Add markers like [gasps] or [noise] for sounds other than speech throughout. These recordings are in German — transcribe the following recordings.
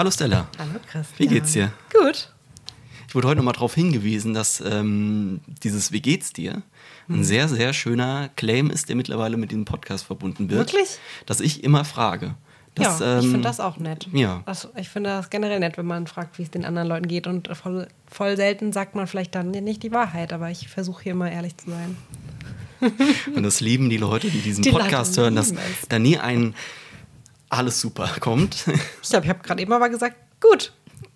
Hallo Stella. Hallo Christian. Wie geht's dir? Gut. Ich wurde heute nochmal darauf hingewiesen, dass ähm, dieses Wie geht's dir ein Mhm. sehr, sehr schöner Claim ist, der mittlerweile mit diesem Podcast verbunden wird. Wirklich? Dass ich immer frage. Das, ja, ich ähm, finde das auch nett. ja. Das, ich finde das generell nett, wenn man fragt, wie es den anderen Leuten geht. Und voll, voll selten sagt man vielleicht dann nicht die Wahrheit, aber ich versuche hier mal ehrlich zu sein. [laughs] Und das lieben die Leute, die diesen Die Podcast Leute hören, dass es. da nie ein alles super kommt. Ich glaube, ich habe gerade eben aber gesagt, gut.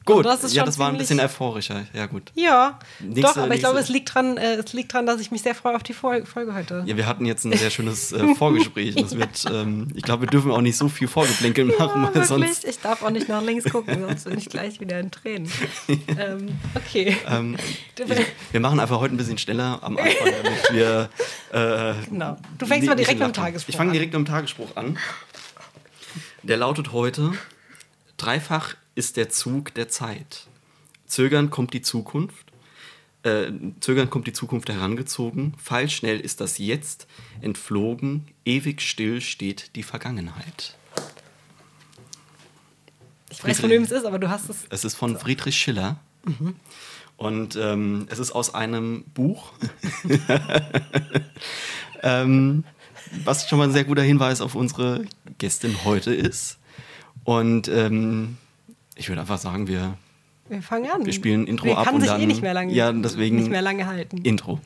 Gut, das ist ja, schon das war ein bisschen euphorischer. Ja, gut. Ja, Nächste- doch, aber ich glaube, es liegt, dran, äh, es liegt dran, dass ich mich sehr freue auf die Fol Folge heute. Ja, wir hatten jetzt ein sehr schönes äh, Vorgespräch. Das [laughs] wird, ähm, ich glaube, wir dürfen auch nicht so viel Vorgeplänkel machen, Ja, weil sonst. Ich darf auch nicht nach links gucken, sonst bin ich gleich wieder in Tränen. [laughs] ähm, okay. Ähm, wir, wir machen einfach heute ein bisschen schneller am Anfang, damit wir. Äh, Genau. Du fängst mal direkt mit dem. Tagesspruch Ich fange an. direkt mit dem Tagesspruch an. Der lautet heute: Dreifach ist der Zug der Zeit. Zögern kommt die Zukunft. Äh, zögern kommt die Zukunft herangezogen. Pfeilschnell ist das Jetzt entflogen. Ewig still steht die Vergangenheit. Ich weiß, von wem es ist, aber du hast es. Es ist von Friedrich Schiller. Und ähm, es ist aus einem Buch, [laughs] ähm, was schon mal ein sehr guter Hinweis auf unsere Gästin heute ist. Und ähm, ich würde einfach sagen, wir Wir fangen an. Wir spielen ein Intro Wir ab kann und sich dann- eh nicht mehr lange, Ja, deswegen- nicht mehr lange halten. Intro.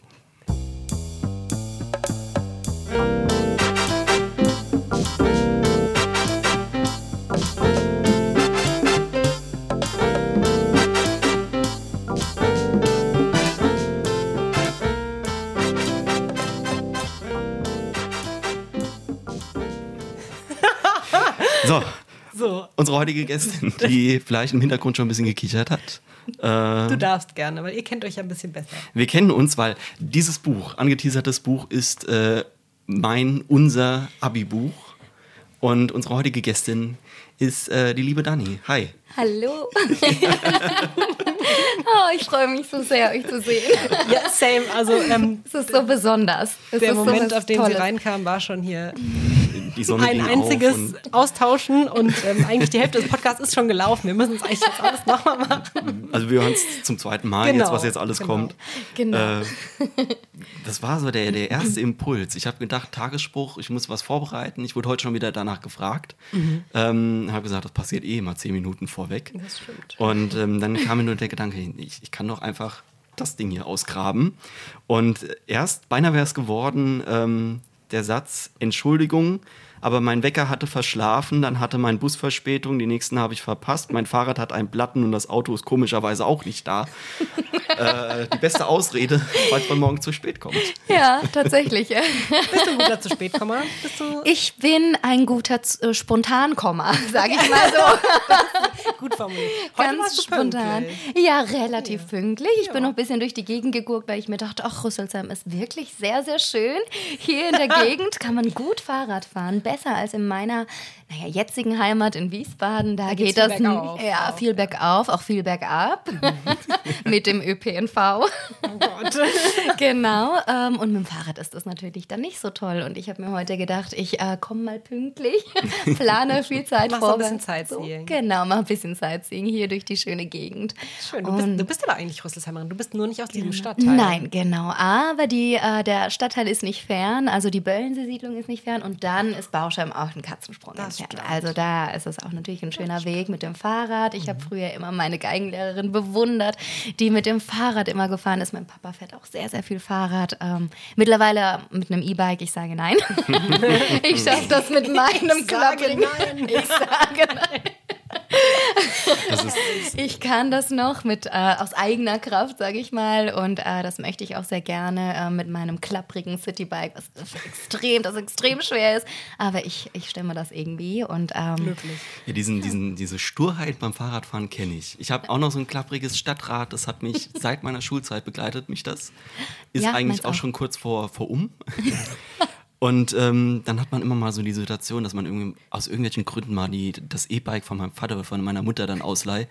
So, unsere heutige Gästin, [laughs] die vielleicht im Hintergrund schon ein bisschen gekichert hat. Äh, du darfst gerne, weil ihr kennt euch ja ein bisschen besser. Wir kennen uns, weil dieses Buch, angeteasertes Buch, ist äh, mein, unser Abi-Buch. Und unsere heutige Gästin ist äh, die liebe Dani. Hi. Hallo. [laughs] [laughs] oh, ich freue mich so sehr, euch zu sehen. Ja, same. Also ähm, Es ist so besonders. Es der ist so Moment, was auf den Tolles. sie reinkam, war schon hier Die Sonne ein ging einziges auf und, Austauschen und ähm, eigentlich die Hälfte des Podcasts ist schon gelaufen. Wir müssen es eigentlich jetzt alles nochmal machen. Also wir hören es zum zweiten Mal Genau, jetzt, was jetzt alles genau. kommt. Genau. Äh, [laughs] das war so der, der erste Impuls. Ich habe gedacht, Tagesspruch, ich muss was vorbereiten. Ich wurde heute schon wieder danach gefragt. Mhm. Ähm, habe gesagt, das passiert eh immer zehn Minuten vorweg. Das stimmt. Und ähm, dann kam mir nur der Gedanke, ich, ich kann doch einfach das Ding hier ausgraben. Und erst, beinahe wäre es geworden, ähm, der Satz, Entschuldigung, aber mein Wecker hatte verschlafen, dann hatte mein Bus Verspätung, die nächsten habe ich verpasst, mein Fahrrad hat einen Platten und das Auto ist komischerweise auch nicht da. [laughs] äh, die beste Ausrede, falls man morgen zu spät kommt. Ja, tatsächlich. [laughs] Bist du ein guter zu spät Komma? Bist du Ich bin ein guter äh, Spontankomma, [laughs] sage ich mal so. gut formuliert? Heute Ganz spontan. pünktlich. Ja, relativ pünktlich. Ich bin Ja. noch ein bisschen durch die Gegend geguckt, weil ich mir dachte, ach, Rüsselsheim ist wirklich sehr, sehr schön. Hier in der Gegend kann man gut Fahrrad fahren. Besser als in meiner, naja, jetzigen Heimat in Wiesbaden. Da, geht's geht viel das bergauf ja, viel bergauf, auch viel bergab. [laughs] Mit dem ÖPNV. Oh Gott. [laughs] genau. Ähm, und mit dem Fahrrad ist das natürlich dann nicht so toll. Und ich habe mir heute gedacht, ich äh, komme mal pünktlich, [laughs] plane viel Zeit so ein bisschen. Sightseeing. So, genau, mach ein bisschen Sightseeing hier durch die schöne Gegend. Schön. Du bist, du bist aber eigentlich Rüsselsheimerin. Du bist nur nicht aus diesem Stadtteil. Nein, genau. Aber die, äh, der Stadtteil ist nicht fern, also die Böllensee-Siedlung ist nicht fern und dann ist Bauscheim auch ein Katzensprung Das stimmt. Also da ist es auch natürlich ein schöner Weg mit dem Fahrrad. Ich habe früher immer meine Geigenlehrerin bewundert, die mit dem Fahrrad immer gefahren ist. Mein Papa fährt auch sehr, sehr viel Fahrrad. Ähm, mittlerweile mit einem E-Bike, ich sage nein. [laughs] ich schaffe das mit meinem Ich sage nein. Ich sage nein. [laughs] [laughs] Das ist, Ich kann das noch mit äh, aus eigener Kraft, sage ich mal, und äh, das möchte ich auch sehr gerne äh, mit meinem klapprigen Citybike, was extrem, das extrem schwer ist, aber ich, ich stemme das irgendwie und ähm, Möglich. ja, diesen, diesen, diese Sturheit beim Fahrradfahren kenne ich. Ich habe auch noch so ein klappriges Stadtrad, das hat mich [laughs] seit meiner Schulzeit begleitet, mich das. Ist Ja, eigentlich auch auch. schon kurz vor, vor um. [laughs] Und ähm, dann hat man immer mal so die Situation, dass man irgendwie aus irgendwelchen Gründen mal die, das E-Bike von meinem Vater oder von meiner Mutter dann ausleiht.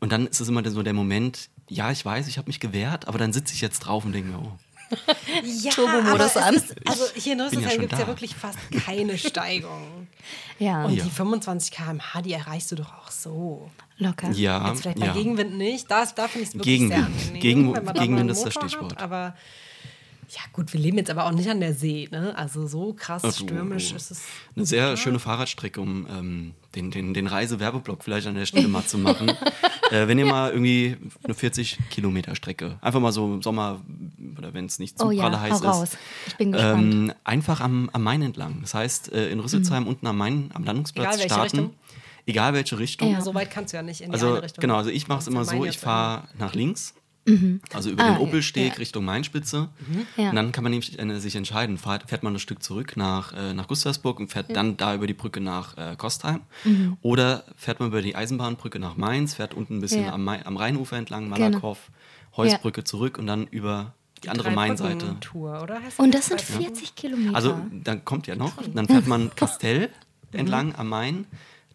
Und dann ist es immer so der Moment, ja, ich weiß, ich habe mich gewehrt, aber dann sitze ich jetzt drauf und denke mir, oh, [laughs] Ja, Turbo-Modus aber an. es Ist, also hier in ja Rüsselsheim schon gibt es ja wirklich fast keine [laughs] Steigung. Ja, Und Ja. die 25 km/h, die erreichst du doch auch so. locker. Ja, Jetzt vielleicht bei ja. Gegenwind nicht. Das, da finde ich es wirklich Gegenwind. sehr angenehm. Gegen- Gegenwind ist das Stichwort. Hat, aber ja gut, wir leben jetzt aber auch nicht an der See. Ne? Also so krass Ach du, stürmisch du. ist es. Eine sehr schöne Fahrradstrecke, um ähm, den, den, den Reisewerbeblock vielleicht an der Stelle mal zu machen. [laughs] äh, wenn ihr mal irgendwie eine 40 Kilometer Strecke, einfach mal so im Sommer oder wenn es nicht zu Oh ja, pralle heiß hau raus. ist, Ich bin gespannt. ähm, einfach am, am Main entlang. Das heißt, äh, in Rüsselsheim unten am Main, am Landungsplatz Egal starten. Richtung? Egal welche Richtung. Ja. So weit kannst du ja nicht in die Also Richtung. genau, also ich mache es immer so, ich fahre nach links, also über Ah, den ja, Opelsteg ja. Richtung Mainspitze. Ja. Und dann kann man nämlich äh, sich entscheiden, fährt, fährt man ein Stück zurück nach, äh, nach Gustavsburg und fährt dann da über die Brücke nach äh, Kostheim. Oder fährt man über die Eisenbahnbrücke nach Mainz, fährt unten ein bisschen Ja. am, am Rheinufer entlang, Genau. Malakow, Heusbrücke zurück und dann über die andere Mainseite. Tour, oder? Heißt Und das sind 40 Kilometer. Also dann kommt ja noch, dann fährt man [laughs] Kastell entlang am Main,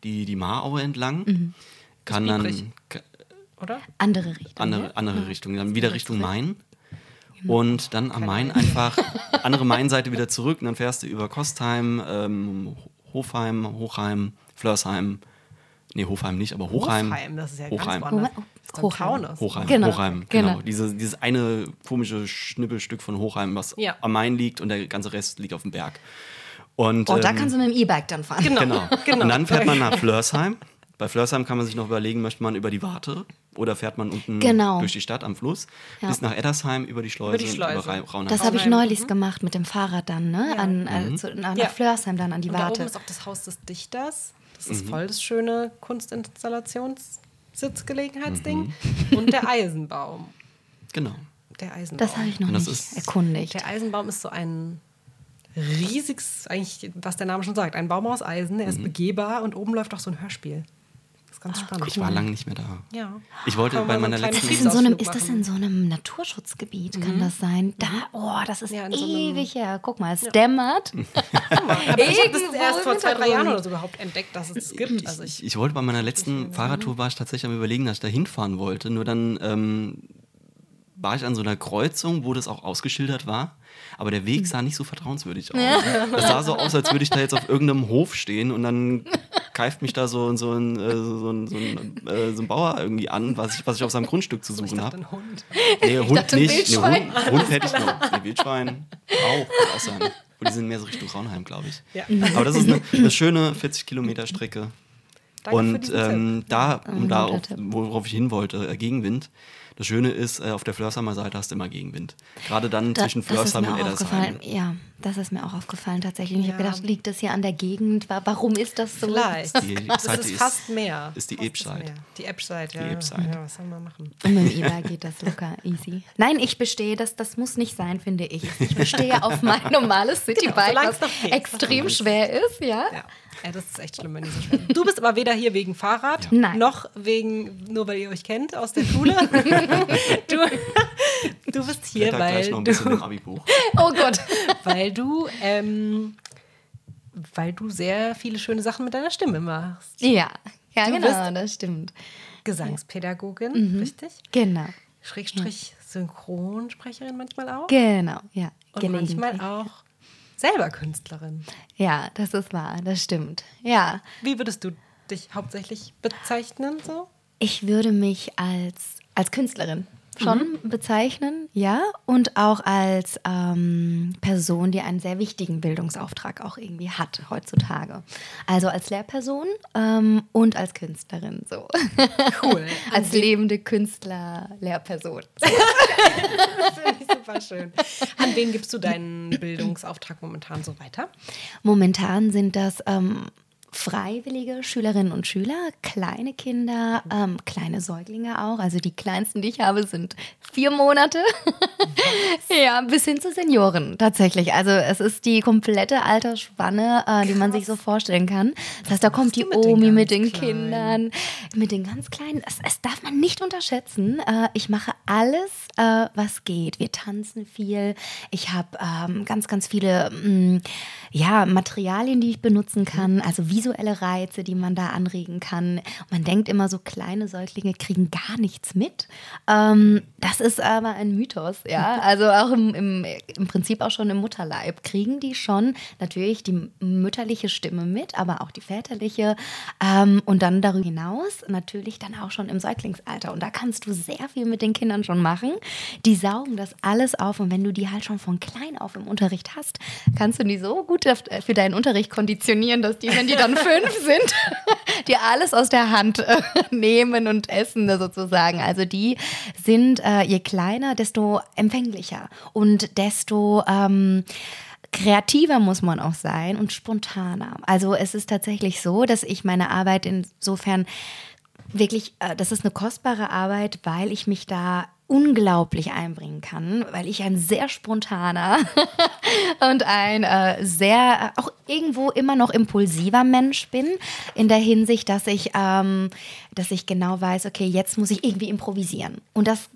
die, die Maraue entlang, kann dann Biebrich. Oder? andere Richtung. andere, ne? andere Richtung, dann wieder Richtung Main. Und dann am Main einfach [laughs] andere Mainseite wieder zurück und dann fährst du über Kostheim, ähm, Hofheim, Hochheim, Flörsheim. Nee, Hofheim nicht, aber Hochheim. Hochheim, das ist ja Hochheim. ganz woanders. Hochheim. Hochheim. Genau, Hochheim, genau. genau. Diese, dieses eine komische Schnippelstück von Hochheim, was Ja. am Main liegt und der ganze Rest liegt auf dem Berg. Und, Oh, da ähm, kannst du mit dem E-Bike dann fahren. Genau. Genau. genau. Und dann fährt man nach Flörsheim. Bei Flörsheim kann man sich noch überlegen, möchte man über die Warte oder fährt man unten Genau. durch die Stadt am Fluss Ja. bis nach Eddersheim über die Schleuse, die Schleuse. über Ra- Raunheim. Das habe ich neulich gemacht mit dem Fahrrad dann, ne? An, äh, zu, nach, Ja. Flörsheim dann an die Und da oben Warte. ist auch das Haus des Dichters. Das Mhm. ist voll das schöne Kunstinstallationssitzgelegenheitsding. Mhm. Und der Eisenbaum. Genau. Der Eisenbaum. Das habe ich noch nicht erkundigt. Der Eisenbaum ist so ein riesiges, eigentlich, was der Name schon sagt, ein Baum aus Eisen. Er ist Mhm. begehbar und oben läuft auch so ein Hörspiel. Ganz spannend. Ich war lange nicht mehr da. Ja. Ich wollte Kann bei meiner letzten- ist, in so einem, ist das in so einem Naturschutzgebiet, kann das sein? Da, oh, das ist Ja, so ewig her. Guck mal, es dämmert. [laughs] Aber ich habe das erst vor zwei, drei Jahren oder so überhaupt entdeckt, dass es das gibt. Also ich, Ich wollte bei meiner letzten Fahrradtour war ich tatsächlich am überlegen, dass ich da hinfahren wollte. Nur dann ähm, war ich an so einer Kreuzung, wo das auch ausgeschildert war. Aber der Weg sah nicht so vertrauenswürdig aus. Das sah so aus, als würde ich da jetzt auf irgendeinem Hof stehen und dann keift mich da so, so, ein, äh, so, ein, so, ein, äh, so ein Bauer irgendwie an, was ich, was ich auf seinem Grundstück zu suchen habe. ein Hund. Nee, Hund dachte, nicht. Nee. Hund, Hund hätte ich noch. Nee, Wildschwein auch, kann auch sein. Und die sind mehr so Richtung Raunheim, glaube ich. Ja. Aber das ist eine, eine schöne 40 Kilometer Strecke. Danke für Und diesen ähm, da, um da auf, worauf ich hin wollte, äh, Gegenwind. Das Schöne ist, äh, auf der Flörsheimer Seite hast du immer Gegenwind. Gerade dann Da, zwischen Flörsheim und auch Eddersheim. aufgefallen. Ja, das ist mir auch aufgefallen tatsächlich. Und Ich habe Ja. gedacht, liegt das hier an der Gegend? Wa- Warum ist das so? Vielleicht. Die [laughs] Das Seite ist ist- fast mehr. ist die mehr. Die Ebside, ja. Die Ebside. Ja, was soll man machen? Und mit dem E-Bike geht das locker easy. Nein, ich bestehe, das, das muss nicht sein, finde ich. Ich bestehe auf mein normales [laughs] Citybike, solang's was extrem schwer ist, ja. Ja. Ja, das ist echt schlimm, wenn die so schwer sind. Du bist aber weder hier wegen Fahrrad, Nein. noch wegen, nur weil ihr euch kennt aus der Schule. [laughs] du, du bist hier, gleich weil noch ein du, bisschen im Abi-Buch. Oh Gott. weil du, ähm, weil du sehr viele schöne Sachen mit deiner Stimme machst. Ja, ja, Du genau, das stimmt. Gesangspädagogin, richtig? Genau. Schrägstrich Synchronsprecherin manchmal auch. Genau, ja. Und manchmal auch selber Künstlerin. Ja, das ist wahr, das stimmt. Ja, Wie würdest du dich hauptsächlich bezeichnen so? ich würde mich als, als Künstlerin schon bezeichnen, ja, und auch als ähm, Person, die einen sehr wichtigen Bildungsauftrag auch irgendwie hat heutzutage. Also als Lehrperson ähm, und als Künstlerin so. Cool. [laughs] als lebende Künstler-Lehrperson. [laughs] Finde ich super schön. An wen gibst du deinen Bildungsauftrag momentan so weiter? Momentan sind das ähm, freiwillige Schülerinnen und Schüler, kleine Kinder, ähm, kleine Säuglinge auch. Also die kleinsten, die ich habe, sind vier Monate. [laughs] ja, bis hin zu Senioren tatsächlich. Also es ist die komplette Altersspanne, äh, die man sich so vorstellen kann. Das heißt, da kommt die mit den Omi ganz mit den Kleinen? Kindern, mit den ganz Kleinen. Es, es darf man nicht unterschätzen. Äh, ich mache alles, äh, was geht. Wir tanzen viel. Ich habe ähm, ganz, ganz viele mm, ja, Materialien, die ich benutzen kann. Also visuelle Reize, die man da anregen kann. Man denkt immer, so kleine Säuglinge kriegen gar nichts mit. Ähm, das ist aber ein Mythos, ja. [laughs] Also auch im, im, im Prinzip auch schon im Mutterleib kriegen die schon natürlich die mütterliche Stimme mit, aber auch die väterliche. Ähm, und dann darüber hinaus natürlich dann auch schon im Säuglingsalter. Und da kannst du sehr viel mit den Kindern schon machen. Die saugen das alles auf. Und wenn du die halt schon von klein auf im Unterricht hast, kannst du die so gut für deinen Unterricht konditionieren, dass die, wenn die dann fünf sind, [laughs] dir alles aus der Hand äh, nehmen und essen sozusagen. Also die sind, äh, je kleiner, desto empfänglicher und desto ähm, kreativer muss man auch sein und spontaner. Also es ist tatsächlich so, dass ich meine Arbeit insofern wirklich, äh, das ist eine kostbare Arbeit, weil ich mich da unglaublich einbringen kann, weil ich ein sehr spontaner [laughs] und ein äh, sehr, auch irgendwo immer noch impulsiver Mensch bin, in der Hinsicht, dass ich, ähm, dass ich genau weiß, okay, jetzt muss ich irgendwie improvisieren. Und das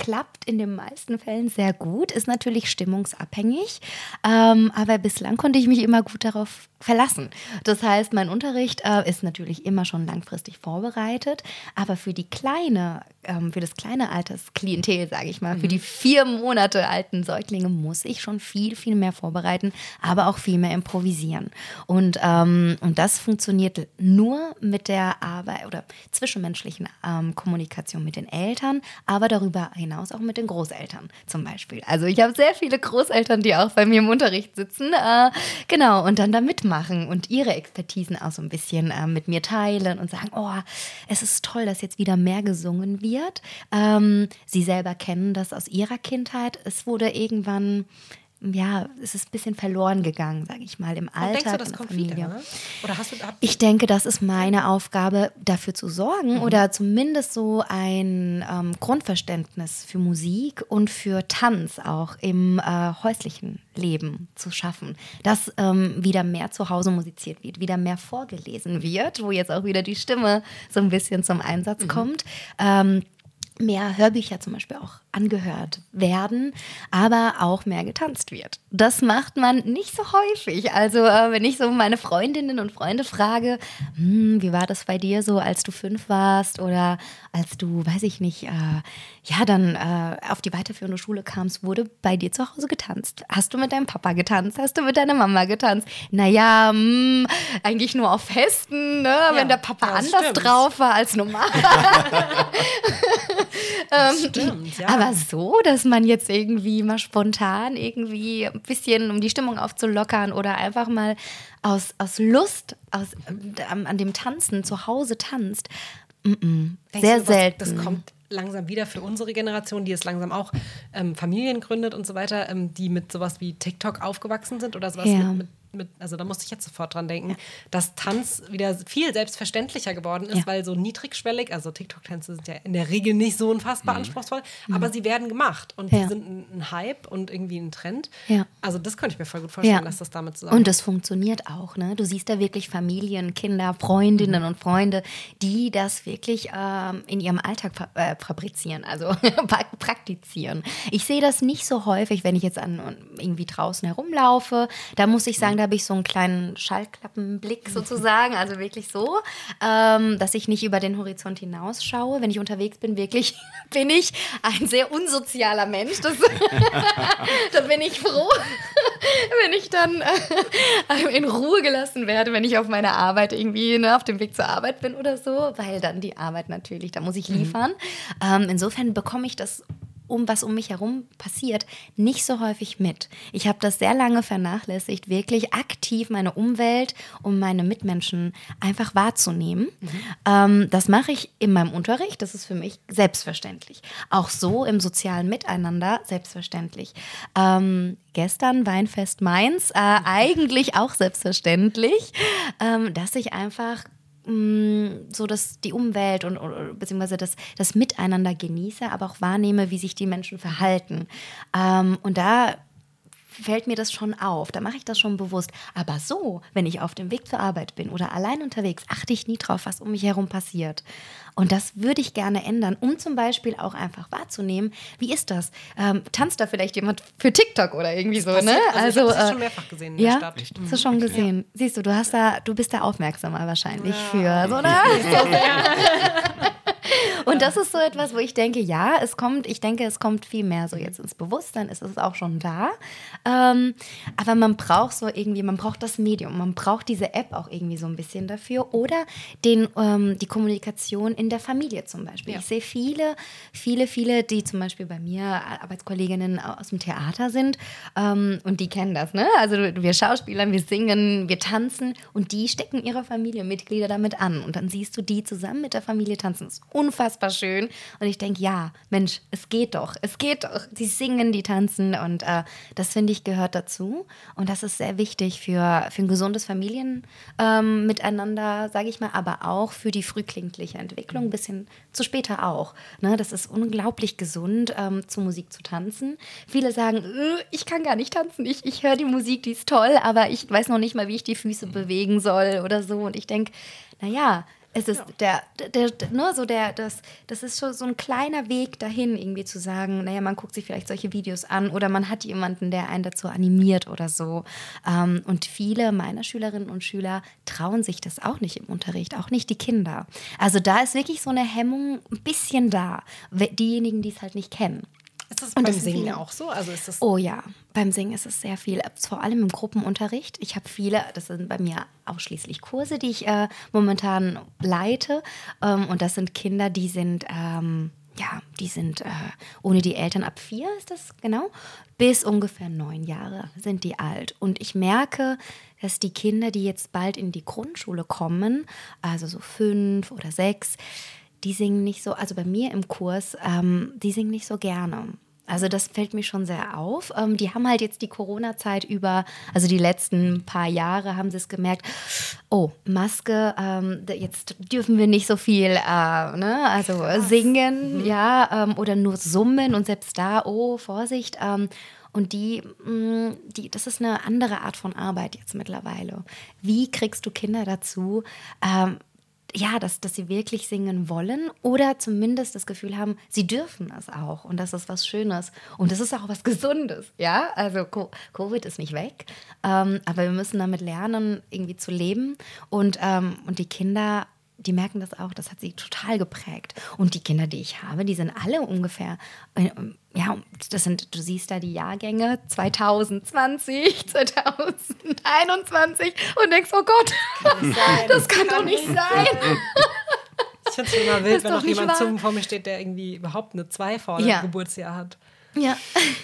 klappt in den meisten Fällen sehr gut, ist natürlich stimmungsabhängig, ähm, aber bislang konnte ich mich immer gut darauf verlassen. Das heißt, mein Unterricht äh, ist natürlich immer schon langfristig vorbereitet, aber für die kleine, ähm, für das kleine Altersklientel, sage ich mal, mhm. für die vier Monate alten Säuglinge muss ich schon viel, viel mehr vorbereiten, aber auch viel mehr improvisieren. Und, ähm, und das funktioniert nur mit der Arbeit oder zwischenmenschlichen ähm, Kommunikation mit den Eltern, aber darüber hinaus auch mit den Großeltern zum Beispiel. Also ich habe sehr viele Großeltern, die auch bei mir im Unterricht sitzen, äh, genau, und dann da mitmachen machen und ihre Expertisen auch so ein bisschen äh, mit mir teilen und sagen, oh, es ist toll, dass jetzt wieder mehr gesungen wird. Ähm, sie selber kennen das aus ihrer Kindheit. Es wurde irgendwann ja, es ist ein bisschen verloren gegangen, sage ich mal, im Alltag. denkst du, das kommt Familie. wieder? Ne? Oder hast du, ich denke, das ist meine Aufgabe, dafür zu sorgen mhm. oder zumindest so ein ähm, Grundverständnis für Musik und für Tanz auch im äh, häuslichen Leben zu schaffen. Dass ähm, wieder mehr zu Hause musiziert wird, wieder mehr vorgelesen wird, wo jetzt auch wieder die Stimme so ein bisschen zum Einsatz mhm. kommt. Ähm, mehr Hörbücher zum Beispiel auch angehört werden, aber auch mehr getanzt wird. Das macht man nicht so häufig. Also äh, wenn ich so meine Freundinnen und Freunde frage, hm, wie war das bei dir so, als du fünf warst oder als du, weiß ich nicht, äh, ja, dann äh, auf die weiterführende Schule kamst, wurde bei dir zu Hause getanzt. Hast du mit deinem Papa getanzt? Hast du mit deiner Mama getanzt? Naja, mh, hm, eigentlich nur auf Festen, ne? ja, wenn der Papa anders stimmt. drauf war als normal. [laughs] [laughs] ähm, stimmt, ja. Aber so, dass man jetzt irgendwie mal spontan irgendwie ein bisschen, um die Stimmung aufzulockern oder einfach mal aus, aus Lust aus, äh, an, an dem Tanzen zu Hause tanzt. Mm -mm. Sehr du, selten. Das kommt langsam wieder für unsere Generation, die jetzt langsam auch ähm, Familien gründet und so weiter, ähm, die mit sowas wie TikTok aufgewachsen sind oder sowas ja. mit, mit mit, also da musste ich jetzt sofort dran denken, ja. dass Tanz wieder viel selbstverständlicher geworden ist, ja. weil so niedrigschwellig, also TikTok-Tänze sind ja in der Regel nicht so unfassbar mhm. anspruchsvoll, mhm. aber sie werden gemacht und ja. die sind ein, Hype und irgendwie ein Trend. Also das könnte ich mir voll gut vorstellen, dass das damit zusammen. Und das funktioniert auch, ne? Du siehst da wirklich Familien, Kinder, Freundinnen mhm. und Freunde, die das wirklich ähm, in ihrem Alltag fa äh, fabrizieren, also [laughs] praktizieren. Ich sehe das nicht so häufig, wenn ich jetzt an irgendwie draußen herumlaufe. Da muss ich sagen, da habe ich so einen kleinen Schallklappenblick sozusagen, also wirklich so, ähm, dass ich nicht über den Horizont hinausschaue. Wenn ich unterwegs bin, wirklich [laughs] bin ich ein sehr unsozialer Mensch. Das, [laughs] da bin ich froh, [laughs] wenn ich dann äh, in Ruhe gelassen werde, wenn ich auf meiner Arbeit irgendwie ne, auf dem Weg zur Arbeit bin oder so, weil dann die Arbeit natürlich, da muss ich mhm. liefern. Mhm. Ähm, insofern bekomme ich das um was um mich herum passiert, nicht so häufig mit. Ich habe das sehr lange vernachlässigt, wirklich aktiv meine Umwelt und meine Mitmenschen einfach wahrzunehmen. Mhm. Ähm, das mache ich in meinem Unterricht, das ist für mich selbstverständlich. Auch so im sozialen Miteinander selbstverständlich. Ähm, gestern Weinfest Mainz, äh, [laughs] eigentlich auch selbstverständlich, ähm, dass ich einfach so dass die Umwelt und beziehungsweise das, das Miteinander genieße, aber auch wahrnehme, wie sich die Menschen verhalten. Ähm, und da fällt mir das schon auf, da mache ich das schon bewusst. Aber so, wenn ich auf dem Weg zur Arbeit bin oder allein unterwegs, achte ich nie drauf, was um mich herum passiert. Und das würde ich gerne ändern, um zum Beispiel auch einfach wahrzunehmen, wie ist das? Ähm, tanzt da vielleicht jemand für TikTok oder irgendwie so, ne? Also, also ich habe schon mehrfach gesehen in ja, der Stadt. Hast du schon gesehen? Siehst du, du hast da, du bist da aufmerksamer wahrscheinlich ja. für so, ne? [laughs] Und das ist so etwas, wo ich denke, ja, es kommt, ich denke, es kommt viel mehr so jetzt ins Bewusstsein, ist es auch schon da. Ähm, aber man braucht so irgendwie, man braucht das Medium, man braucht diese App auch irgendwie so ein bisschen dafür oder den, ähm, die Kommunikation in der Familie zum Beispiel. Ja. Ich sehe viele, viele, viele, die zum Beispiel bei mir Arbeitskolleginnen aus dem Theater sind ähm, und die kennen das, ne? Also wir Schauspielern, wir singen, wir tanzen und die stecken ihre Familienmitglieder damit an und dann siehst du die zusammen mit der Familie tanzen. Das ist unfassbar schön. Und ich denke, ja, Mensch, es geht doch, es geht doch. Die singen, die tanzen und äh, das finde ich gehört dazu. Und das ist sehr wichtig für, für ein gesundes Familienmiteinander, ähm, sage ich mal, aber auch für die frühkindliche Entwicklung, ein bisschen zu später auch. Ne? Das ist unglaublich gesund, ähm, zu Musik zu tanzen. Viele sagen, äh, ich kann gar nicht tanzen, ich, ich höre die Musik, die ist toll, aber ich weiß noch nicht mal, wie ich die Füße bewegen soll oder so. Und ich denke, naja, es ist ja. der, der, der, nur so der, das, das ist schon so ein kleiner Weg dahin, irgendwie zu sagen, naja, man guckt sich vielleicht solche Videos an oder man hat jemanden, der einen dazu animiert oder so. Ähm, und viele meiner Schülerinnen und Schüler trauen sich das auch nicht im Unterricht, auch nicht die Kinder. Also da ist wirklich so eine Hemmung ein bisschen da, diejenigen, die es halt nicht kennen. Ist das und beim Singen viele. auch so? Also ist das oh ja, beim Singen ist es sehr viel, vor allem im Gruppenunterricht. Ich habe viele, das sind bei mir ausschließlich Kurse, die ich äh, momentan leite. Ähm, und das sind Kinder, die sind, ähm, ja, die sind äh, ohne die Eltern ab vier, ist das genau, bis ungefähr neun Jahre sind die alt. Und ich merke, dass die Kinder, die jetzt bald in die Grundschule kommen, also so fünf oder sechs, die singen nicht so, also bei mir im Kurs, ähm, die singen nicht so gerne. Also das fällt mir schon sehr auf. Ähm, die haben halt jetzt die Corona-Zeit über, also die letzten paar Jahre haben sie es gemerkt, oh, Maske, ähm, jetzt dürfen wir nicht so viel, äh, ne? also Krass. singen, mhm. ja, ähm, oder nur summen und selbst da, oh, Vorsicht. Ähm, und die, mh, mm, die, das ist eine andere Art von Arbeit jetzt mittlerweile. Wie kriegst du Kinder dazu, ähm, ja, dass, dass sie wirklich singen wollen oder zumindest das Gefühl haben, sie dürfen es auch und das ist was Schönes und das ist auch was Gesundes, ja, also Covid ist nicht weg, ähm, aber wir müssen damit lernen, irgendwie zu leben und, ähm, und die Kinder die merken das auch, das hat sie total geprägt. Und die Kinder, die ich habe, die sind alle ungefähr, äh, ja, das sind, du siehst da die Jahrgänge 2020, 2021 [laughs] und denkst, oh Gott, kann [laughs] das kann, kann doch nicht sein. Ich finde es immer wild, wenn noch jemand zum, vor mir steht, der irgendwie überhaupt eine 2 vor ja. Geburtsjahr hat. Ja.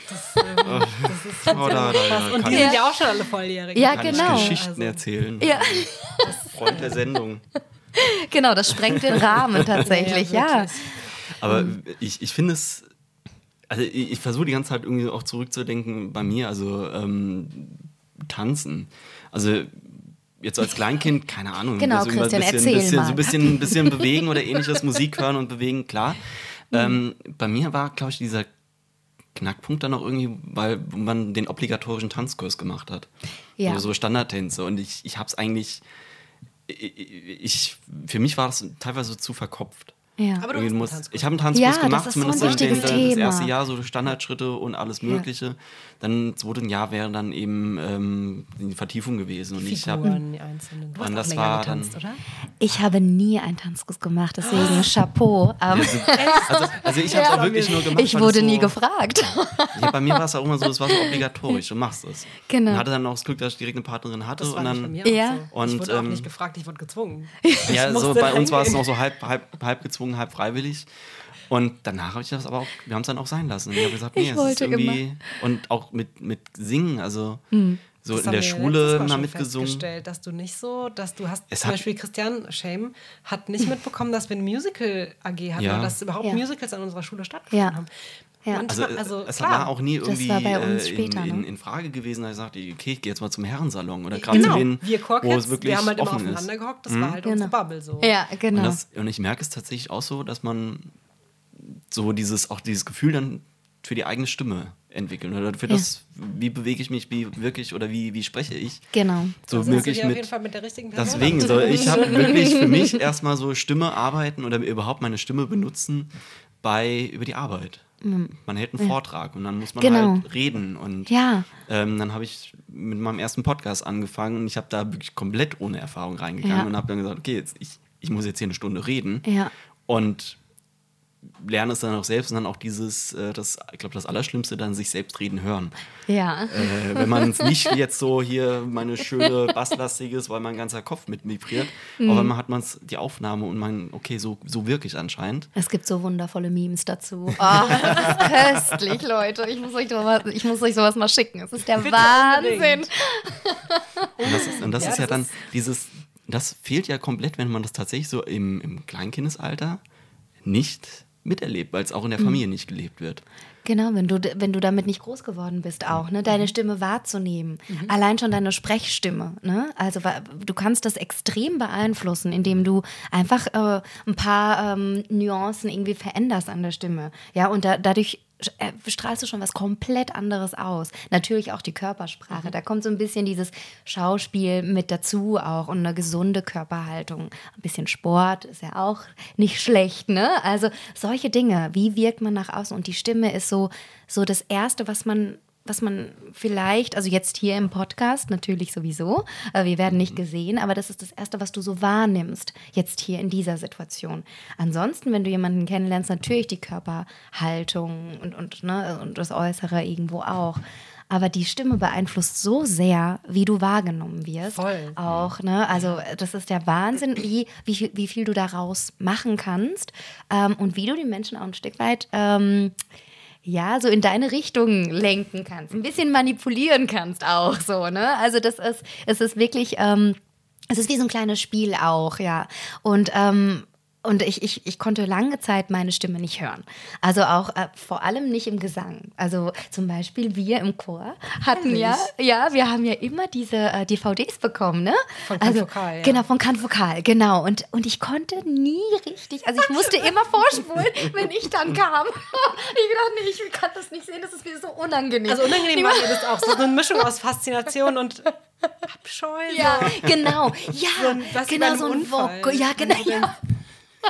Das, ähm, das ist oh, da, da, da, Und die sind ja auch schon alle volljährig. Ja, genau. Geschichten also. erzählen. Ja. Freund der Sendung. genau, das sprengt den Rahmen tatsächlich, ja. ja. Aber ich, ich finde es, also ich, ich versuche die ganze Zeit irgendwie auch zurückzudenken bei mir, also ähm, tanzen. Also jetzt als Kleinkind, keine Ahnung. Genau, also Christian, bisschen, erzähl bisschen, mal. So ein bisschen, bisschen bewegen oder ähnliches, Musik hören und bewegen, klar. [laughs] Mhm. Ähm, bei mir war, glaube ich, dieser Knackpunkt dann auch irgendwie, weil man den obligatorischen Tanzkurs gemacht hat. Ja. Also so Standardtänze. Und ich, ich habe es eigentlich ich, für mich war das teilweise zu verkopft. Ja. Aber du musst, ich habe einen Tanzkurs ja, gemacht, zumindest so den, den, das erste Jahr, so Standardschritte und alles Mögliche. Ja. Dann das zweite Jahr wäre dann eben ähm, die Vertiefung gewesen. Und ich habe die einzelnen. Du und das war getanzt, dann, oder? Ich habe nie einen Tanzkurs gemacht, deswegen oh. Chapeau. Ähm. Also, also, ich habe es auch wirklich nur gemacht. Ich wurde so, nie gefragt. Ja, bei mir war es auch immer so, es war so obligatorisch, du machst es. Genau. Und hatte dann auch das Glück, dass ich direkt eine Partnerin hatte. Das war und dann, bei mir ja. so. Und, ich wurde ähm, auch nicht gefragt, ich wurde gezwungen. Ja, so bei uns war es noch so halb, halb, halb gezwungen, halb freiwillig. Und danach habe ich das aber auch, wir haben es dann auch sein lassen. Und ich habe gesagt, nee, ich es ist irgendwie. Immer. Und auch mit, mit Singen, also hm. so das in der Schule mal mitgesungen. dass du nicht so, dass du hast, es zum Beispiel Christian Shame hat nicht mitbekommen, dass wir eine Musical AG hatten ja. und dass überhaupt ja. Musicals an unserer Schule stattgefunden ja. haben. Ja. Also, also es klar. war auch nie irgendwie äh, später, in, in, ne? in, Frage gewesen, dass ich sagte, okay, ich gehe jetzt mal zum Herrensalon oder gerade genau. zu denen, wir wo es wirklich wir haben halt immer offen aufeinander ist. gehockt, das mhm. war halt genau. unsere Bubble so. Ja, genau. Und, das, und ich merke es tatsächlich auch so, dass man so dieses, auch dieses Gefühl dann für die eigene Stimme entwickeln oder für das, wie bewege ich mich, wie wirklich oder wie, wie spreche ich. Genau. So Da wirklich dir auf mit, jeden Fall mit der richtigen Person Deswegen, so, ich habe wirklich für mich erstmal so Stimme arbeiten oder überhaupt meine Stimme benutzen bei über die Arbeit. Man hält einen Vortrag und dann muss man Genau. halt reden. Und Ja. ähm, dann habe ich mit meinem ersten Podcast angefangen und ich habe da wirklich komplett ohne Erfahrung reingegangen Ja. und habe dann gesagt, okay, jetzt, ich, ich muss jetzt hier eine Stunde reden. Ja. Und lerne es dann auch selbst und dann auch dieses, äh, das, ich glaube, das Allerschlimmste, dann sich selbst reden hören. Ja. Äh, wenn man es nicht jetzt so hier meine schöne Basslastiges, weil mein ganzer Kopf mit vibriert, Mhm. aber man hat man die Aufnahme und man, okay, so, so wirklich anscheinend. Es gibt so wundervolle Memes dazu. Oh, [laughs] das ist köstlich, Leute. Ich muss, euch sowas, ich muss euch sowas mal schicken. Es ist der Bitte Wahnsinn. Und das ist, und das Ja, ist ja das dann ist- dieses, das fehlt ja komplett, wenn man das tatsächlich so im, im Kleinkindesalter nicht miterlebt, weil es auch in Mhm. der Familie nicht gelebt wird. Genau, wenn du, wenn du damit nicht groß geworden bist, auch, ne, deine Stimme wahrzunehmen. Allein schon deine Sprechstimme, ne? Also du kannst das extrem beeinflussen, indem du einfach äh, ein paar ähm, Nuancen irgendwie veränderst an der Stimme. Ja, und da, dadurch strahlst du schon was komplett anderes aus. Natürlich auch die Körpersprache. Da kommt so ein bisschen dieses Schauspiel mit dazu auch und eine gesunde Körperhaltung. Ein bisschen Sport ist ja auch nicht schlecht, ne? Also solche Dinge. Wie wirkt man nach außen? Und die Stimme ist so, so das Erste, was man was man vielleicht, also jetzt hier im Podcast natürlich sowieso, äh, wir werden nicht gesehen, aber das ist das Erste, was du so wahrnimmst, jetzt hier in dieser Situation. Ansonsten, wenn du jemanden kennenlernst, natürlich die Körperhaltung und, und, ne, und das Äußere irgendwo auch. Aber die Stimme beeinflusst so sehr, wie du wahrgenommen wirst. Voll. Auch, ne? Also das ist der Wahnsinn, wie, wie, viel- wie viel du daraus machen kannst ähm, und wie du die Menschen auch ein Stück weit ähm, ja, so in deine Richtung lenken kannst, ein bisschen manipulieren kannst auch so, ne? Also das ist, es ist wirklich, ähm, es ist wie so ein kleines Spiel auch, ja. Und ähm, und ich, ich, ich konnte lange Zeit meine Stimme nicht hören. Also auch äh, vor allem nicht im Gesang. Also zum Beispiel wir im Chor hatten ja, ja, wir haben ja immer diese äh, DVDs bekommen, ne? Von Kant also, Vokal, ja. Genau, von Kant Vokal, genau. Und, und ich konnte nie richtig, also ich musste immer vorspulen, wenn ich dann kam. [laughs] Ich dachte, nee, ich kann das nicht sehen, das ist mir so unangenehm. Also unangenehm war mir das auch. So eine Mischung aus Faszination und Abscheu. ja, genau. Ja, So ein- genau, so ein Unfall. Voko. Ja, genau. Ja.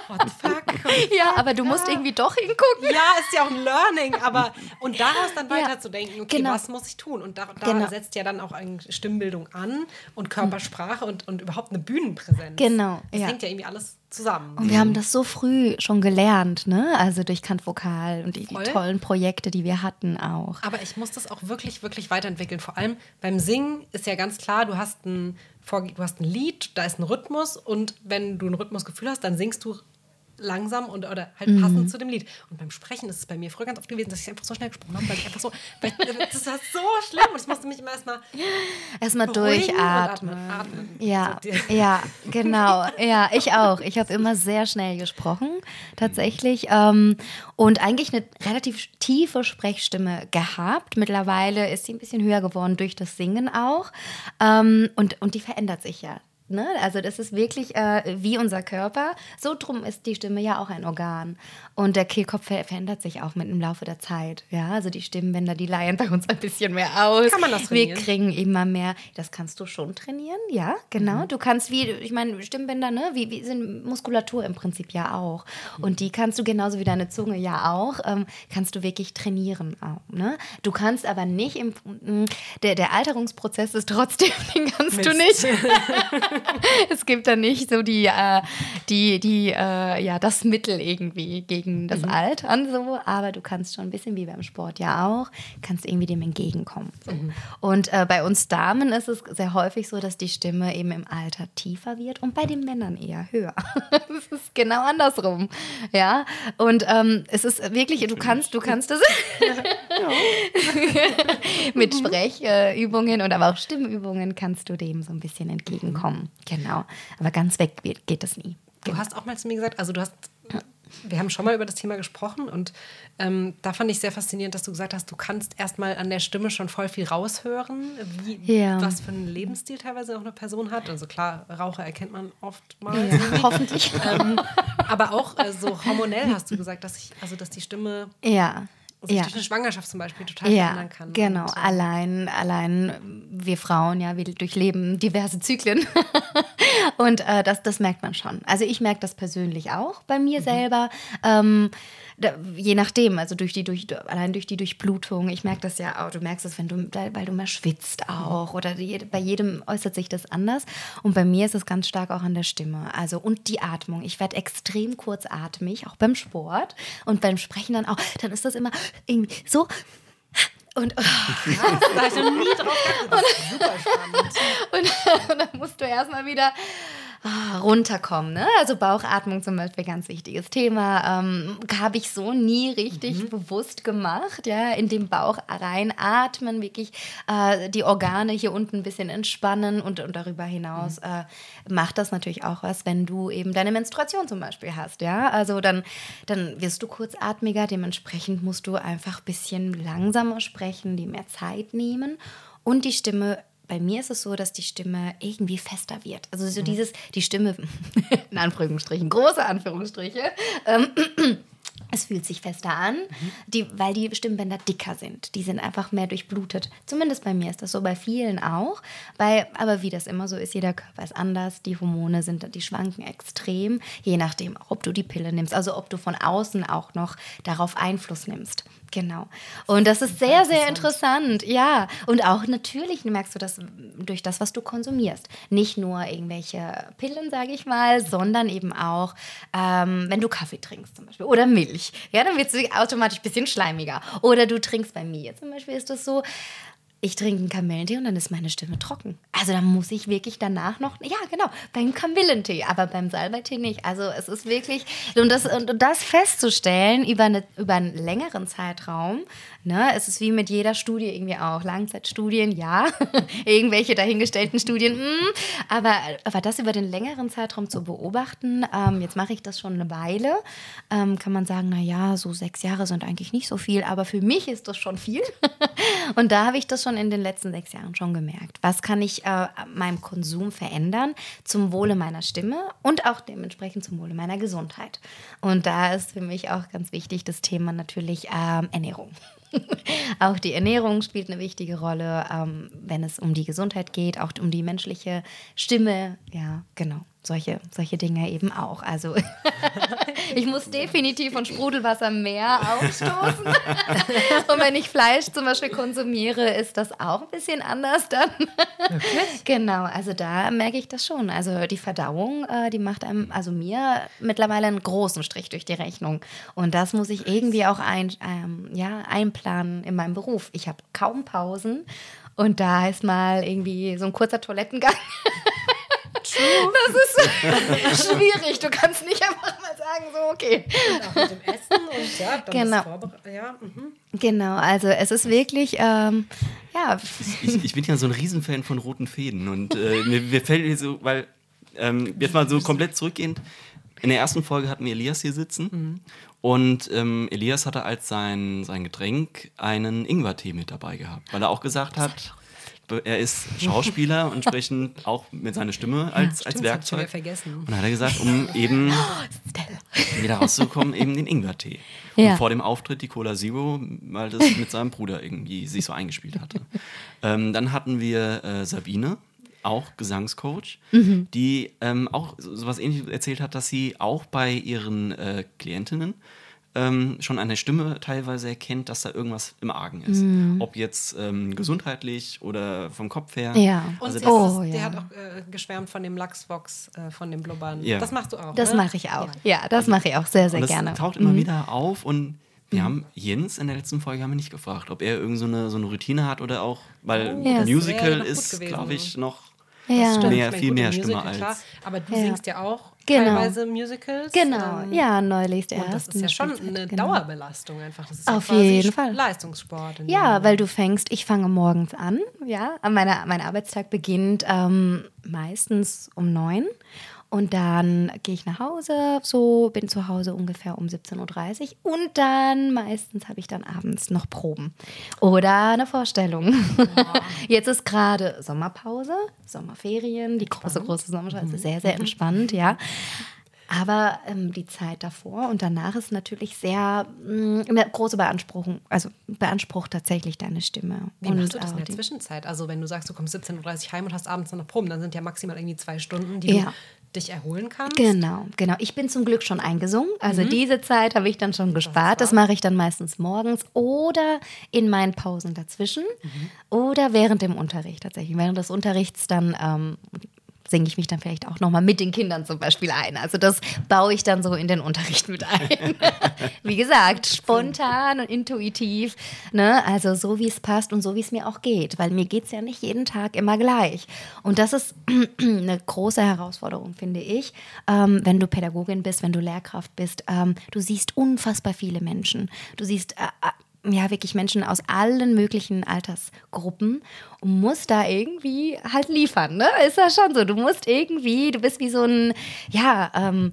What the fuck? [laughs] ja, aber du musst irgendwie doch hingucken. Ja, ist ja auch ein Learning, aber und daraus dann [laughs] weiterzudenken, okay, genau. was muss ich tun? Und da, da Genau. setzt ja dann auch eine Stimmbildung an und Körpersprache und, und überhaupt eine Bühnenpräsenz. Genau, Das ja. hängt ja irgendwie alles zusammen. Und wir haben das so früh schon gelernt, ne? Also durch Kant Vokal und die, die tollen Projekte, die wir hatten auch. Aber ich muss das auch wirklich, wirklich weiterentwickeln. Vor allem beim Singen ist ja ganz klar, du hast ein, Vorge- du hast ein Lied, da ist ein Rhythmus und wenn du ein Rhythmusgefühl hast, dann singst du langsam und oder halt Mhm. passend zu dem Lied. Und beim Sprechen ist es bei mir früher ganz oft gewesen, dass ich einfach so schnell gesprochen habe, weil ich einfach so, weil [laughs] das war so schlimm und ich musste mich immer erstmal Erstmal durchatmen. atmen. Ja, So, ja, [laughs] genau. Ja, ich auch. Ich habe immer sehr schnell gesprochen, tatsächlich. Ähm, und eigentlich eine relativ tiefe Sprechstimme gehabt. Mittlerweile ist sie ein bisschen höher geworden durch das Singen auch. Ähm, und, und die verändert sich ja. Ne? Also das ist wirklich äh, wie unser Körper. So drum ist die Stimme ja auch ein Organ. Und der Kehlkopf ver verändert sich auch mit dem Laufe der Zeit. Ja, also die Stimmbänder, die leihen bei uns ein bisschen mehr aus. Kann man das Wir trainieren? kriegen immer mehr. Das kannst du schon trainieren, ja, genau. Mhm. Du kannst wie, ich meine, Stimmbänder, ne, wie, wie sind Muskulatur im Prinzip ja auch. Und die kannst du genauso wie deine Zunge ja auch, ähm, kannst du wirklich trainieren auch. Ne? Du kannst aber nicht im, m, der, der Alterungsprozess ist trotzdem, [laughs] den kannst du nicht. [laughs] es gibt da nicht so die, äh, die, die, äh, ja, das Mittel irgendwie gegen das Altern so, aber du kannst schon ein bisschen wie beim Sport ja auch, kannst irgendwie dem entgegenkommen. So. Und äh, bei uns Damen ist es sehr häufig so, dass die Stimme eben im Alter tiefer wird und bei den Männern eher höher. [laughs] Es ist genau andersrum, ja. Und ähm, es ist wirklich, du kannst, du kannst das [laughs] mit Sprechübungen und aber auch Stimmübungen kannst du dem so ein bisschen entgegenkommen. Genau. Aber ganz weg geht das nie. Du hast auch mal zu mir gesagt, also du hast, wir haben schon mal über das Thema gesprochen und ähm, da fand ich sehr faszinierend, dass du gesagt hast, du kannst erstmal an der Stimme schon voll viel raushören, wie, Ja. was für einen Lebensstil teilweise auch eine Person hat. Also klar, Raucher erkennt man oftmals. Ja, [laughs] hoffentlich. Ähm, aber auch äh, so hormonell hast du gesagt, dass ich, also dass die Stimme Ja. Sich ja. durch eine Schwangerschaft zum Beispiel total ja, verändern kann. Genau, und, allein, allein wir Frauen, ja, wir durchleben diverse Zyklen. [laughs] und äh, das, das merkt man schon. Also ich merke das persönlich auch bei mir mhm. selber. Ähm, da, je nachdem, also durch die, durch, allein durch die Durchblutung. Ich merke das ja auch, du merkst es, wenn du, weil du mehr schwitzt auch. Oder die, bei jedem äußert sich das anders. Und bei mir ist es ganz stark auch an der Stimme. Also und die Atmung. Ich werde extrem kurzatmig, auch beim Sport. Und beim Sprechen dann auch. Dann ist das immer irgendwie so. Und oh, ja, da ich noch nie drauf geachtet. Das ist super spannend. Und, [laughs] und dann musst du erstmal wieder oh, runterkommen. Ne? Also Bauchatmung zum Beispiel, ganz wichtiges Thema. Ähm, Habe ich so nie richtig mhm. bewusst gemacht. Ja? In den Bauch reinatmen, wirklich äh, die Organe hier unten ein bisschen entspannen und, und darüber hinaus mhm. äh, macht das natürlich auch was, wenn du eben deine Menstruation zum Beispiel hast. Ja? Also dann, dann wirst du kurzatmiger, dementsprechend musst du einfach ein bisschen langsamer sprechen, die mehr Zeit nehmen und die Stimme bei mir ist es so, dass die Stimme irgendwie fester wird. Also so mhm. dieses, die Stimme, [laughs] in Anführungsstrichen, große Anführungsstriche, ähm, [clears throat] es fühlt sich fester an, mhm. die, weil die Stimmbänder dicker sind. Die sind einfach mehr durchblutet. Zumindest bei mir ist das so, bei vielen auch. Bei, aber wie das immer so ist, jeder Körper ist anders. Die Hormone sind, die schwanken extrem, je nachdem, ob du die Pille nimmst, also ob du von außen auch noch darauf Einfluss nimmst. Genau. Und das ist sehr, sehr interessant. Ja. Und auch natürlich merkst du das durch das, was du konsumierst. Nicht nur irgendwelche Pillen, sage ich mal, sondern eben auch, ähm, wenn du Kaffee trinkst zum Beispiel oder Milch. Ja, dann wird es automatisch ein bisschen schleimiger. Oder du trinkst bei mir zum Beispiel, ist das so, ich trinke einen Kamillentee und dann ist meine Stimme trocken. Also da muss ich wirklich danach noch, ja genau, beim Kamillentee, aber beim Salbeitee nicht. Also es ist wirklich, und das, und das festzustellen über, eine, über einen längeren Zeitraum, ne, es ist wie mit jeder Studie irgendwie auch, Langzeitstudien, ja, [laughs] irgendwelche dahingestellten Studien, mh, hm. aber, aber das über den längeren Zeitraum zu beobachten, ähm, jetzt mache ich das schon eine Weile, ähm, kann man sagen, naja, so sechs Jahre sind eigentlich nicht so viel, aber für mich ist das schon viel. [laughs] und da habe ich das schon in den letzten sechs Jahren schon gemerkt. Was kann ich äh, meinem Konsum verändern zum Wohle meiner Stimme und auch dementsprechend zum Wohle meiner Gesundheit? Und da ist für mich auch ganz wichtig das Thema natürlich ähm, Ernährung. [laughs] auch die Ernährung spielt eine wichtige Rolle, ähm, wenn es um die Gesundheit geht, auch um die menschliche Stimme. Ja, genau solche, solche Dinge eben auch. Also [laughs] ich muss definitiv von Sprudelwasser mehr ausstoßen. [laughs] Und wenn ich Fleisch zum Beispiel konsumiere, ist das auch ein bisschen anders dann. Wirklich? Genau, also da merke ich das schon. Also die Verdauung, äh, die macht einem, also mir mittlerweile einen großen Strich durch die Rechnung. Und das muss ich irgendwie auch ein, ähm, ja, einplanen in meinem Beruf. Ich habe kaum Pausen. Und da ist mal irgendwie so ein kurzer Toilettengang. [laughs] True. Das ist [laughs] schwierig. Du kannst nicht einfach mal sagen, so, okay. Und auch mit dem Essen und ja, dann genau. Ja, mhm. Genau, also es ist wirklich, ähm, ja. Ich, ich, bin ja so ein Riesenfan von roten Fäden und äh, mir, mir fällt so, weil ähm, jetzt mal so komplett zurückgehend. In der ersten Folge hatten wir Elias hier sitzen mhm. und ähm, Elias hatte als sein, sein Getränk einen Ingwertee mit dabei gehabt, weil er auch gesagt hat, er ist Schauspieler und [laughs] entsprechend auch mit seiner Stimme als, ja, als Werkzeug. Vergessen. Und dann hat er gesagt, um [laughs] eben wieder rauszukommen, eben den Ingwertee. Ja. Und vor dem Auftritt die Cola Zero, weil das mit seinem Bruder irgendwie sich so eingespielt hatte. ähm, dann hatten wir äh, Sabine, auch Gesangscoach, mhm. die ähm, auch so was ähnliches erzählt hat, dass sie auch bei ihren äh, Klientinnen ähm, schon an der Stimme teilweise erkennt, dass da irgendwas im Argen ist. Mhm. Ob jetzt ähm, gesundheitlich oder vom Kopf her. Ja. Also Und oh, ist, der hat auch äh, geschwärmt von dem Lachsvox, äh, von dem Blubbern. Ja. Das machst du auch. Das ne? mache ich auch. Ja, ja das also, mache ich auch sehr, sehr das gerne. Das taucht immer mhm. wieder auf und wir mhm. haben Jens in der letzten Folge haben wir nicht gefragt, ob er irgend so eine, so eine Routine hat oder auch, weil oh, Musical ist, glaube ich, noch ja. mehr, viel mehr Stimme als. Klar, aber du ja. singst ja auch genau. teilweise Musicals. Genau, ähm, ja, neulich der Und das ist ja schon eine genau. Dauerbelastung einfach. Das ist Auf ja jeden Fall. Leistungssport. Ja, weil du fängst, ich fange morgens an, ja, meine, mein Arbeitstag beginnt ähm, meistens um neun und dann gehe ich nach Hause, so bin zu Hause ungefähr um 17.30 Uhr. Und dann meistens habe ich dann abends noch Proben oder eine Vorstellung. Ja. [laughs] Jetzt ist gerade Sommerpause, Sommerferien, die große, große Sommerpause, mhm. sehr, sehr entspannt, ja. Aber ähm, die Zeit davor und danach ist natürlich sehr mh, mm, eine große Beanspruchung, also beansprucht tatsächlich deine Stimme. Wie und, machst du das in der Zwischenzeit? Also wenn du sagst, du kommst 17.30 Uhr heim und hast abends noch Proben, dann sind ja maximal irgendwie zwei Stunden, die ja. du dich erholen kannst. Genau, genau. Ich bin zum Glück schon eingesungen. Also mhm. diese Zeit habe ich dann schon gespart. Das, das mache ich dann meistens morgens oder in meinen Pausen dazwischen mhm. oder während dem Unterricht tatsächlich. Während des Unterrichts dann ähm, singe ich mich dann vielleicht auch nochmal mit den Kindern zum Beispiel ein. Also das baue ich dann so in den Unterricht mit ein. [laughs] wie gesagt, spontan und intuitiv. Ne? Also so, wie es passt und so, wie es mir auch geht. Weil mir geht es ja nicht jeden Tag immer gleich. Und das ist [clears throat] eine große Herausforderung, finde ich, ähm, wenn du Pädagogin bist, wenn du Lehrkraft bist. Ähm, du siehst unfassbar viele Menschen. Du siehst äh, äh ja wirklich Menschen aus allen möglichen Altersgruppen und musst da irgendwie halt liefern, ne? Ist ja schon so. Du musst irgendwie, du bist wie so ein, ja, ähm,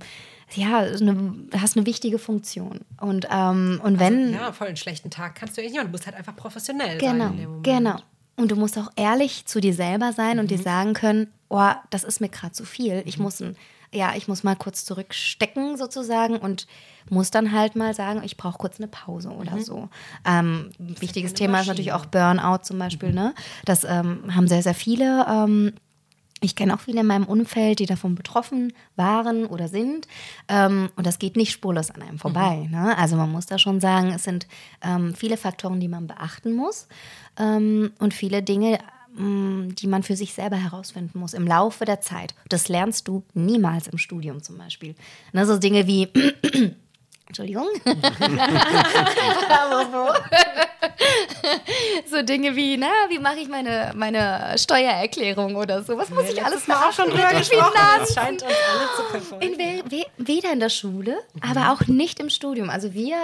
ja, eine, hast eine wichtige Funktion. Und, ähm, und wenn. Also, ja, voll einen schlechten Tag kannst du eigentlich nicht. Du musst halt einfach professionell genau, sein. Genau, genau. Und du musst auch ehrlich zu dir selber sein mhm. und dir mhm. sagen können, oh, das ist mir gerade zu viel. Ich mhm. muss ein ja, ich muss mal kurz zurückstecken sozusagen und muss dann halt mal sagen, ich brauche kurz eine Pause oder mhm. so. Ähm, wichtiges Thema ist natürlich auch Burnout zum Beispiel. Mhm. Ne? Das ähm, haben sehr, sehr viele. Ähm, ich kenne auch viele in meinem Umfeld, die davon betroffen waren oder sind. Ähm, und das geht nicht spurlos an einem vorbei. Mhm. Ne? Also man muss da schon sagen, es sind ähm, viele Faktoren, die man beachten muss. Ähm, und viele Dinge, die man für sich selber herausfinden muss im Laufe der Zeit. Das lernst du niemals im Studium zum Beispiel. Ne, so Dinge wie [clears throat] Entschuldigung. [laughs] [laughs] [laughs] so Dinge wie, na, wie mache ich meine, meine Steuererklärung oder so? Was muss ich alles machen? auch schon drüber gesprochen. Das scheint uns alle zu. In we weder in der Schule, mhm. aber auch nicht im Studium. Also wir,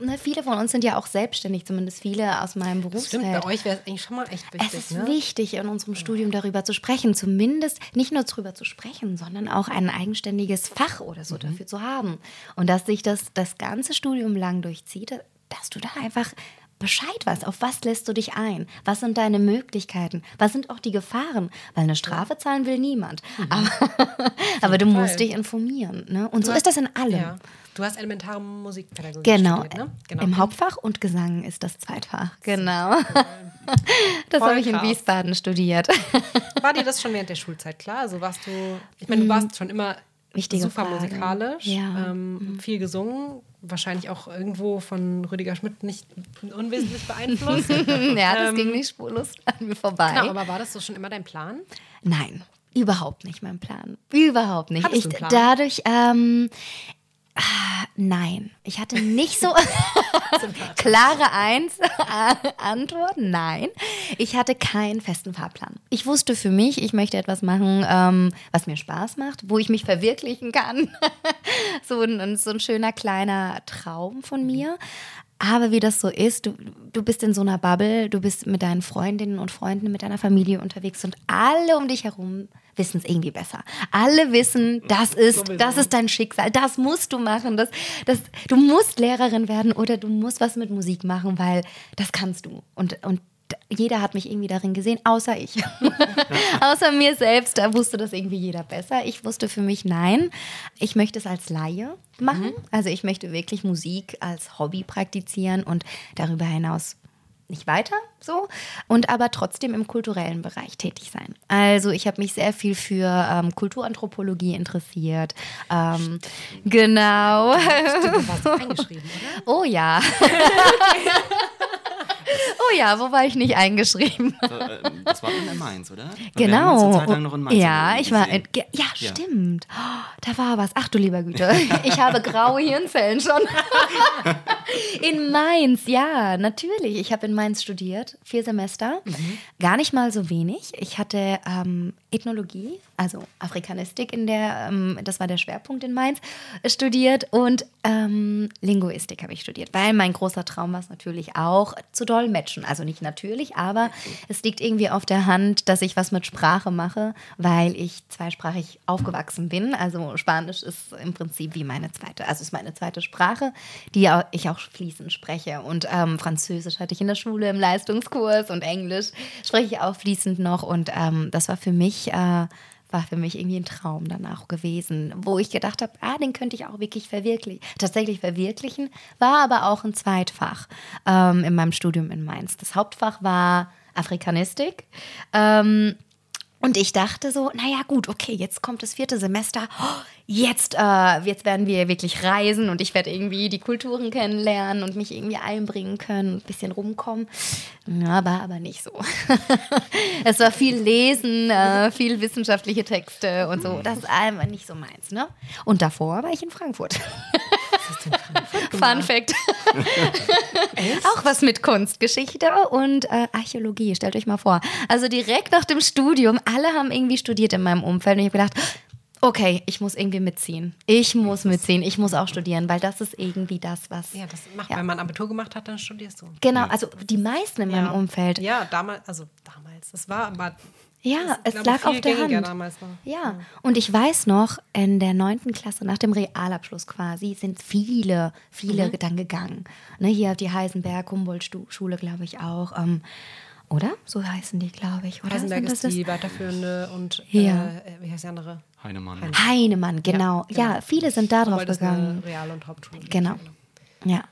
äh, ne, viele von uns sind ja auch selbstständig, zumindest viele aus meinem Berufsfeld. Stimmt, bei euch wäre es eigentlich schon mal echt wichtig. Es ist ne? wichtig, in unserem Studium darüber zu sprechen. Zumindest nicht nur darüber zu sprechen, sondern auch ein eigenständiges Fach oder so mhm. dafür zu haben. Und dass sich das, das das ganze Studium lang durchzieht, dass du da einfach Bescheid weißt, auf was lässt du dich ein? Was sind deine Möglichkeiten? Was sind auch die Gefahren? Weil eine Strafe zahlen will niemand. Mhm. Aber, [laughs] aber du musst dich informieren. Ne? Und du so hast, ist das in allem. Ja. Du hast elementare Musikpädagogik genau. studiert, ne? Genau. Im Hauptfach und Gesang ist das Zweitfach. Genau. [laughs] das habe ich in Wiesbaden studiert. War dir das [laughs] schon während der Schulzeit klar? Also warst du, ich meine, du warst mhm. schon immer Wichtige super Frage. musikalisch, ja. ähm, mhm. viel gesungen, wahrscheinlich auch irgendwo von Rüdiger Schmidt nicht unwesentlich beeinflusst. [laughs] ja, das ähm, ging nicht spurlos an mir vorbei. Genau, aber war das so schon immer dein Plan? Nein, überhaupt nicht mein Plan. Überhaupt nicht. Ich, Dadurch, ähm, Ah, nein, ich hatte nicht so [laughs] klare Eins Antwort. Nein, ich hatte keinen festen Fahrplan. Ich wusste für mich, ich möchte etwas machen, ähm, was mir Spaß macht, wo ich mich verwirklichen kann. [laughs] so, ein, so ein schöner kleiner Traum von mir. Aber wie das so ist, du, du bist in so einer Bubble, du bist mit deinen Freundinnen und Freunden, mit deiner Familie unterwegs und alle um dich herum wissen es irgendwie besser. Alle wissen, das ist, das ist dein Schicksal, das musst du machen. Das, das, du musst Lehrerin werden oder du musst was mit Musik machen, weil das kannst du. Und, und jeder hat mich irgendwie darin gesehen, außer ich. [laughs] außer mir selbst, da wusste das irgendwie jeder besser. Ich wusste für mich, nein, ich möchte es als Laie machen. Mhm. Also ich möchte wirklich Musik als Hobby praktizieren und darüber hinaus nicht weiter so und aber trotzdem im kulturellen Bereich tätig sein. Also ich habe mich sehr viel für ähm, Kulturanthropologie interessiert. Ähm, genau. Stimmt, du warst [laughs] eingeschrieben, oder? Oh ja. [laughs] [laughs] Oh ja, wo war ich nicht eingeschrieben? Äh, das war in Mainz, oder? genau. Mainz ja, ich war. In, ja, ja, stimmt. Oh, da war was. Ach du lieber Güte. [laughs] Ich habe graue Hirnzellen schon. [laughs] in Mainz, ja, natürlich. Ich habe in Mainz studiert, vier Semester. Mhm. Gar nicht mal so wenig. Ich hatte ähm, Ethnologie, also Afrikanistik in der, ähm, das war der Schwerpunkt in Mainz, studiert und ähm, Linguistik habe ich studiert, weil mein großer Traum war es natürlich auch zu dolmetschen. Also nicht natürlich, aber es liegt irgendwie auf der Hand, dass ich was mit Sprache mache, weil ich zweisprachig aufgewachsen bin. Also Spanisch ist im Prinzip wie meine zweite, also ist meine zweite Sprache, die ich auch fließend spreche. Und ähm, Französisch hatte ich in der Schule im Leistungskurs und Englisch spreche ich auch fließend noch. Und ähm, das war für mich äh, war für mich irgendwie ein Traum danach gewesen, wo ich gedacht habe, ah, den könnte ich auch wirklich verwirklichen, tatsächlich verwirklichen, war aber auch ein Zweitfach ähm, in meinem Studium in Mainz. Das Hauptfach war Afrikanistik. Ähm, und ich dachte so, naja gut, okay, jetzt kommt das vierte Semester, oh, jetzt, äh, jetzt werden wir wirklich reisen und ich werde irgendwie die Kulturen kennenlernen und mich irgendwie einbringen können, ein bisschen rumkommen. Ja, war aber nicht so. [laughs] es war viel Lesen, äh, viel wissenschaftliche Texte und so. Das ist einfach nicht so meins. Ne? Und davor war ich in Frankfurt. [laughs] Fun Fact. [laughs] Auch was mit Kunstgeschichte und äh, Archäologie, stellt euch mal vor. Also direkt nach dem Studium, alle haben irgendwie studiert in meinem Umfeld und ich habe gedacht, okay, ich muss irgendwie mitziehen. Ich muss mitziehen, ich muss auch studieren, weil das ist irgendwie das, was. Ja, das macht, ja. wenn man Abitur gemacht hat, dann studierst du. Genau, also die meisten in meinem ja. Umfeld. Ja, damals, also damals, das war aber ja, es lag auf der Hand. Ja, und ich weiß noch, in der neunten Klasse, nach dem Realabschluss quasi, sind viele, viele mhm. dann gegangen. Ne, hier die Heisenberg-Humboldt-Schule, glaube ich auch. Ähm, oder? So heißen die, glaube ich. Oder? Heisenberg ist die weiterführende und ja. äh, wie heißt die andere? Heinemann. Heinemann, genau. Ja, genau. ja viele sind da drauf gegangen. Real- und Hauptschule. Genau. Ja.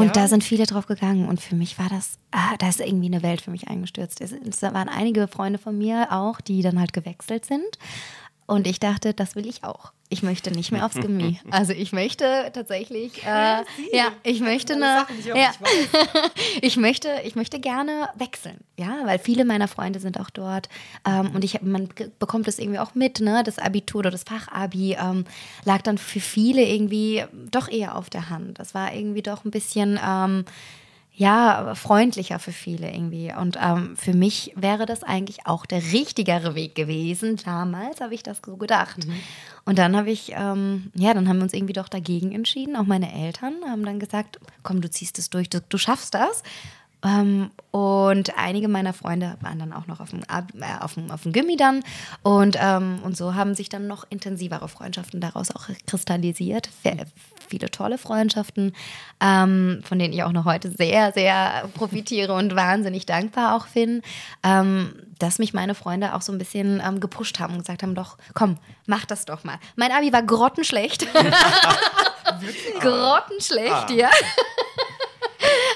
Und da sind viele drauf gegangen und für mich war das, ah, da ist irgendwie eine Welt für mich eingestürzt. Es, es waren einige Freunde von mir auch, die dann halt gewechselt sind. Und ich dachte, das will ich auch. Ich möchte nicht mehr aufs Gimmi. [laughs] Also ich möchte tatsächlich, äh, ja, ich möchte eine, ja, [laughs] ich möchte, ich möchte gerne wechseln, ja, weil viele meiner Freunde sind auch dort ähm, und ich, man bekommt es irgendwie auch mit, ne, das Abitur oder das Fachabi ähm, lag dann für viele irgendwie doch eher auf der Hand. Das war irgendwie doch ein bisschen ähm, ja, freundlicher für viele irgendwie. Und ähm, für mich wäre das eigentlich auch der richtigere Weg gewesen. Damals habe ich das so gedacht. Mhm. Und dann habe ich, ähm, ja, dann haben wir uns irgendwie doch dagegen entschieden. Auch meine Eltern haben dann gesagt, komm, du ziehst es durch, du, du schaffst das. Ähm, und einige meiner Freunde waren dann auch noch auf dem, äh, auf dem, auf dem Gimmi dann. Und, ähm, und so haben sich dann noch intensivere Freundschaften daraus auch kristallisiert. Viele tolle Freundschaften, ähm, von denen ich auch noch heute sehr, sehr profitiere und wahnsinnig dankbar auch bin, ähm, dass mich meine Freunde auch so ein bisschen ähm, gepusht haben und gesagt haben: Doch, komm, mach das doch mal. Mein Abi war grottenschlecht. [laughs] [laughs] grottenschlecht, ah. ja.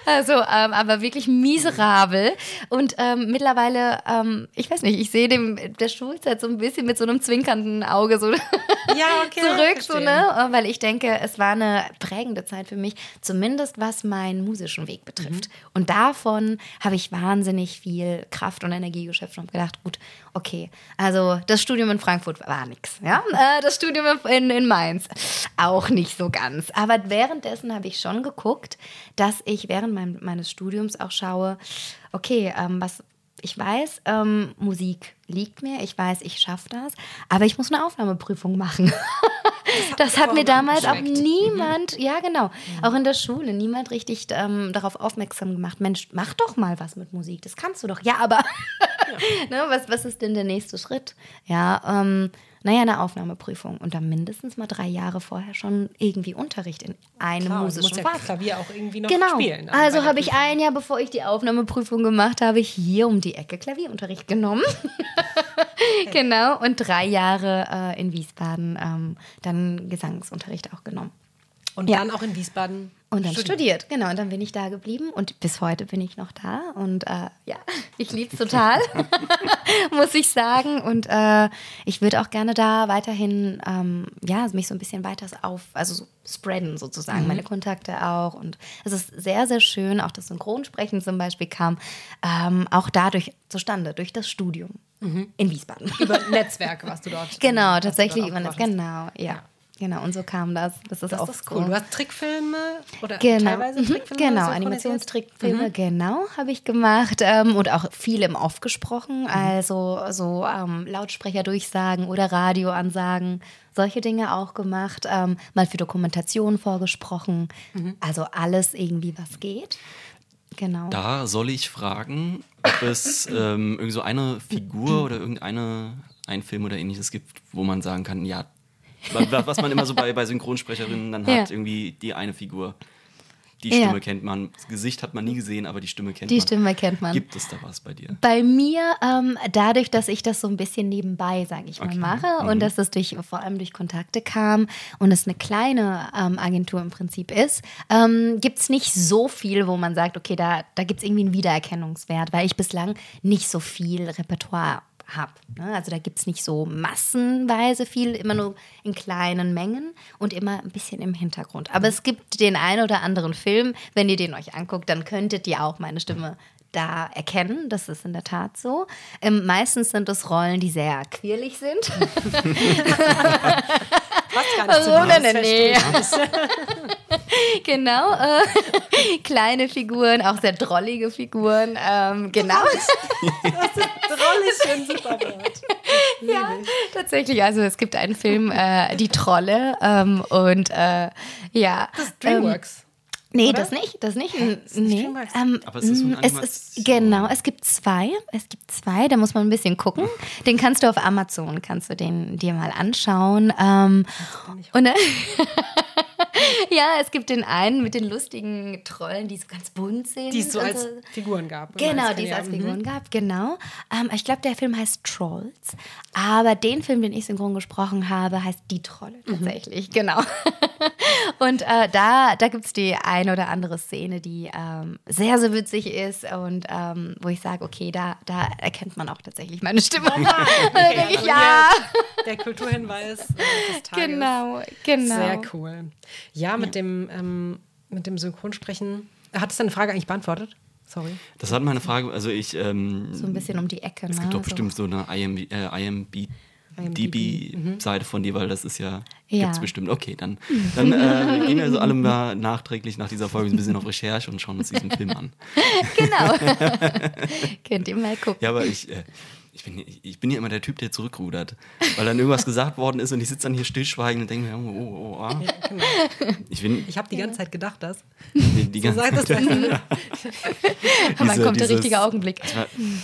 Also, ähm, aber wirklich miserabel. Und ähm, mittlerweile, ähm, ich weiß nicht, ich sehe dem der Schulzeit so ein bisschen mit so einem zwinkernden Auge so ja, okay, [laughs] zurück, so, ne? weil ich denke, es war eine prägende Zeit für mich, zumindest was meinen musischen Weg betrifft. Mhm. Und davon habe ich wahnsinnig viel Kraft und Energie geschöpft und gedacht, gut, okay, also das Studium in Frankfurt war nichts, ja, äh, das Studium in, in Mainz auch nicht so ganz. Aber währenddessen habe ich schon geguckt, dass ich während mein, meines Studiums auch schaue, okay, ähm, was ich weiß, ähm, Musik liegt mir, ich weiß, ich schaffe das, aber ich muss eine Aufnahmeprüfung machen. [laughs] Das, das hat mir damals auch niemand, mhm. ja genau, mhm. auch in der Schule, niemand richtig ähm, darauf aufmerksam gemacht. Mensch, mach doch mal was mit Musik, das kannst du doch. Ja, aber ja. [laughs] ne, was, was ist denn der nächste Schritt? Ja, ähm, naja, eine Aufnahmeprüfung und dann mindestens mal drei Jahre vorher schon irgendwie Unterricht in einem Klar, musischen musst ja Klavier auch irgendwie noch genau. spielen. Also habe ich ein Jahr, bevor ich die Aufnahmeprüfung gemacht habe, hier um die Ecke Klavierunterricht genommen. [laughs] genau, und drei Jahre äh, in Wiesbaden ähm, dann Gesangsunterricht auch genommen. Und ja. dann auch in Wiesbaden und dann studiert. studiert. genau. Und dann bin ich da geblieben und bis heute bin ich noch da. Und äh, ja, [laughs] ich liebe es total, [laughs] muss ich sagen. Und äh, ich würde auch gerne da weiterhin, ähm, ja, mich so ein bisschen weiter auf, also so spreaden sozusagen, mhm. meine Kontakte auch. Und es ist sehr, sehr schön, auch das Synchronsprechen zum Beispiel kam ähm, auch dadurch zustande, durch das Studium mhm. in Wiesbaden. Über [laughs] Netzwerke, was du dort Genau, tatsächlich über Netzwerke. Genau, ja. ja. Genau, und so kam das. Das ist das auch ist cool. Du hast Trickfilme oder genau. teilweise mhm, Trickfilme? Genau, Animationstrickfilme, mhm. genau, habe ich gemacht. Ähm, und auch viel im Off gesprochen, mhm. also so ähm, Lautsprecherdurchsagen oder Radioansagen, solche Dinge auch gemacht. Ähm, mal für Dokumentationen vorgesprochen. Mhm. Also alles irgendwie, was geht. Genau. Da soll ich fragen, ob es ähm, irgend so eine Figur [clears throat] oder irgendeine ein Film oder ähnliches gibt, wo man sagen kann, ja, was man immer so bei, bei Synchronsprecherinnen dann hat, ja. irgendwie die eine Figur. die Stimme ja. kennt man. Das Gesicht hat man nie gesehen, aber die Stimme kennt die man. Die Stimme kennt man. Gibt es da was bei dir? Bei mir, ähm, dadurch, dass ich das so ein bisschen nebenbei, sage ich mal, okay. mache mhm. und dass es durch, vor allem durch Kontakte kam und es eine kleine ähm, Agentur im Prinzip ist, ähm, gibt es nicht so viel, wo man sagt, okay, da, da gibt es irgendwie einen Wiedererkennungswert, weil ich bislang nicht so viel Repertoire habe. Ne? Also da gibt es nicht so massenweise viel, immer nur in kleinen Mengen und immer ein bisschen im Hintergrund. Aber es gibt den einen oder anderen Film, wenn ihr den euch anguckt, dann könntet ihr auch meine Stimme da erkennen. Das ist in der Tat so. Ähm, meistens sind es Rollen, die sehr quirlig sind. [laughs] Passt gar nicht nee, nee, nee. [laughs] genau. Äh, [laughs] kleine Figuren, auch sehr drollige Figuren. Ähm, genau. [laughs] das ist drollig ein super Wort. Ja, tatsächlich. Also es gibt einen Film, äh, Die Trolle. Ähm, und äh, ja. Das ist Dreamworks. Ähm, Nee, Oder? das nicht, das nicht. Nee. Ähm, Aber es ist, so es ist Genau, es gibt zwei. Es gibt zwei, da muss man ein bisschen gucken. Den kannst du auf Amazon, kannst du den dir mal anschauen. Ähm, und, [laughs] ja, es gibt den einen mit den lustigen Trollen, die so ganz bunt sind. Die es so als so. Figuren gab. Genau, die es als Figuren mhm. gab, genau. Ähm, ich glaube, der Film heißt Trolls. Aber den Film, den ich synchron gesprochen habe, heißt Die Trolle mhm. tatsächlich, mhm. genau. [laughs] [laughs] und äh, da, da gibt es die ein oder andere Szene, die ähm, sehr, sehr witzig ist und ähm, wo ich sage, okay, da, da erkennt man auch tatsächlich meine Stimme. Okay, [laughs] da denke ich, ja. Der Kulturhinweis äh, des Tages. Genau, genau. Sehr cool. Ja, mit ja. dem ähm, mit dem Synchronsprechen. Hat es deine Frage eigentlich beantwortet? Sorry. Das hat meine Frage, also ich. Ähm, so ein bisschen um die Ecke. Es gibt ne? doch bestimmt so, eine IMB, äh, IMB DB-Seite von dir, weil das ist ja, ja. gibt es bestimmt. Okay, dann, [laughs] dann äh, gehen wir also alle mal nachträglich nach dieser Folge ein bisschen auf Recherche und schauen uns diesen Film an. [laughs] Genau. [laughs] Könnt ihr mal gucken. Ja, aber ich, äh, ich bin, ich bin ja immer der Typ, der zurückrudert. Weil dann irgendwas gesagt worden ist und ich sitze dann hier stillschweigend und denke mir, oh, oh, oh. Ah. Ja, genau. Ich, ich habe die ganze Zeit gedacht, das. Die, die [laughs] so ganze Zeit. Wann [laughs] [laughs] kommt der richtige Augenblick?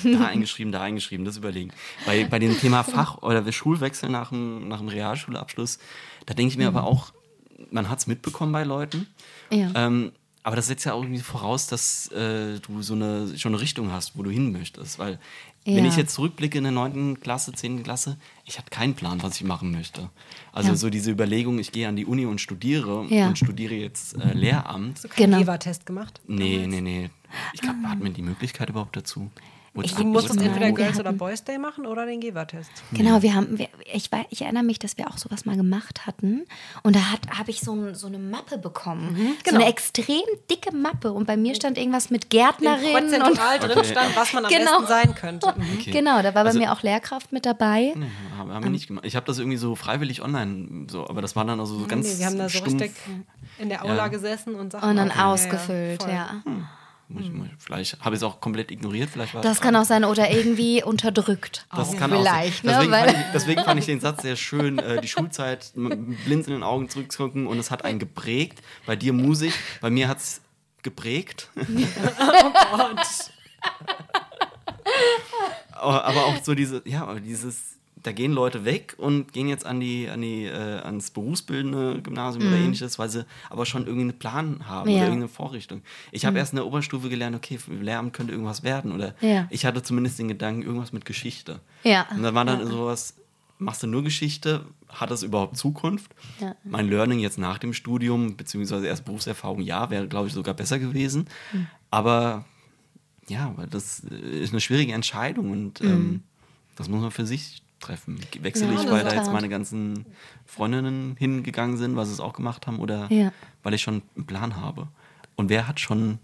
Da eingeschrieben, da eingeschrieben, das überlegen. Bei, bei dem Thema Fach- oder Schulwechsel nach dem, nach dem Realschulabschluss, da denke ich mir mhm. aber auch, man hat es mitbekommen bei Leuten. Ja. Ähm, aber das setzt ja auch irgendwie voraus, dass äh, du so eine, schon eine Richtung hast, wo du hin möchtest. Weil ja. Wenn ich jetzt zurückblicke in der 9. Klasse, 10. Klasse, ich hatte keinen Plan, was ich machen möchte. Also ja. so diese Überlegung, ich gehe an die Uni und studiere ja. und studiere jetzt äh, Lehramt. Hast du keinen genau. EVA-Test gemacht? Nee, nee, nee. Ich glaube, hat man die Möglichkeit überhaupt dazu? Ich muss das entweder Girls oder Boys Day machen oder den Gewa-Test. Genau, wir haben, wir, ich, ich, erinnere mich, dass wir auch sowas mal gemacht hatten. Und da habe ich so, ein, so, eine Mappe bekommen. Mhm, genau. So eine extrem dicke Mappe. Und bei mir stand irgendwas mit Gärtnerin. Und okay. drin stand, was man am genau. besten sein könnte. Mhm. [laughs] Okay. Genau, da war also, bei mir auch Lehrkraft mit dabei. Nee, haben wir um. nicht gemacht. Ich habe das irgendwie so freiwillig online, so, aber das war dann also so ganz. Nee, wir haben da so stumpf. richtig in der Aula ja. gesessen und Sachen. Und dann ausgefüllt, ja. ja. Hm. Mhm. Vielleicht habe ich es auch komplett ignoriert. Vielleicht das kann auch sein oder irgendwie unterdrückt. Das auch. kann vielleicht, auch sein. Ne? Deswegen, fand ich, deswegen, fand ich, den Satz sehr schön. Äh, die Schulzeit blind in den Augen zurückzugucken und es hat einen geprägt. Bei dir Musik, bei mir hat es geprägt. [laughs] oh Gott. [laughs] aber auch so diese, ja, dieses da gehen Leute weg und gehen jetzt an die, an die, äh, ans berufsbildende Gymnasium mhm. oder ähnliches, weil sie aber schon irgendwie einen Plan haben ja. oder irgendeine Vorrichtung. Ich habe mhm. erst in der Oberstufe gelernt, okay, Lehramt könnte irgendwas werden. Oder ja. ich hatte zumindest den Gedanken, irgendwas mit Geschichte. Ja. Und dann war dann ja. sowas, machst du nur Geschichte? Hat das überhaupt Zukunft? Ja. Mein Learning jetzt nach dem Studium, beziehungsweise erst Berufserfahrung, ja, wäre, glaube ich, sogar besser gewesen. Mhm. Aber ja, das ist eine schwierige Entscheidung und mhm. ähm, das muss man für sich treffen? Wechsle ja, ich, weil da jetzt meine ganzen Freundinnen hingegangen sind, was sie es auch gemacht haben, oder ja. weil ich schon einen Plan habe? Und wer hat schon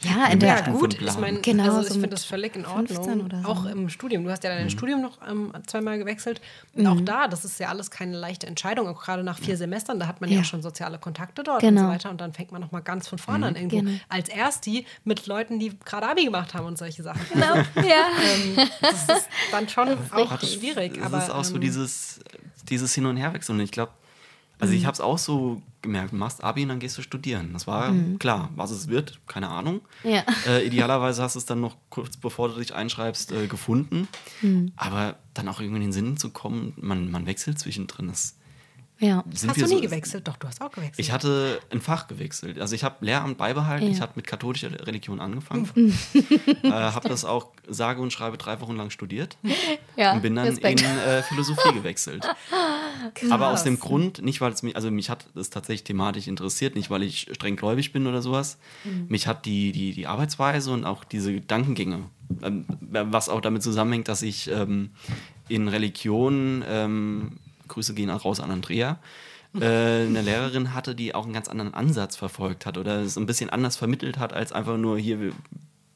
ja, in der ja, gut. Ich meine, genau, also ich so finde das völlig in Ordnung. So. Auch im Studium. Du hast ja dein mhm. Studium noch ähm, zweimal gewechselt. Mhm. Auch da, das ist ja alles keine leichte Entscheidung. Auch gerade nach vier Semestern, da hat man ja, ja schon soziale Kontakte dort genau. und so weiter. Und dann fängt man noch mal ganz von vorne mhm. an irgendwo. Genau. Als Ersti mit Leuten, die gerade Abi gemacht haben und solche Sachen. Genau, [laughs] ja. ähm, das ist dann schon auch schwierig. Das aber, ist auch ähm, so dieses, dieses Hin- und Herwechseln. Und ich glaube, also ich mhm. habe es auch so gemerkt, du machst Abi und dann gehst du studieren. Das war mhm. klar, was es wird, keine Ahnung. Ja. Äh, idealerweise hast du es dann noch kurz bevor du dich einschreibst äh, gefunden. Mhm. Aber dann auch irgendwie in den Sinn zu kommen, man, man wechselt zwischendrin. Das, Ja. Hast du nie so, gewechselt? Doch, du hast auch gewechselt. Ich hatte ein Fach gewechselt. Also ich habe Lehramt beibehalten. Ja. Ich habe mit katholischer Religion angefangen. [laughs] äh, habe das auch sage und schreibe drei Wochen lang studiert. Ja, und bin dann Respekt. in äh, Philosophie gewechselt. Krass. Aber aus dem Grund, nicht weil es mich, also mich hat es tatsächlich thematisch interessiert, nicht weil ich streng gläubig bin oder sowas. Mhm. Mich hat die, die, die Arbeitsweise und auch diese Gedankengänge, ähm, was auch damit zusammenhängt, dass ich ähm, in Religion ähm, Grüße gehen auch raus an Andrea, äh, eine Lehrerin hatte, die auch einen ganz anderen Ansatz verfolgt hat oder es ein bisschen anders vermittelt hat, als einfach nur hier, wir,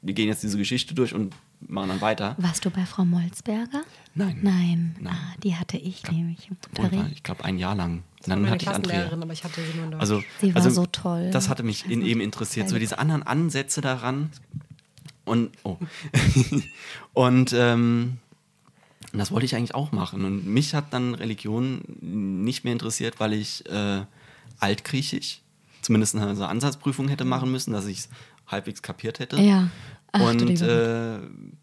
wir gehen jetzt diese Geschichte durch und machen dann weiter. Warst du bei Frau Molzberger? Nein. Nein, Nein. Ah, die hatte ich, ich nämlich im Unterricht. Ich glaube, ein Jahr lang. Das dann hatte ich Andrea. aber ich hatte sie nur noch. Also, sie war also, so toll. Das hatte mich in, eben interessiert, so diese anderen Ansätze daran. Und, oh. [laughs] und ähm, und das wollte ich eigentlich auch machen. Und mich hat dann Religion nicht mehr interessiert, weil ich äh, altgriechisch zumindest eine so Ansatzprüfung hätte machen müssen, dass ich es halbwegs kapiert hätte. Ja. Ach, und äh, da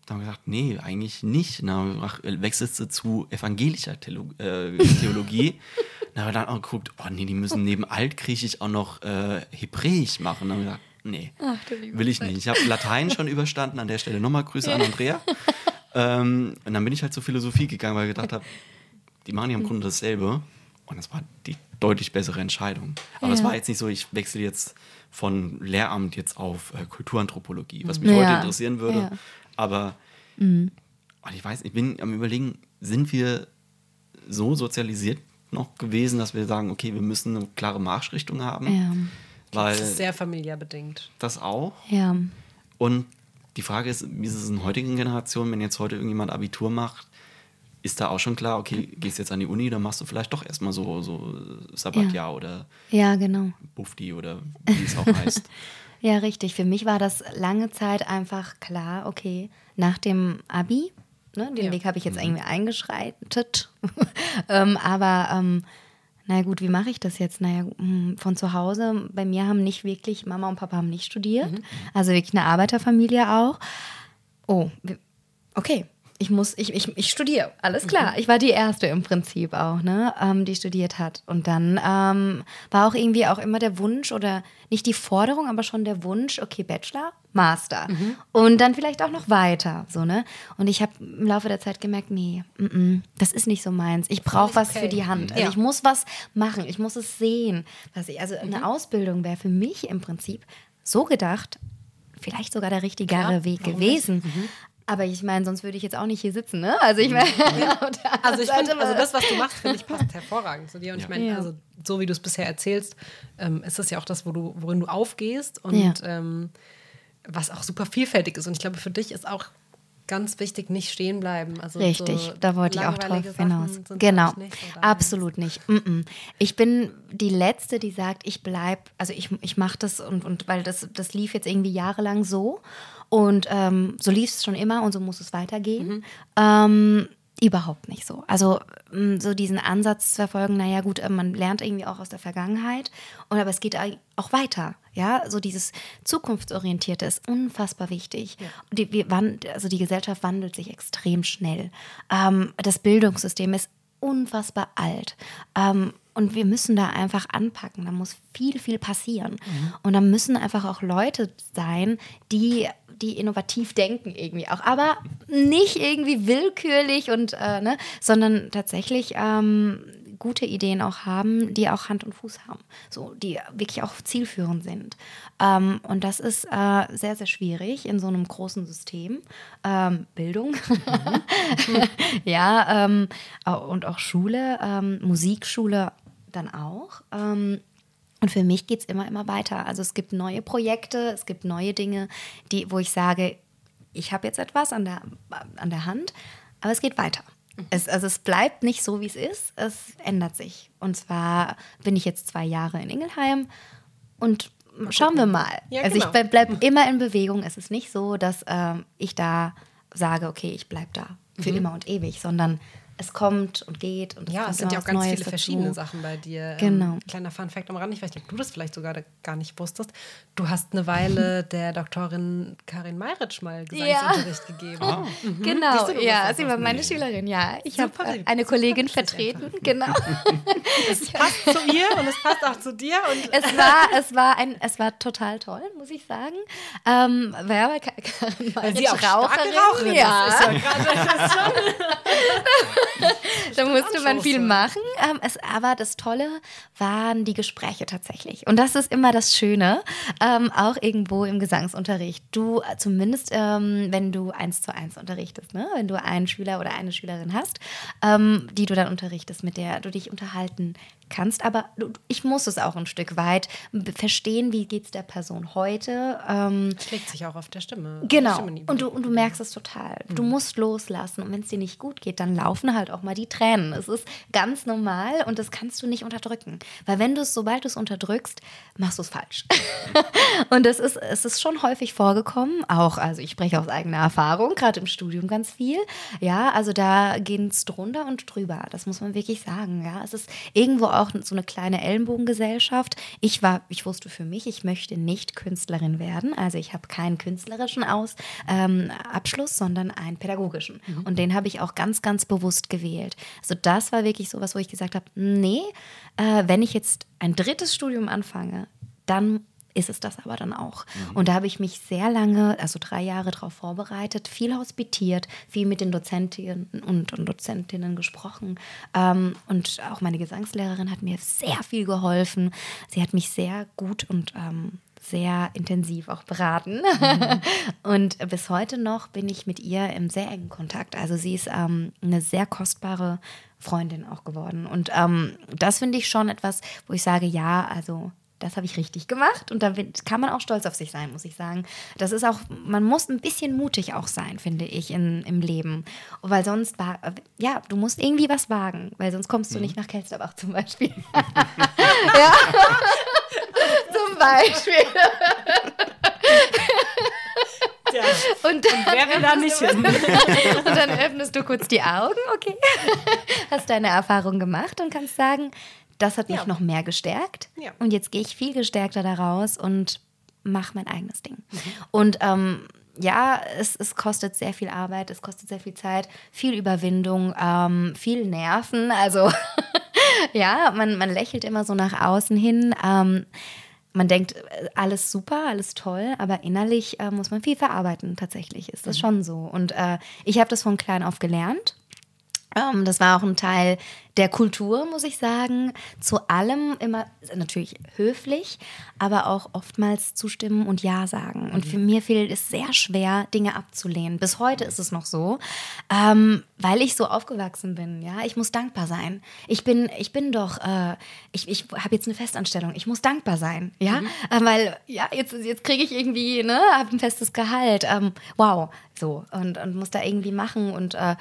haben wir gesagt, nee, eigentlich nicht. Dann wechselst du zu evangelischer Theolo äh, Theologie. [laughs] dann haben wir dann auch geguckt, oh nee, die müssen neben Altgriechisch auch noch äh, Hebräisch machen. Dann haben wir gesagt, nee, Ach, will ich nicht. Ich habe Latein schon überstanden. An der Stelle nochmal Grüße an Andrea. [laughs] Ähm, und dann bin ich halt zur Philosophie gegangen, weil ich gedacht habe, die machen ja im Grunde dasselbe. Und das war die deutlich bessere Entscheidung. Aber es war jetzt nicht so, ich wechsle jetzt von Lehramt jetzt auf äh, Kulturanthropologie, was mich ja. heute interessieren würde. Ja. Aber mhm. ich weiß, ich bin am überlegen, sind wir so sozialisiert noch gewesen, dass wir sagen, okay, wir müssen eine klare Marschrichtung haben? Ja. Weil das ist sehr familiärbedingt. Das auch. Ja. Und die Frage ist, wie ist es in heutigen Generationen, wenn jetzt heute irgendjemand Abitur macht, ist da auch schon klar, okay, gehst jetzt an die Uni, dann machst du vielleicht doch erstmal so, so Sabbatjahr ja. oder ja, genau. Bufdi oder wie es auch [laughs] heißt. ja, richtig. Für mich war das lange Zeit einfach klar, okay, nach dem Abi, ne, den ja. Weg habe ich jetzt mhm. irgendwie eingeschreitet, [laughs] ähm, aber ähm, na gut, wie mache ich das jetzt? Naja, hm, von zu Hause, bei mir haben nicht wirklich, Mama und Papa haben nicht studiert, mhm. also wirklich eine Arbeiterfamilie auch. Oh, okay, ich muss, ich, ich, ich studiere, alles klar. Mhm. Ich war die Erste im Prinzip auch, ne, ähm, die studiert hat. Und dann ähm, war auch irgendwie auch immer der Wunsch oder nicht die Forderung, aber schon der Wunsch, okay, Bachelor, Master. Mhm. Und dann vielleicht auch noch weiter, so, ne. Und ich habe im Laufe der Zeit gemerkt, nee, m -m, das ist nicht so meins. Ich brauche was okay. für die Hand. Also ja. ich muss was machen, ich muss es sehen. Was ich, also mhm. eine Ausbildung wäre für mich im Prinzip so gedacht, vielleicht sogar der richtigere Klar, Weg gewesen. Mhm. Aber ich meine, sonst würde ich jetzt auch nicht hier sitzen, ne? Also ich meine, [laughs] also ich finde, also das, was du machst, finde ich [laughs] passt hervorragend zu dir. Und ja. ich meine, ja. also so wie du es bisher erzählst, ähm, ist das ja auch das, wo du, worin du aufgehst und ja. ähm, was auch super vielfältig ist. Und ich glaube, für dich ist auch ganz wichtig, nicht stehen bleiben. Also Richtig, so da wollte ich auch drauf hinaus. Genau, nicht, absolut nicht. Ich bin die Letzte, die sagt, ich bleibe, also ich, ich mache das und, und weil das, das lief jetzt irgendwie jahrelang so und ähm, so lief es schon immer und so muss es weitergehen. Mhm. Ähm, überhaupt nicht so. Also mm, so diesen Ansatz zu verfolgen, naja gut, äh, man lernt irgendwie auch aus der Vergangenheit, und aber es geht auch weiter. Ja, so dieses Zukunftsorientierte ist unfassbar wichtig. Ja. Die, wir, also die Gesellschaft wandelt sich extrem schnell. Ähm, das Bildungssystem ist unfassbar alt. Ähm, und wir müssen da einfach anpacken. Da muss viel, viel passieren. Mhm. Und da müssen einfach auch Leute sein, die die innovativ denken irgendwie auch, aber nicht irgendwie willkürlich und äh, ne, sondern tatsächlich ähm, gute Ideen auch haben, die auch Hand und Fuß haben, so die wirklich auch zielführend sind. Ähm, und das ist äh, sehr sehr schwierig in so einem großen System. Ähm, Bildung, mhm. [laughs] ja ähm, und auch Schule, ähm, Musikschule dann auch. Ähm, und für mich geht es immer, immer weiter. Also es gibt neue Projekte, es gibt neue Dinge, die, wo ich sage, ich habe jetzt etwas an der, an der Hand, aber es geht weiter. Mhm. Es, also es bleibt nicht so, wie es ist, es ändert sich. Und zwar bin ich jetzt zwei Jahre in Ingelheim und schauen wir mal. Ja, also genau. ich bleibe immer in Bewegung. Es ist nicht so, dass äh, ich da sage, okay, ich bleibe da für mhm. immer und ewig, sondern es kommt und geht. Und es ja, es sind ja auch ganz Neues viele dazu. verschiedene Sachen bei dir. Genau. Ähm, kleiner Fun Fact am Rand, ich weiß nicht, ob du das vielleicht sogar gar nicht wusstest. Du hast eine Weile [laughs] der Doktorin Karin Meiritsch mal Gesangsunterricht ja. gegeben. Oh. Mhm. Genau, du, ja, sie war meine Schülerin, ja. Ich habe äh, eine Kollegin vertreten, genau. [laughs] es [laughs] passt zu ihr und es passt auch zu dir. Und es, war, es, war ein, es war total toll, muss ich sagen. Ähm, weil Karin Meiritsch sie auch Raucherin, Raucherin ja. ist. Ja [laughs] da musste man viel machen. Ähm, es, aber das Tolle waren die Gespräche tatsächlich. Und das ist immer das Schöne, ähm, auch irgendwo im Gesangsunterricht. Du, äh, zumindest ähm, wenn du eins zu eins unterrichtest, ne? wenn du einen Schüler oder eine Schülerin hast, ähm, die du dann unterrichtest, mit der du dich unterhalten kannst, aber ich muss es auch ein Stück weit verstehen, wie geht es der Person heute. Ähm, Schlägt sich auch auf der Stimme. Genau. Stimme und, du, und du merkst es total. Mhm. Du musst loslassen und wenn es dir nicht gut geht, dann laufen halt auch mal die Tränen. Es ist ganz normal und das kannst du nicht unterdrücken. Weil wenn du es, sobald du es unterdrückst, machst du es falsch. [laughs] und es ist, es ist schon häufig vorgekommen, auch, also ich spreche aus eigener Erfahrung, gerade im Studium ganz viel. Ja, also da gehen es drunter und drüber. Das muss man wirklich sagen. Ja, es ist irgendwo auch auch so eine kleine Ellenbogengesellschaft. Ich war, ich wusste für mich, ich möchte nicht Künstlerin werden. Also ich habe keinen künstlerischen Aus, ähm, Abschluss, sondern einen pädagogischen. Mhm. Und den habe ich auch ganz, ganz bewusst gewählt. Also das war wirklich so was, wo ich gesagt habe, nee, äh, wenn ich jetzt ein drittes Studium anfange, dann ist es das aber dann auch. Mhm. Und da habe ich mich sehr lange, also drei Jahre darauf vorbereitet, viel hospitiert, viel mit den Dozentinnen und, und Dozentinnen gesprochen. Ähm, und auch meine Gesangslehrerin hat mir sehr viel geholfen. Sie hat mich sehr gut und ähm, sehr intensiv auch beraten. Mhm. [laughs] und bis heute noch bin ich mit ihr im sehr engen Kontakt. Also sie ist ähm, eine sehr kostbare Freundin auch geworden. Und ähm, das finde ich schon etwas, wo ich sage, ja, also das habe ich richtig gemacht und da kann man auch stolz auf sich sein, muss ich sagen. Das ist auch, man muss ein bisschen mutig auch sein, finde ich, in, im Leben. Weil sonst, war, ja, du musst irgendwie was wagen, weil sonst kommst du mhm. nicht nach Kelsterbach zum Beispiel. [laughs] ja, [laughs] zum Beispiel. Ja. [laughs] Und dann, und wäre da nicht hin. und dann öffnest du kurz die Augen, okay, hast deine Erfahrung gemacht und kannst sagen, das hat mich ja. noch mehr gestärkt. Ja. Und jetzt gehe ich viel gestärkter daraus und mache mein eigenes Ding. Mhm. Und ähm, ja, es, es kostet sehr viel Arbeit, es kostet sehr viel Zeit, viel Überwindung, ähm, viel Nerven. Also [laughs] ja, man, man lächelt immer so nach außen hin. Ähm, man denkt, alles super, alles toll, aber innerlich äh, muss man viel verarbeiten. Tatsächlich ist das mhm. schon so. Und äh, ich habe das von klein auf gelernt. Ähm, das war auch ein Teil der Kultur, muss ich sagen. Zu allem immer natürlich höflich, aber auch oftmals zustimmen und Ja sagen. Und mhm. für mir fiel es sehr schwer, Dinge abzulehnen. Bis heute ist es noch so, ähm, weil ich so aufgewachsen bin. Ja, ich muss dankbar sein. Ich bin, ich bin doch, äh, ich, ich habe jetzt eine Festanstellung. Ich muss dankbar sein. Ja, mhm. äh, weil ja jetzt, jetzt kriege ich irgendwie, ne, habe ein festes Gehalt. Ähm, wow, so und, und muss da irgendwie machen und äh,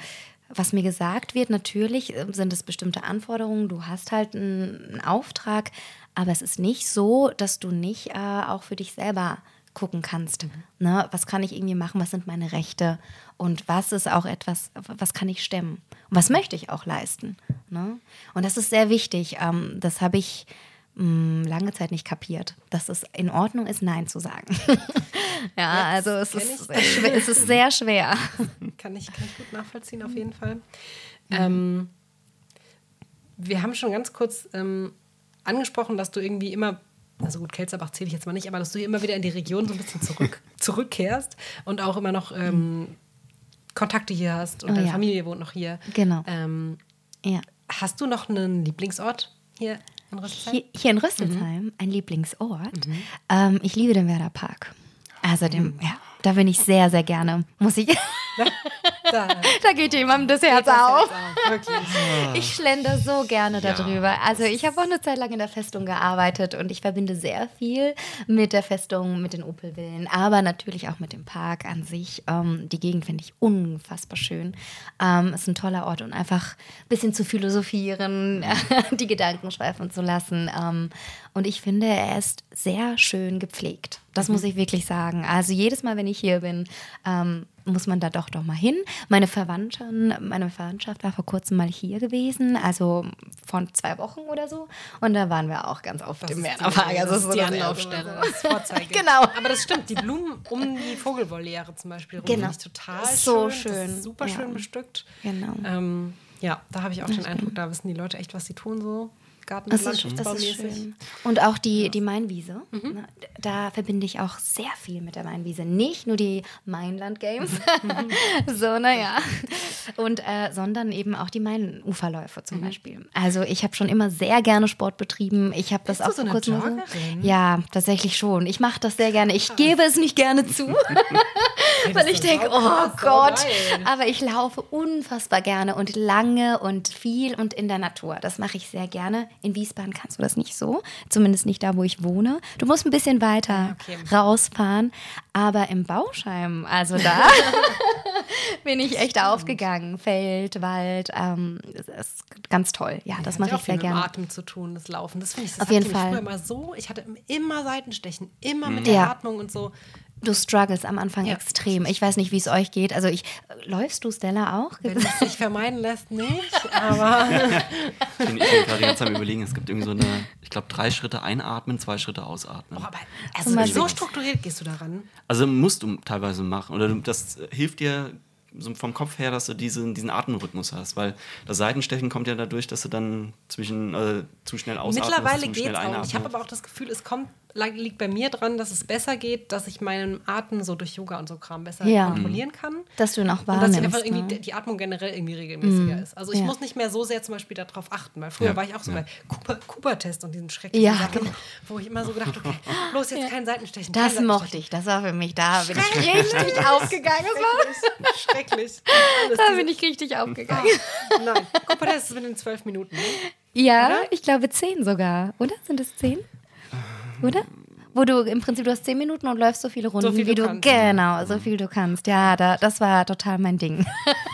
was mir gesagt wird, natürlich äh, sind es bestimmte Anforderungen. Du hast halt einen, Auftrag, aber es ist nicht so, dass du nicht äh, auch für dich selber gucken kannst. Mhm. Ne? Was kann ich irgendwie machen? Was sind meine Rechte? Und was ist auch etwas, was kann ich stemmen? Und was möchte ich auch leisten? Ne? Und das ist sehr wichtig. Ähm, das habe ich lange Zeit nicht kapiert, dass es in Ordnung ist, Nein zu sagen. [laughs] ja, also es ist, schwer, es ist sehr schwer. [laughs] Kann ich, kann ich gut nachvollziehen, auf jeden Fall. Mhm. Ähm, wir haben schon ganz kurz ähm, angesprochen, dass du irgendwie immer also gut, Kelzerbach zähle ich jetzt mal nicht, aber dass du immer wieder in die Region so ein bisschen zurück, [laughs] zurückkehrst und auch immer noch ähm, Kontakte hier hast und oh, deine ja. Familie wohnt noch hier. Genau. Ähm, ja. Hast du noch einen Lieblingsort hier in? Hier, hier in Rüsselsheim, mhm. ein Lieblingsort. Mhm. Ähm, ich liebe den Werder Park. Also dem, mhm. ja, da bin ich sehr, sehr gerne. Muss ich. Da, [laughs] da geht jemandem das Herz das auf. Herz auf [laughs] ich schlender so gerne darüber. Ja. Also ich habe auch eine Zeit lang in der Festung gearbeitet und ich verbinde sehr viel mit der Festung, mit den Opelvillen, aber natürlich auch mit dem Park an sich. Ähm, die Gegend finde ich unfassbar schön. Ähm, ist ein toller Ort und einfach ein bisschen zu philosophieren, [laughs] die Gedanken schweifen zu lassen. Ähm, Und ich finde, er ist sehr schön gepflegt. Das mhm. muss ich wirklich sagen. Also jedes Mal, wenn ich hier bin, ähm, muss man da doch doch mal hin. Meine Verwandten, meine Verwandtschaft war vor kurzem mal hier gewesen, also von zwei Wochen oder so. Und da waren wir auch ganz oft das im Wernerpark. Also das ist die Anlaufstelle, [laughs] genau. Aber das stimmt, die Blumen um die Vogelvoliere zum Beispiel rum genau. ich total so schön. schön. super ja. schön bestückt. Genau. Ähm, ja, da habe ich auch das den stimmt. Eindruck, da wissen die Leute echt, was sie tun so. Garten das ist, das ist schön. Und auch die, die Mainwiese, mhm. ne, da verbinde ich auch sehr viel mit der Mainwiese. Nicht nur die Mainland Games, mhm. [laughs] so, naja, und, äh, sondern eben auch die Mainuferläufe zum mhm. Beispiel. Also ich habe schon immer sehr gerne Sport betrieben. Ich habe das auch so kurz so, Ja, tatsächlich schon. Ich mache das sehr gerne. Ich gebe es nicht gerne zu, [laughs] [laughs] weil ich denke, oh Gott, aber ich laufe unfassbar gerne und lange und viel und in der Natur. Das mache ich sehr gerne. In Wiesbaden kannst du das nicht so, zumindest nicht da, wo ich wohne. Du musst ein bisschen weiter okay. rausfahren, aber im Bauscheim, also da [laughs] bin ich echt aufgegangen. Feld, Wald, ähm, das ist ganz toll. Ja, das ja, mache ich sehr gerne. Mit Atem zu tun, das Laufen, das finde ich. Das Auf jeden Fall. Ich immer so. Ich hatte immer Seitenstechen, immer mit der ja. Atmung und so. Du struggles am Anfang ja. extrem. Ich weiß nicht, wie es euch geht. Also ich läufst du Stella auch? Wenn es sich vermeiden lässt, nicht. [laughs] Aber ich bin, ich bin gerade die ganze Zeit am überlegen. Es gibt irgendwie so eine, ich glaube, drei Schritte einatmen, zwei Schritte ausatmen. Oh, aber also so strukturiert gehst du daran? Also musst du teilweise machen. Oder das hilft dir so vom Kopf her, dass du diesen, diesen Atemrhythmus hast, weil das Seitenstechen kommt ja dadurch, dass du dann zwischen äh, zu schnell ausatmest. Mittlerweile geht es auch. Ich habe aber auch das Gefühl, es kommt liegt bei mir dran, dass es besser geht, dass ich meinen Atem so durch Yoga und so Kram besser ja. kontrollieren kann. Dass du noch wahrnimmst. Und dass einfach irgendwie ne? die Atmung generell irgendwie regelmäßiger mhm. ist. Also ich ja. muss nicht mehr so sehr zum Beispiel darauf achten, weil früher ja. war ich auch so bei Cooper-Test und diesen schrecklichen ja, Sachen, genau. wo ich immer so gedacht okay, bloß jetzt kein Seitenstechen. Das kein mochte ich, das war für mich, da bin ich richtig [laughs] aufgegangen. Schrecklich. Schrecklich. da bin ich richtig aufgegangen. Nein, Cooper-Test ist in zwölf Minuten. Ne? Ja, oder? ich glaube zehn sogar, oder? Sind es zehn? Oder? wo du im Prinzip, du hast zehn Minuten und läufst so viele Runden, so viel wie du, du genau, so viel du kannst. Ja, da, das war total mein Ding.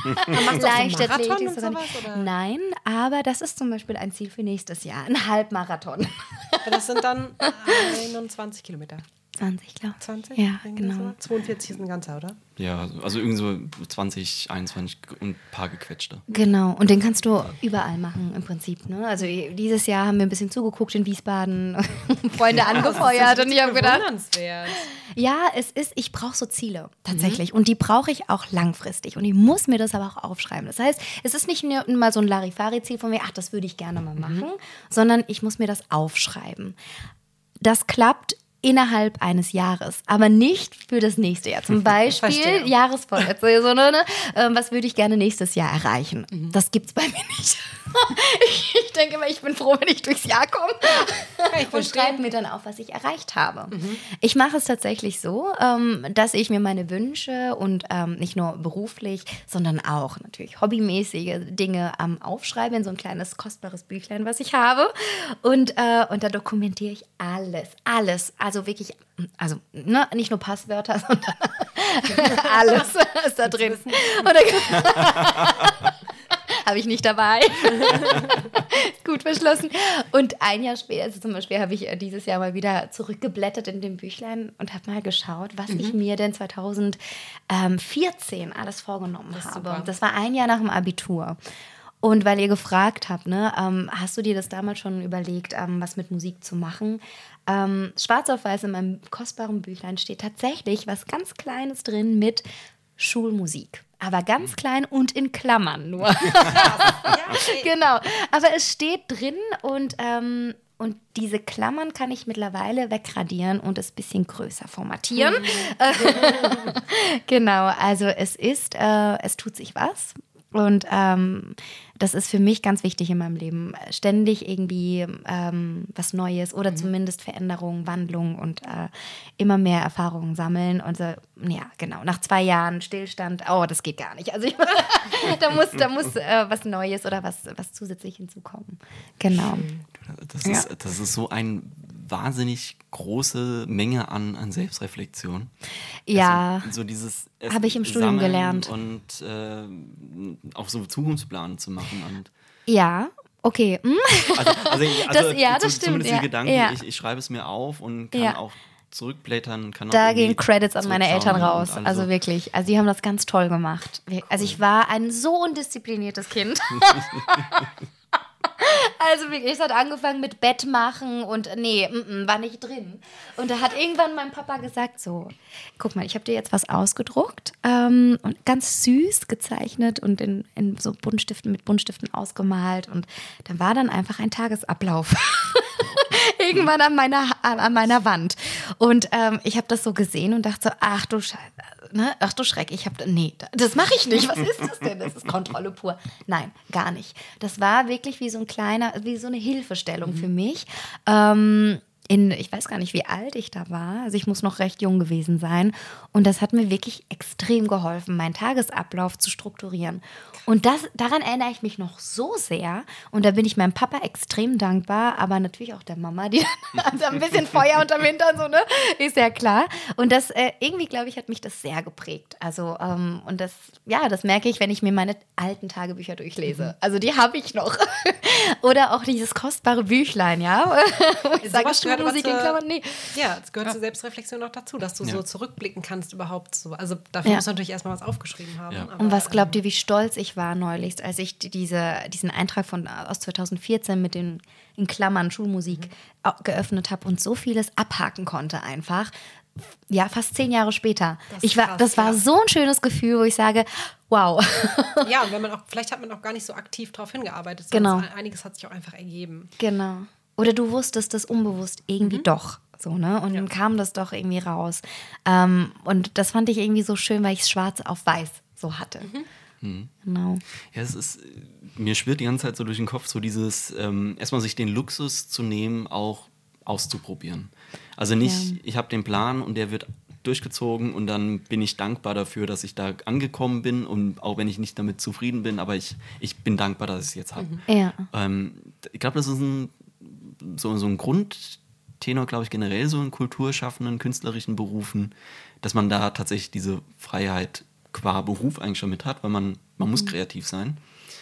[laughs] Leichtathletik so sowas, Nein, aber das ist zum Beispiel ein Ziel für nächstes Jahr, ein Halbmarathon. Das sind dann [laughs] 21 Kilometer. 20, glaube ich. 20? Ja, genau. 42 ist ein ganzer, oder? Ja, also irgendwie so 20, 21 und ein paar gequetschte. Genau, und den kannst du überall machen im Prinzip. Ne? Also dieses Jahr haben wir ein bisschen zugeguckt in Wiesbaden, [laughs] Freunde ja, angefeuert und ich habe gedacht. Ja, es ist, ich brauche so Ziele tatsächlich mhm. und die brauche ich auch langfristig und ich muss mir das aber auch aufschreiben. Das heißt, es ist nicht nur mal so ein Larifari-Ziel von mir, ach, das würde ich gerne mal mhm. machen, mhm. sondern ich muss mir das aufschreiben. Das klappt innerhalb eines Jahres, aber nicht für das nächste Jahr. Zum [laughs] Beispiel Jahresvorsätze. So, ne, ne? Ähm, was würde ich gerne nächstes Jahr erreichen? Mhm. Das gibt es bei mir nicht. Ich, [laughs] ich, denke immer, ich bin froh, wenn ich durchs Jahr komme ich und schreibe mir dann auf, was ich erreicht habe. Mhm. Ich mache es tatsächlich so, ähm, dass ich mir meine Wünsche und ähm, nicht nur beruflich, sondern auch natürlich hobbymäßige Dinge ähm, aufschreibe in so ein kleines kostbares Büchlein, was ich habe. Und, äh, und da dokumentiere ich alles, alles. Also wirklich, also ne, nicht nur Passwörter, [laughs] sondern [laughs] alles ist da drin. Habe ich nicht dabei. [laughs] Gut verschlossen. Und ein Jahr später, also zum Beispiel, habe ich äh, dieses Jahr mal wieder zurückgeblättert in dem Büchlein und habe mal geschaut, was mhm. ich mir denn 2014 alles vorgenommen das habe. Super. Das war ein Jahr nach dem Abitur. Und weil ihr gefragt habt, ne, ähm, hast du dir das damals schon überlegt, ähm, was mit Musik zu machen? Ähm, Schwarz auf Weiß in meinem kostbaren Büchlein steht tatsächlich was ganz Kleines drin mit Schulmusik aber ganz mhm. klein und in Klammern nur. [laughs] genau. Aber es steht drin und, ähm, und diese Klammern kann ich mittlerweile wegradieren und es ein bisschen größer formatieren. Mhm. [laughs] [laughs] genau, also es ist, äh, es tut sich was. Und ähm, das ist für mich ganz wichtig in meinem Leben. Ständig irgendwie ähm, was Neues oder mhm. zumindest Veränderungen, Wandlungen und äh, immer mehr Erfahrungen sammeln. Und so, ja, genau, nach zwei Jahren Stillstand, oh, das geht gar nicht. Also ich, [laughs] da muss, da muss äh, was Neues oder was, was zusätzlich hinzukommen. Genau. Das ist, ja. das ist so ein wahnsinnig große Menge an, an Selbstreflexion. Ja. Also, so dieses habe ich im Studium gelernt und äh, auch so Zukunftspläne zu machen und ja Okay. Hm? Also, also, [laughs] also das, ja, das stimmt. Zumindest ja. die Gedanken, ja. ich, ich schreibe es mir auf und kann ja. auch zurückblättern. Kann da gehen Credits an meine Eltern raus. Also. also wirklich. Also die haben das ganz toll gemacht. Also ich war ein so undiszipliniertes Kind. [laughs] [laughs] Also wirklich, es hat angefangen mit Bett machen und nee, m -m, war nicht drin. Und da hat irgendwann mein Papa gesagt so, guck mal, ich habe dir jetzt was ausgedruckt ähm, und ganz süß gezeichnet und in, in so Buntstiften mit Buntstiften ausgemalt und dann war dann einfach ein Tagesablauf. [laughs] irgendwann an meiner, an meiner Wand. Und ähm, ich habe das so gesehen und dachte so, ach du Scheiße, ne? ach du Schreck, ich habe, nee, das mache ich nicht. Was ist das denn? Das ist Kontrolle pur. Nein, gar nicht. Das war wirklich wie so ein kleiner, wie so eine Hilfestellung mhm. für mich. Ähm, in, ich weiß gar nicht, wie alt ich da war. Also ich muss noch recht jung gewesen sein. Und das hat mir wirklich extrem geholfen, meinen Tagesablauf zu strukturieren. Und das, daran erinnere ich mich noch so sehr. Und da bin ich meinem Papa extrem dankbar, aber natürlich auch der Mama, die [laughs] dann ein bisschen Feuer unterm Hintern, so, ne? Ist ja klar. Und das äh, irgendwie, glaube ich, hat mich das sehr geprägt. Also, ähm, und das, ja, das merke ich, wenn ich mir meine alten Tagebücher durchlese. Mhm. Also die habe ich noch. [laughs] Oder auch dieses kostbare Büchlein, ja. [laughs] ich sage, Schulmusik in Klammern, nee. Ja, es gehört ja. zur Selbstreflexion auch dazu, dass du ja. so zurückblicken kannst überhaupt so. Also dafür ja. musst du natürlich erstmal was aufgeschrieben haben. Ja. Und was glaubt ihr, wie stolz ich war neulich, als ich diese, diesen Eintrag von, aus 2014 mit den in Klammern Schulmusik mhm. geöffnet habe und so vieles abhaken konnte einfach. Ja, fast zehn Jahre später. Das, ich war, krass, das war ja. so ein schönes Gefühl, wo ich sage, wow. [laughs] Ja, und wenn man auch, vielleicht hat man auch gar nicht so aktiv darauf hingearbeitet, genau. einiges hat sich auch einfach ergeben. Genau. Oder du wusstest das unbewusst irgendwie mhm. doch. So, ne? Und ja. dann kam das doch irgendwie raus. Ähm, und das fand ich irgendwie so schön, weil ich es schwarz auf weiß so hatte. Mhm. Mhm. Genau. Ja, es ist, mir schwirrt die ganze Zeit so durch den Kopf, so dieses, ähm, erstmal sich den Luxus zu nehmen, auch auszuprobieren. Also nicht, ja. ich habe den Plan und der wird durchgezogen und dann bin ich dankbar dafür, dass ich da angekommen bin und auch wenn ich nicht damit zufrieden bin, aber ich, ich bin dankbar, dass ich es jetzt habe. Mhm. Ja. Ähm, ich glaube, das ist ein, so, so ein Grundtenor, glaube ich, generell so in kulturschaffenden, künstlerischen Berufen, dass man da tatsächlich diese Freiheit qua Beruf eigentlich schon mit hat, weil man, man muss mhm. kreativ sein.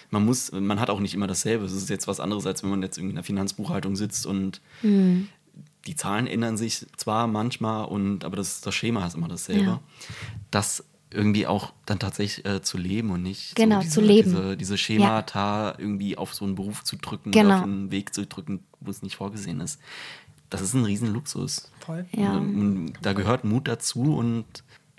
Man muss, man hat auch nicht immer dasselbe. Es ist jetzt was anderes, als wenn man jetzt in einer Finanzbuchhaltung sitzt und mhm. die Zahlen ändern sich zwar manchmal, und, aber das, das Schema ist immer dasselbe. Ja. Das irgendwie auch dann tatsächlich äh, zu leben und nicht genau, so diese, zu leben. Diese, diese Schemata ja. irgendwie auf so einen Beruf zu drücken genau. auf einen Weg zu drücken, wo es nicht vorgesehen ist. Das ist ein Riesenluxus. Voll. Ja. Und, und da gehört Mut dazu und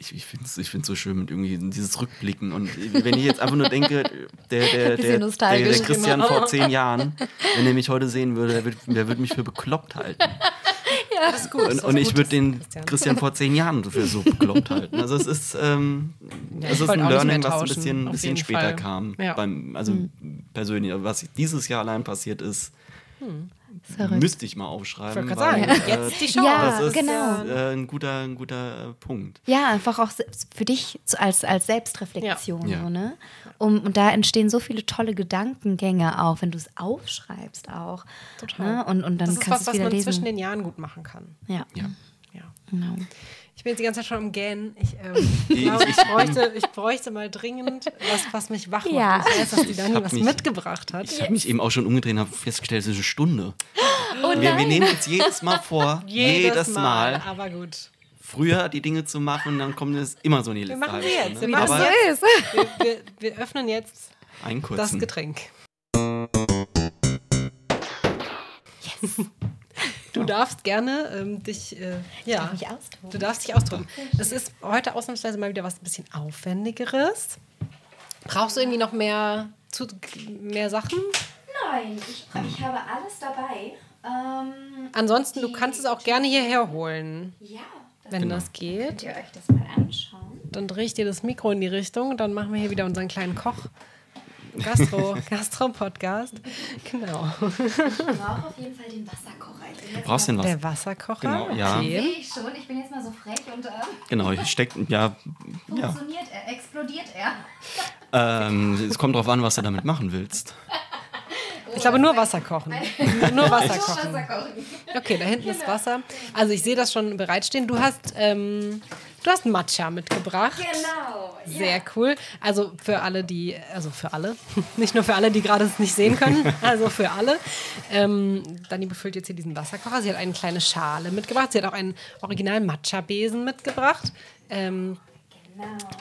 ich, ich finde es ich so schön mit irgendwie dieses Rückblicken. Und wenn ich jetzt einfach nur denke, der, der, der, der, der Christian vor zehn Jahren, wenn er mich heute sehen würde, der würde, der würde mich für bekloppt halten. Ja, das ist gut. Und, und ich würde den Christian. Christian. vor zehn Jahren für so bekloppt halten. Also es ist, ähm, ja, es ist ein Learning, was ein bisschen, bisschen später Fall. kam. Ja. Beim, also hm. persönlich, was dieses Jahr allein passiert ist. Hm. Verrückt. Müsste ich mal aufschreiben. Ich weil, sagen, äh, jetzt die Chance. Ja, das ist genau. äh, ein guter, ein guter äh, Punkt. Ja, einfach auch für dich als, als Selbstreflexion. Ja. So, ne? Um, und da entstehen so viele tolle Gedankengänge auch, wenn du es aufschreibst auch. Total. Ne? Und, und dann das ist kannst was, was man lesen. zwischen den Jahren gut machen kann. Ja. ja. ja. Genau. Ich bin jetzt die ganze Zeit schon am Gähnen. Ich, ähm, [laughs] glaube, ich, bräuchte, ich bräuchte mal dringend was, was mich wach macht. Ja. Ich weiß, dass die Dani was mich, mitgebracht hat. Ich habe mich eben auch schon umgedreht und habe festgestellt, es ist eine Stunde. Oh wir, wir, nehmen uns jedes Mal vor, [laughs] jedes, jedes Mal, mal. Aber gut. Früher die Dinge zu machen und dann kommt es immer so in die letzte Wir machen wir jetzt. Wir, machen jetzt. Wir, wir, wir öffnen jetzt das Getränk. Yes. Du darfst gerne ähm, dich, äh, ja, mich austoben. du darfst dich austoben. Es ist heute ausnahmsweise mal wieder was ein bisschen aufwendigeres. Brauchst du irgendwie noch mehr, zu, mehr Sachen? Nein, ich, ich habe alles dabei. Ähm, Ansonsten, du kannst es auch gerne hierher holen. Ja. Das wenn genau. das geht. Könnt ihr euch das mal anschauen? Dann drehe ich dir das Mikro in die Richtung, dann machen wir hier wieder unseren kleinen Koch. Gastro, Gastro-Podcast. Genau. Ich brauche auf jeden Fall den Wasserkocher. Brauchst du den was? Der Wasserkocher? Genau, ja. Okay. Sehe ich schon. Ich bin jetzt mal so frech und. Äh, genau, ich steck, ja. Funktioniert ja. er? Explodiert er? Ähm, es kommt drauf an, was du damit machen willst. [laughs] Ich glaube nur Wasser kochen. nur Wasser kochen. Okay, da hinten ist Wasser. Also ich sehe das schon bereitstehen. Du hast ähm, Du hast Matcha mitgebracht. Genau. Sehr cool. Also für alle, die, also für alle, [laughs] nicht nur für alle, die gerade es nicht sehen können, [laughs] also für alle. Ähm, Dani befüllt jetzt hier diesen Wasserkocher. Sie hat eine kleine Schale mitgebracht. Sie hat auch einen originalen Matcha-Besen mitgebracht. Ähm, Genau.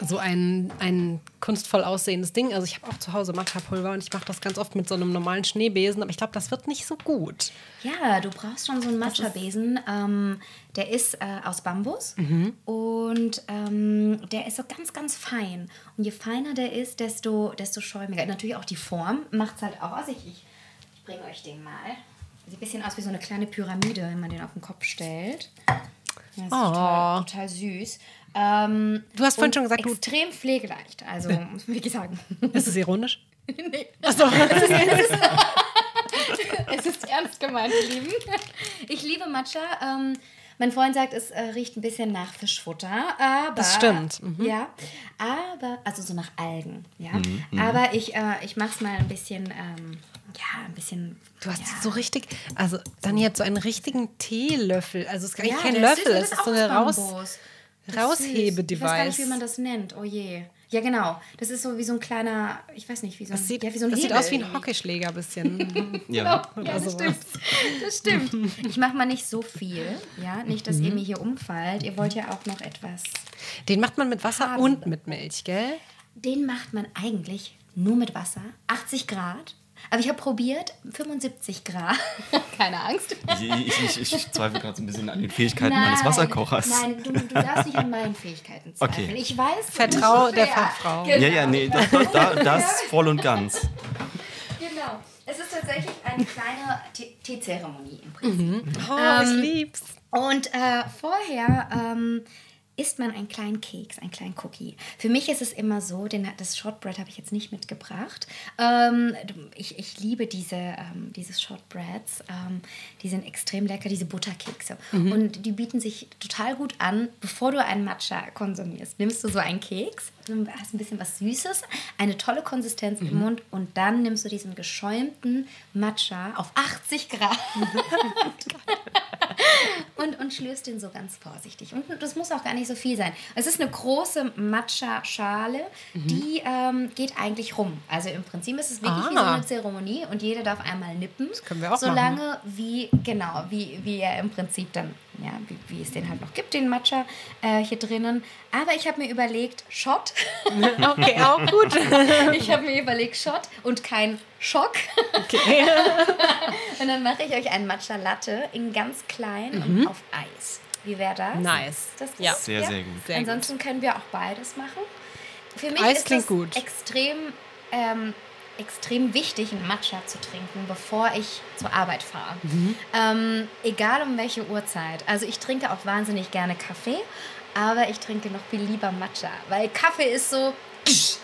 So ein, ein kunstvoll aussehendes Ding. Also ich habe auch zu Hause Matcha-Pulver und ich mache das ganz oft mit so einem normalen Schneebesen, aber ich glaube, das wird nicht so gut. Ja, du brauchst schon so einen Matcha-Besen. Ähm, der ist äh, aus Bambus mhm. und ähm, der ist so ganz, ganz fein. Und je feiner der ist, desto, desto schäumiger. Natürlich auch die Form macht es halt aus. Ich, ich, ich bringe euch den mal. Sieht ein bisschen aus wie so eine kleine Pyramide, wenn man den auf den Kopf stellt. Das ist oh. total, total süß. Ähm, du hast vorhin schon gesagt, extrem du pflegeleicht. Also, muss man wirklich sagen. [laughs] Ist es ironisch? [laughs] nee. Achso. [laughs] es, ist, es, ist, es ist ernst gemeint, ihr Lieben. Ich liebe Matcha. Ähm, mein Freund sagt, es äh, riecht ein bisschen nach Fischfutter, aber das stimmt. Mhm. Ja, aber also so nach Algen, ja. Mhm, mhm. aber ich äh, ich mach's mal ein bisschen ähm, ja, ein bisschen. Du hast ja. so richtig, also dann jetzt so einen richtigen Teelöffel. Also es ist gar nicht ja, kein Löffel, es ist, ist so eine Raus. Raushebe-Device. Ich weiß gar nicht, wie man das nennt. Oh je. Ja, genau. Das ist so wie so ein kleiner, ich weiß nicht, wie so ein, das sieht, ja, wie so ein das sieht aus wie ein Hockeyschläger ein bisschen. [laughs] ja, genau. ja das, stimmt. das stimmt. [laughs] Ich mache mal nicht so viel, ja, nicht, dass mhm. ihr mir hier umfallt. Ihr wollt ja auch noch etwas. Den macht man mit Wasser haben. und mit Milch, gell? Den macht man eigentlich nur mit Wasser, 80 Grad aber ich habe probiert, 75 Grad. [laughs] Keine Angst. Ich, ich, ich zweifle gerade so ein bisschen an den Fähigkeiten nein, meines Wasserkochers. Nein, du, du, darfst nicht an meinen Fähigkeiten [laughs] zweifeln. Okay. Ich weiß. Vertrau der Fachfrau. Genau. Ja, ja, nee, das, das, [laughs] das voll und ganz. Genau. Es ist tatsächlich eine kleine Teezeremonie im Prinzip. Mhm. Oh, ähm, ich lieb's. Und äh, vorher ähm, isst man einen kleinen Keks, einen kleinen Cookie. Für mich ist es immer so, den, das Shortbread habe ich jetzt nicht mitgebracht. Ähm, ich, ich liebe diese, ähm, diese Shortbreads. Ähm, die sind extrem lecker, diese Butterkekse. Mhm. Und die bieten sich total gut an, bevor du einen Matcha konsumierst. Nimmst du so einen Keks, hast ein bisschen was Süßes, eine tolle Konsistenz mhm. im Mund und dann nimmst du diesen geschäumten Matcha auf 80 Grad. [laughs] und, und schlürfst den so ganz vorsichtig. Und das muss auch gar nicht so viel sein. Es ist eine große Matcha-Schale, mhm. die ähm, geht eigentlich rum. Also im Prinzip ist es wirklich ah. wie so eine Zeremonie und jeder darf einmal nippen. Das können wir auch solange machen. wie, genau, wie, wie er im Prinzip dann, ja, wie, wie es den halt noch gibt, den Matcha äh, hier drinnen. Aber ich habe mir überlegt, Shot. [laughs] okay, auch gut. [laughs] ich habe mir überlegt, Shot und kein Schock. Okay. [laughs] und dann mache ich euch einen Matcha Latte in ganz klein mhm. und auf Eis. Wie wäre das? Nice. Das ja. Sehr, ja? sehr gut. Sehr Ansonsten können wir auch beides machen. Für mich Eis ist klingt es gut. extrem, ähm, extrem wichtig, einen Matcha zu trinken, bevor ich zur Arbeit fahre. Mhm. Ähm, egal um welche Uhrzeit. Also ich trinke auch wahnsinnig gerne Kaffee, aber ich trinke noch viel lieber Matcha, weil Kaffee ist so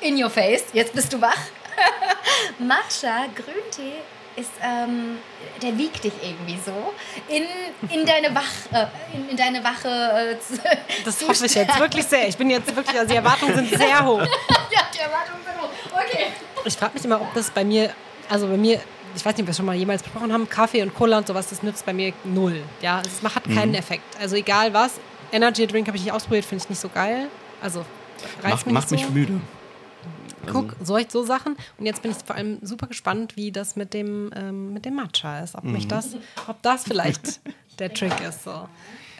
in your face. Jetzt bist du wach. [laughs] Matcha, Grüntee, ist, ähm, der wiegt dich irgendwie so in, in deine Wach, äh, in, in, deine wache. Äh, das hoffe ich jetzt wirklich sehr. Ich bin jetzt wirklich, also die Erwartungen sind sehr hoch. [laughs] ja, die Erwartungen sind hoch. Okay. Ich frage mich immer, ob das bei mir, also bei mir, ich weiß nicht, ob wir schon mal jemals besprochen haben, Kaffee und Cola und sowas, das nützt bei mir null. Ja, es hat keinen mhm. Effekt. Also egal was. Energy Drink habe ich nicht ausprobiert, finde ich nicht so geil. Also reizt Mach, mich Macht so. mich müde. Guck, also so, so Sachen. Und jetzt bin ich vor allem super gespannt, wie das mit dem, ähm, mit dem Matcha ist. Ob mhm. mich das, ob das vielleicht [laughs] der Trick ist. So.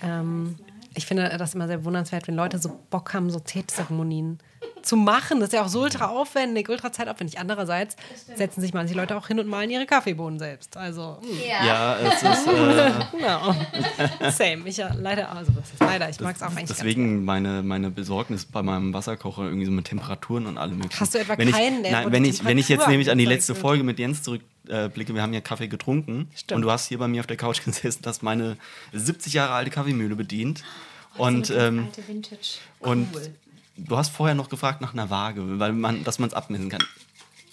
Ähm, ich finde das immer sehr wundernswert, wenn Leute so Bock haben, so Teezeremonien zu machen. Das ist ja auch so ultra aufwendig, ultra zeitaufwendig. Andererseits setzen sich manche Leute auch hin und malen ihre Kaffeebohnen selbst. Also, hm. ja, ja es ist. Äh, [laughs] no. Same. Ich ja leider, also das ist leider, ich mag es auch eigentlich. Deswegen meine, meine Besorgnis bei meinem Wasserkocher irgendwie so mit Temperaturen und allem. Hast du etwa wenn keinen, ich, nein, wenn ich, wenn ich jetzt nämlich an die letzte Folge mit Jens zurückblicke, wir haben ja Kaffee getrunken Stimmt. und du hast hier bei mir auf der Couch [laughs] gesessen, dass meine 70 Jahre alte Kaffeemühle bedient. Oh, und, ähm, cool. und du hast vorher noch gefragt nach einer Waage, weil man, dass man es abmessen kann.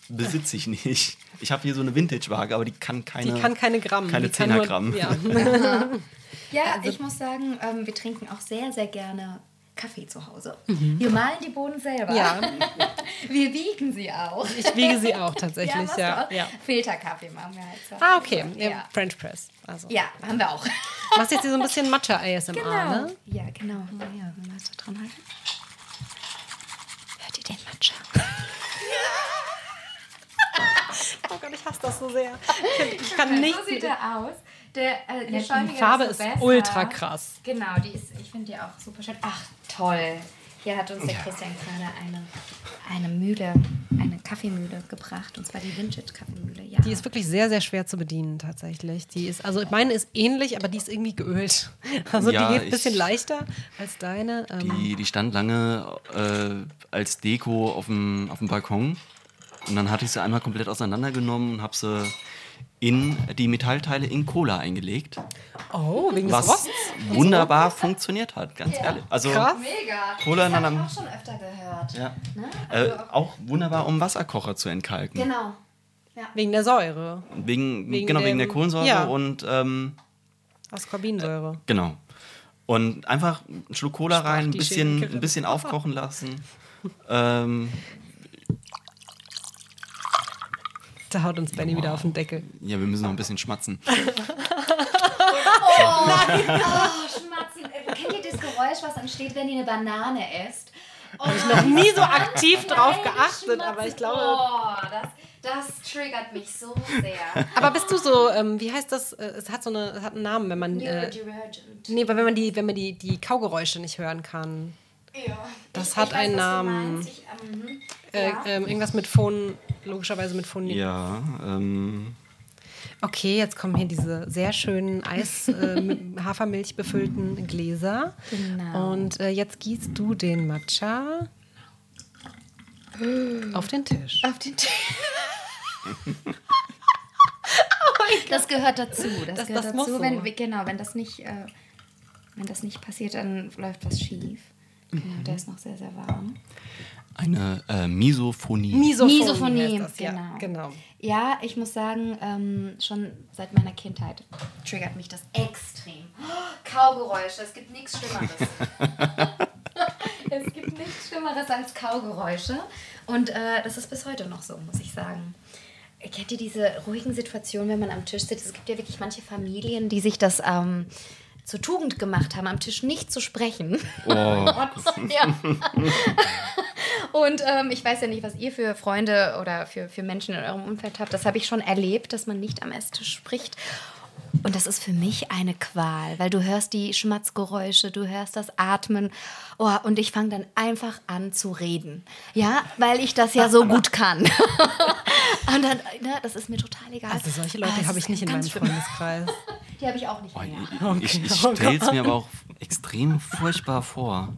Besitze ich nicht. Ich habe hier so eine Vintage-Waage, aber die kann keine. Die kann keine Gramm. Keine 10er Gramm. Ja, [laughs] [laughs] ja also, ich muss sagen, ähm, wir trinken auch sehr, sehr gerne Kaffee zu Hause. Mhm. Wir malen die Bohnen selber. Ja. [laughs] wir wiegen sie auch. Ich wiege sie auch tatsächlich, ja. ja. Filterkaffee machen wir halt so. Ah, okay. Ja. French Press. Also. Ja, haben wir auch. Machst jetzt hier so ein bisschen Matcha-ASMR, genau. ne? Ja, genau. Oh, ja, wenn wir so dran halten. Hört ihr den Matcha? [laughs] oh Gott, ich hasse das so sehr. Ich kann nicht. So sieht er aus. Der, äh, ja, die Farbe ist, ist ultra krass. Genau, die ist, ich finde die auch super schön. Ach, toll. Hier hat uns der Christian gerade eine, eine Mühle, eine Kaffeemühle gebracht. Und zwar die Vintage-Kaffeemühle. Ja. Die ist wirklich sehr, sehr schwer zu bedienen, tatsächlich. Die ist, also meine ist ähnlich, aber die ist irgendwie geölt. [laughs] Also ja, die geht ein bisschen leichter als deine. Ähm. Die, die stand lange äh, als Deko auf dem, auf dem Balkon. Und dann hatte ich sie einmal komplett auseinandergenommen und habe sie in die Metallteile in Cola eingelegt. Oh, wegen was des Rosts? wunderbar funktioniert hat, ganz ja. ehrlich. Also Krass. Mega. Cola das habe ich auch schon öfter gehört. Ja. Ne? Also äh, auch wunderbar, um Wasserkocher zu entkalken. Genau. Ja. Wegen der Säure. Wegen, wegen genau, dem, wegen der Kohlensäure ja. und ähm, Ascorbinsäure. Äh, genau. Und einfach einen Schluck Cola rein, ein bisschen, ein bisschen aufkochen lassen. [laughs] ähm, Da haut uns Benny wow. wieder auf den Deckel. Ja, wir müssen noch ein bisschen schmatzen. [laughs] oh, nein. [laughs] Oh, schmatzen. Äh, kennt ihr das Geräusch, was entsteht, wenn ihr eine Banane esst? Oh, Habe ich noch nie so aktiv drauf geachtet, aber ich glaube. Oh, das, das triggert mich so sehr. Aber bist du so, ähm, wie heißt das? Äh, es hat so eine, es hat einen Namen, wenn man. Äh, nee, weil wenn man die, wenn man die, die Kaugeräusche nicht hören kann. Ja. Das ich, hat ich weiß, einen Namen. Ich, ähm, äh, ja. ähm, irgendwas mit Phon, logischerweise mit Phon. Ja, ähm. Okay, jetzt kommen hier diese sehr schönen Eis, äh, [laughs] Hafermilch befüllten Gläser. Genau. Und äh, jetzt gießt du den Matcha [gasps] auf den Tisch. Auf den Tisch. oh [laughs] das gehört dazu. Das, das gehört das dazu. Wenn, genau, wenn das nicht, äh, wenn das nicht passiert, dann läuft was schief. Genau, der ist noch sehr, sehr warm. Eine äh, Misophonie. Misophonie, Misophonie das, genau. Ja, genau. Ja, ich muss sagen, ähm, schon seit meiner Kindheit triggert mich das extrem. Oh, Kaugeräusche, es gibt nichts Schlimmeres. [laughs] es gibt nichts Schlimmeres als Kaugeräusche. Und äh, das ist bis heute noch so, muss ich sagen. Kennt ihr diese ruhigen Situationen, wenn man am Tisch sitzt? Es gibt ja wirklich manche Familien, die sich das ähm, zur Tugend gemacht haben, am Tisch nicht zu sprechen. Oh. [laughs] ja. Und ähm, ich weiß ja nicht, was ihr für Freunde oder für, für Menschen in eurem Umfeld habt. Das habe ich schon erlebt, dass man nicht am Esstisch spricht. Und das ist für mich eine Qual, weil du hörst die Schmatzgeräusche, du hörst das Atmen. Oh, und ich fange dann einfach an zu reden. Ja, weil ich das ja so gut kann. [laughs] und dann, ne, das ist mir total egal. Also solche Leute ah, habe ich nicht in meinem Freundeskreis. [laughs] Die habe ich auch nicht mehr. [laughs] Okay. Ich, ich stelle es mir aber [laughs] auch extrem furchtbar vor.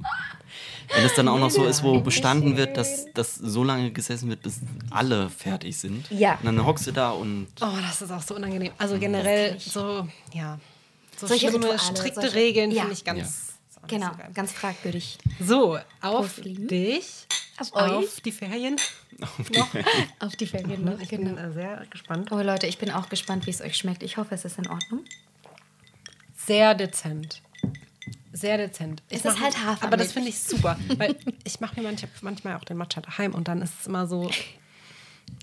Wenn es dann auch noch so ist, wo bestanden wird, dass das so lange gesessen wird, bis alle fertig sind. Ja. Und dann hockst du da und. Oh, das ist auch so unangenehm. Also generell so, ja. So solche schlimme, Rituale, strikte solche, Regeln ja. finde ich ganz. Ja. Genau, so ganz fragwürdig. So, auf dich, auf, auf die Ferien. Auf die Ferien. auf die Ferien noch. Ich bin genau. sehr gespannt. Oh Leute, ich bin auch gespannt, wie es euch schmeckt. Ich hoffe, es ist in Ordnung. Sehr dezent sehr dezent. Ich es ist halt Hafermilch. Aber das finde ich super, weil [laughs] ich mache mir manchmal, manchmal auch den Matcha daheim und dann ist es immer so,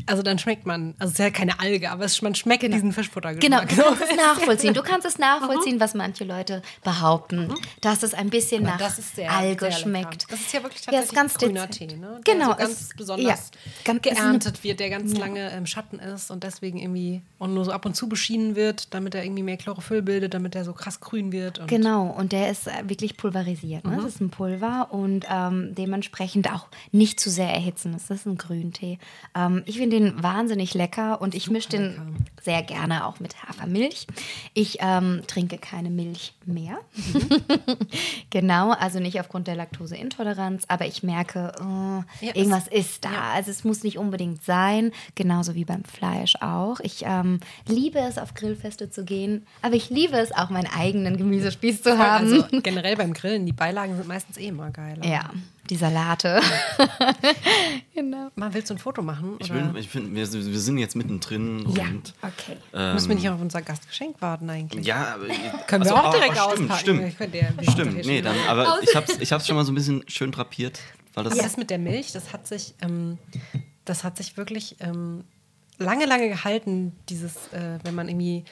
also dann schmeckt man, also es ist ja keine Alge, aber es, man schmeckt genau. diesen Fischfuttergeschmack. Genau, [laughs] du kannst es nachvollziehen. Du kannst es nachvollziehen, was manche Leute behaupten, mhm. dass es ein bisschen nach sehr, Alge sehr schmeckt. Das ist ja wirklich tatsächlich ja, ganz grüner Tee, ne? Der genau, so ganz es, besonders ja, ganz, geerntet wird, der ganz ja. lange im Schatten ist und deswegen irgendwie und nur so ab und zu beschienen wird, damit er irgendwie mehr Chlorophyll bildet, damit er so krass grün wird. Und genau, und der ist äh, wirklich pulverisiert. Ne? Mhm. Das ist ein Pulver und ähm, dementsprechend auch nicht zu sehr erhitzen. Das ist ein Grüntee. Ähm, ich finde den wahnsinnig lecker und ich mische den lecker. sehr gerne auch mit Hafermilch. Ich ähm, trinke keine Milch mehr. Mhm. [laughs] genau, also nicht aufgrund der Laktoseintoleranz, aber ich merke, oh, ja, irgendwas ist da. Ja. Also es muss nicht unbedingt sein, genauso wie beim Fleisch auch. Ich ähm, liebe es, auf Grillfeste zu gehen, aber ich liebe es auch, meinen eigenen Gemüsespieß zu haben. Also [laughs] generell beim Grillen, die Beilagen sind meistens eh immer geil. Ja, die Salate. [laughs] genau. Man willst du ein Foto machen? Ich, will, ich finde, wir, wir, sind jetzt mittendrin. Ja, und, okay. Ähm, Müssen wir nicht auf unser Gastgeschenk warten eigentlich? Ja, aber, können wir also, auch direkt oh, stimmt, auspacken. Stimmt, ja, stimmt. Nee, dann, aber ich habe es ich schon mal so ein bisschen schön drapiert. Weil das aber das mit der Milch, das hat sich, ähm, das hat sich wirklich ähm, lange, lange gehalten, dieses, äh, wenn man irgendwie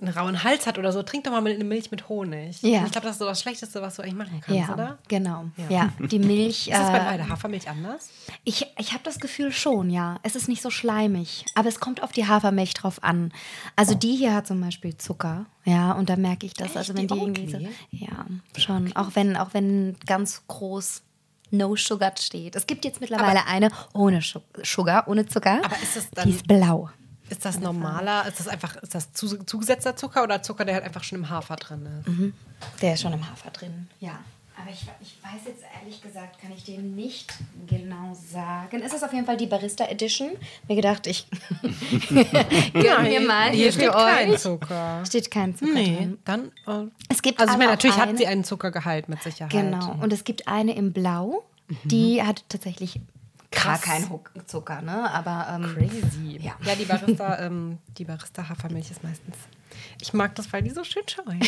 einen rauen Hals hat oder so, trink doch mal eine Milch mit Honig. Ja. ich glaube, das ist so das Schlechteste, was du eigentlich machen kannst, ja, oder? Genau. Ja, ja die Milch. ist das bei, bei der Hafermilch anders? Ich, ich habe das Gefühl schon, ja. Es ist nicht so schleimig, aber es kommt auf die Hafermilch drauf an. Also die hier hat zum Beispiel Zucker, ja, und da merke ich das. Echt? Also wenn die, die irgendwie so, ja, schon. Auch wenn, auch wenn ganz groß No Sugar steht. Es gibt jetzt mittlerweile aber eine ohne Sugar, ohne Zucker. Aber ist das dann? Die ist blau. Ist das normaler? Ist das einfach, ist das zugesetzter Zucker oder Zucker, der halt einfach schon im Hafer drin ist? Mhm. Der ist schon im Hafer drin, ja. Aber ich, ich weiß jetzt ehrlich gesagt, kann ich dir nicht genau sagen. Es ist auf jeden Fall die Barista Edition. Mir gedacht, ich [laughs] gönn mir mal hier, hier steht für kein euch. Zucker. Steht kein Zucker nee, drin. Dann, äh, es gibt also ich meine, natürlich eine, hat sie einen Zuckergehalt mit Sicherheit. Genau. Und es gibt eine im Blau, mhm. die hat tatsächlich Krass. Gar kein Zucker, ne? Aber ähm, crazy. Ja. ja, die Barista, [laughs] ähm, die Barista Hafermilch ist meistens. Ich mag das, weil die so schön schauen.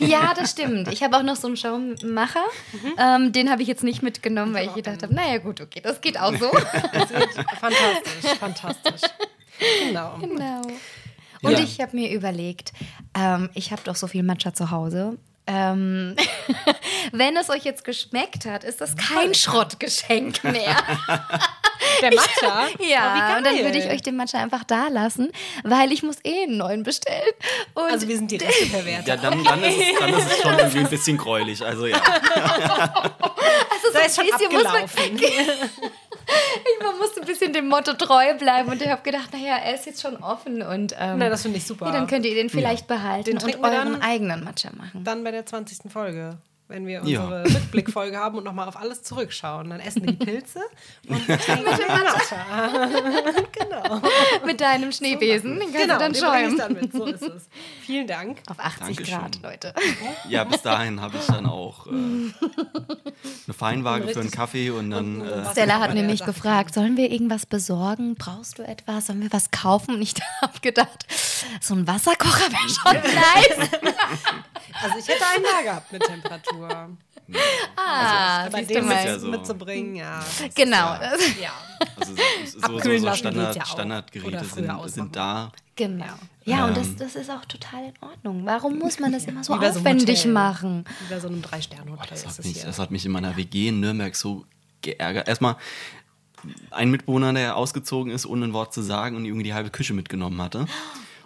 [laughs] ja, das stimmt. Ich habe auch noch so einen Schaummacher. Mhm. Ähm, den habe ich jetzt nicht mitgenommen, weil ich gedacht habe, naja gut, okay, das geht auch so. [laughs] fantastisch, fantastisch. Genau. Genau. Und ja. ich habe mir überlegt, ähm, ich habe doch so viel Matcha zu Hause. Ähm, [laughs] wenn es euch jetzt geschmeckt hat, ist das kein Schrottgeschenk mehr. [laughs] Der [laughs] Matcha? Ich, ja, oh, und dann würde ich euch den Matcha einfach da lassen, weil ich muss eh einen neuen bestellen. Und also wir sind die Reste verwertet. Ja, dann, dann, ist es, dann ist es schon irgendwie ein bisschen gräulich. Also ja. Also so da ist schon abgelaufen. [laughs] man musste ein bisschen dem Motto treu bleiben und ich habe gedacht, naja, er ist jetzt schon offen und ähm, Na, das finde ich super. Ja, dann könnt ihr den vielleicht ja. behalten den und euren dann, eigenen Matcha machen. Dann bei der 20. Folge wenn wir unsere ja. Rückblickfolge haben und nochmal auf alles zurückschauen. Dann essen wir die Pilze und [laughs] trinken mit dem Matcha. genau. Mit deinem Schneebesen, den genau, dann schäumen. Dann mit. So ist es. Vielen Dank. Auf 80 Dankeschön. Grad, Leute. Ja, bis dahin habe ich dann auch äh, eine Feinwaage für einen Kaffee und dann. Äh, Stella hat nämlich gefragt, sollen wir irgendwas besorgen? Brauchst du etwas? Sollen wir was kaufen? Und ich [laughs] habe gedacht, so ein Wasserkocher wäre schon [laughs] nice. Also ich hätte einen da gehabt mit Temperatur. [laughs] Ah, also, bei dem ja so. mitzubringen, ja. Genau. Ja. [laughs] Also so, so, so Standard, ja Standardgeräte sind, sind da. Genau. Ja, ähm, und das, das ist auch total in Ordnung. Warum muss man das immer so aufwendig so machen? Wie bei so einem Drei-Sterne-Hotel. Oh, das, das, das hat mich in meiner WG in Nürnberg so geärgert. Erstmal ein Mitbewohner, der ausgezogen ist, ohne ein Wort zu sagen und irgendwie die halbe Küche mitgenommen hatte. [gasps]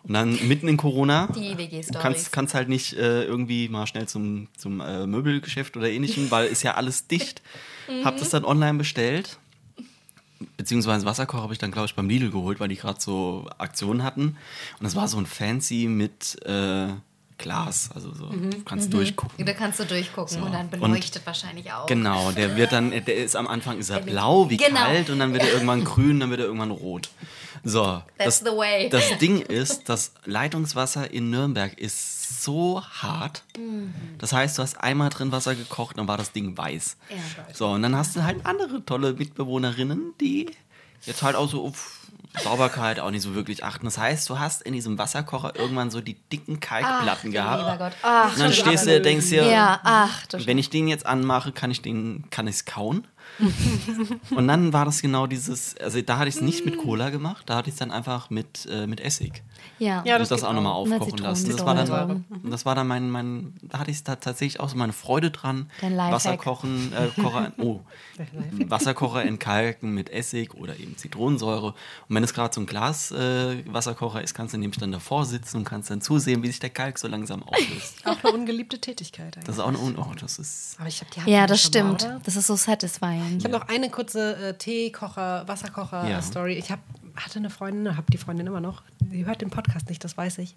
Und dann mitten in Corona die WG kannst, kannst halt nicht äh, irgendwie mal schnell zum, zum äh, Möbelgeschäft oder ähnlichem, [laughs] weil ist ja alles dicht. mhm. Hab das dann online bestellt. Beziehungsweise Wasserkocher habe ich dann, glaube ich, beim Lidl geholt, weil die gerade so Aktionen hatten. Und es war so ein Fancy mit äh, Glas, also so, mhm. du kannst mhm. durchgucken. Da kannst du durchgucken so. und dann beleuchtet und wahrscheinlich auch. Genau, der wird dann, der ist am Anfang ist er blau wie genau. kalt und dann wird er irgendwann [laughs] grün, dann wird er irgendwann rot. So, That's das, the way. das [laughs] Ding ist, das Leitungswasser in Nürnberg ist so hart. Mhm. Das heißt, du hast einmal drin Wasser gekocht, dann war das Ding weiß. Ja. So, und dann hast du halt andere tolle Mitbewohnerinnen, die jetzt halt auch so Sauberkeit auch nicht so wirklich achten. Das heißt, du hast in diesem Wasserkocher irgendwann so die dicken Kalkplatten ach, gehabt. Gott. Ach, und dann stehst du, denkst dir, ja, ach, wenn ich den jetzt anmache, kann ich den, kann ich es kauen? und dann war das genau dieses, also da hatte ich es nicht mit Cola gemacht, da hatte ich es dann einfach mit, äh, mit Essig. Ja, ja das, das auch nochmal aufkochen lassen. Das war dann, das war dann mein, mein da hatte ich da tatsächlich auch so meine Freude dran. Wasserkochen, äh, Kocher, [laughs] oh, Wasserkocher entkalken mit Essig oder eben Zitronensäure. Und wenn es gerade so ein Glas äh, Wasserkocher ist, kannst du nämlich dann davor sitzen und kannst dann zusehen, wie sich der Kalk so langsam auflöst. [laughs] auch eine ungeliebte Tätigkeit. Eigentlich. Das ist auch eine, oh, das ist. Aber ich hab die ja, das stimmt. Mal, das ist so satisfying. Ich habe noch eine kurze äh, Teekocher, Wasserkocher-Story. Ja. Ich hab, hatte eine Freundin, habe die Freundin immer noch. Sie hört den Podcast nicht, das weiß ich.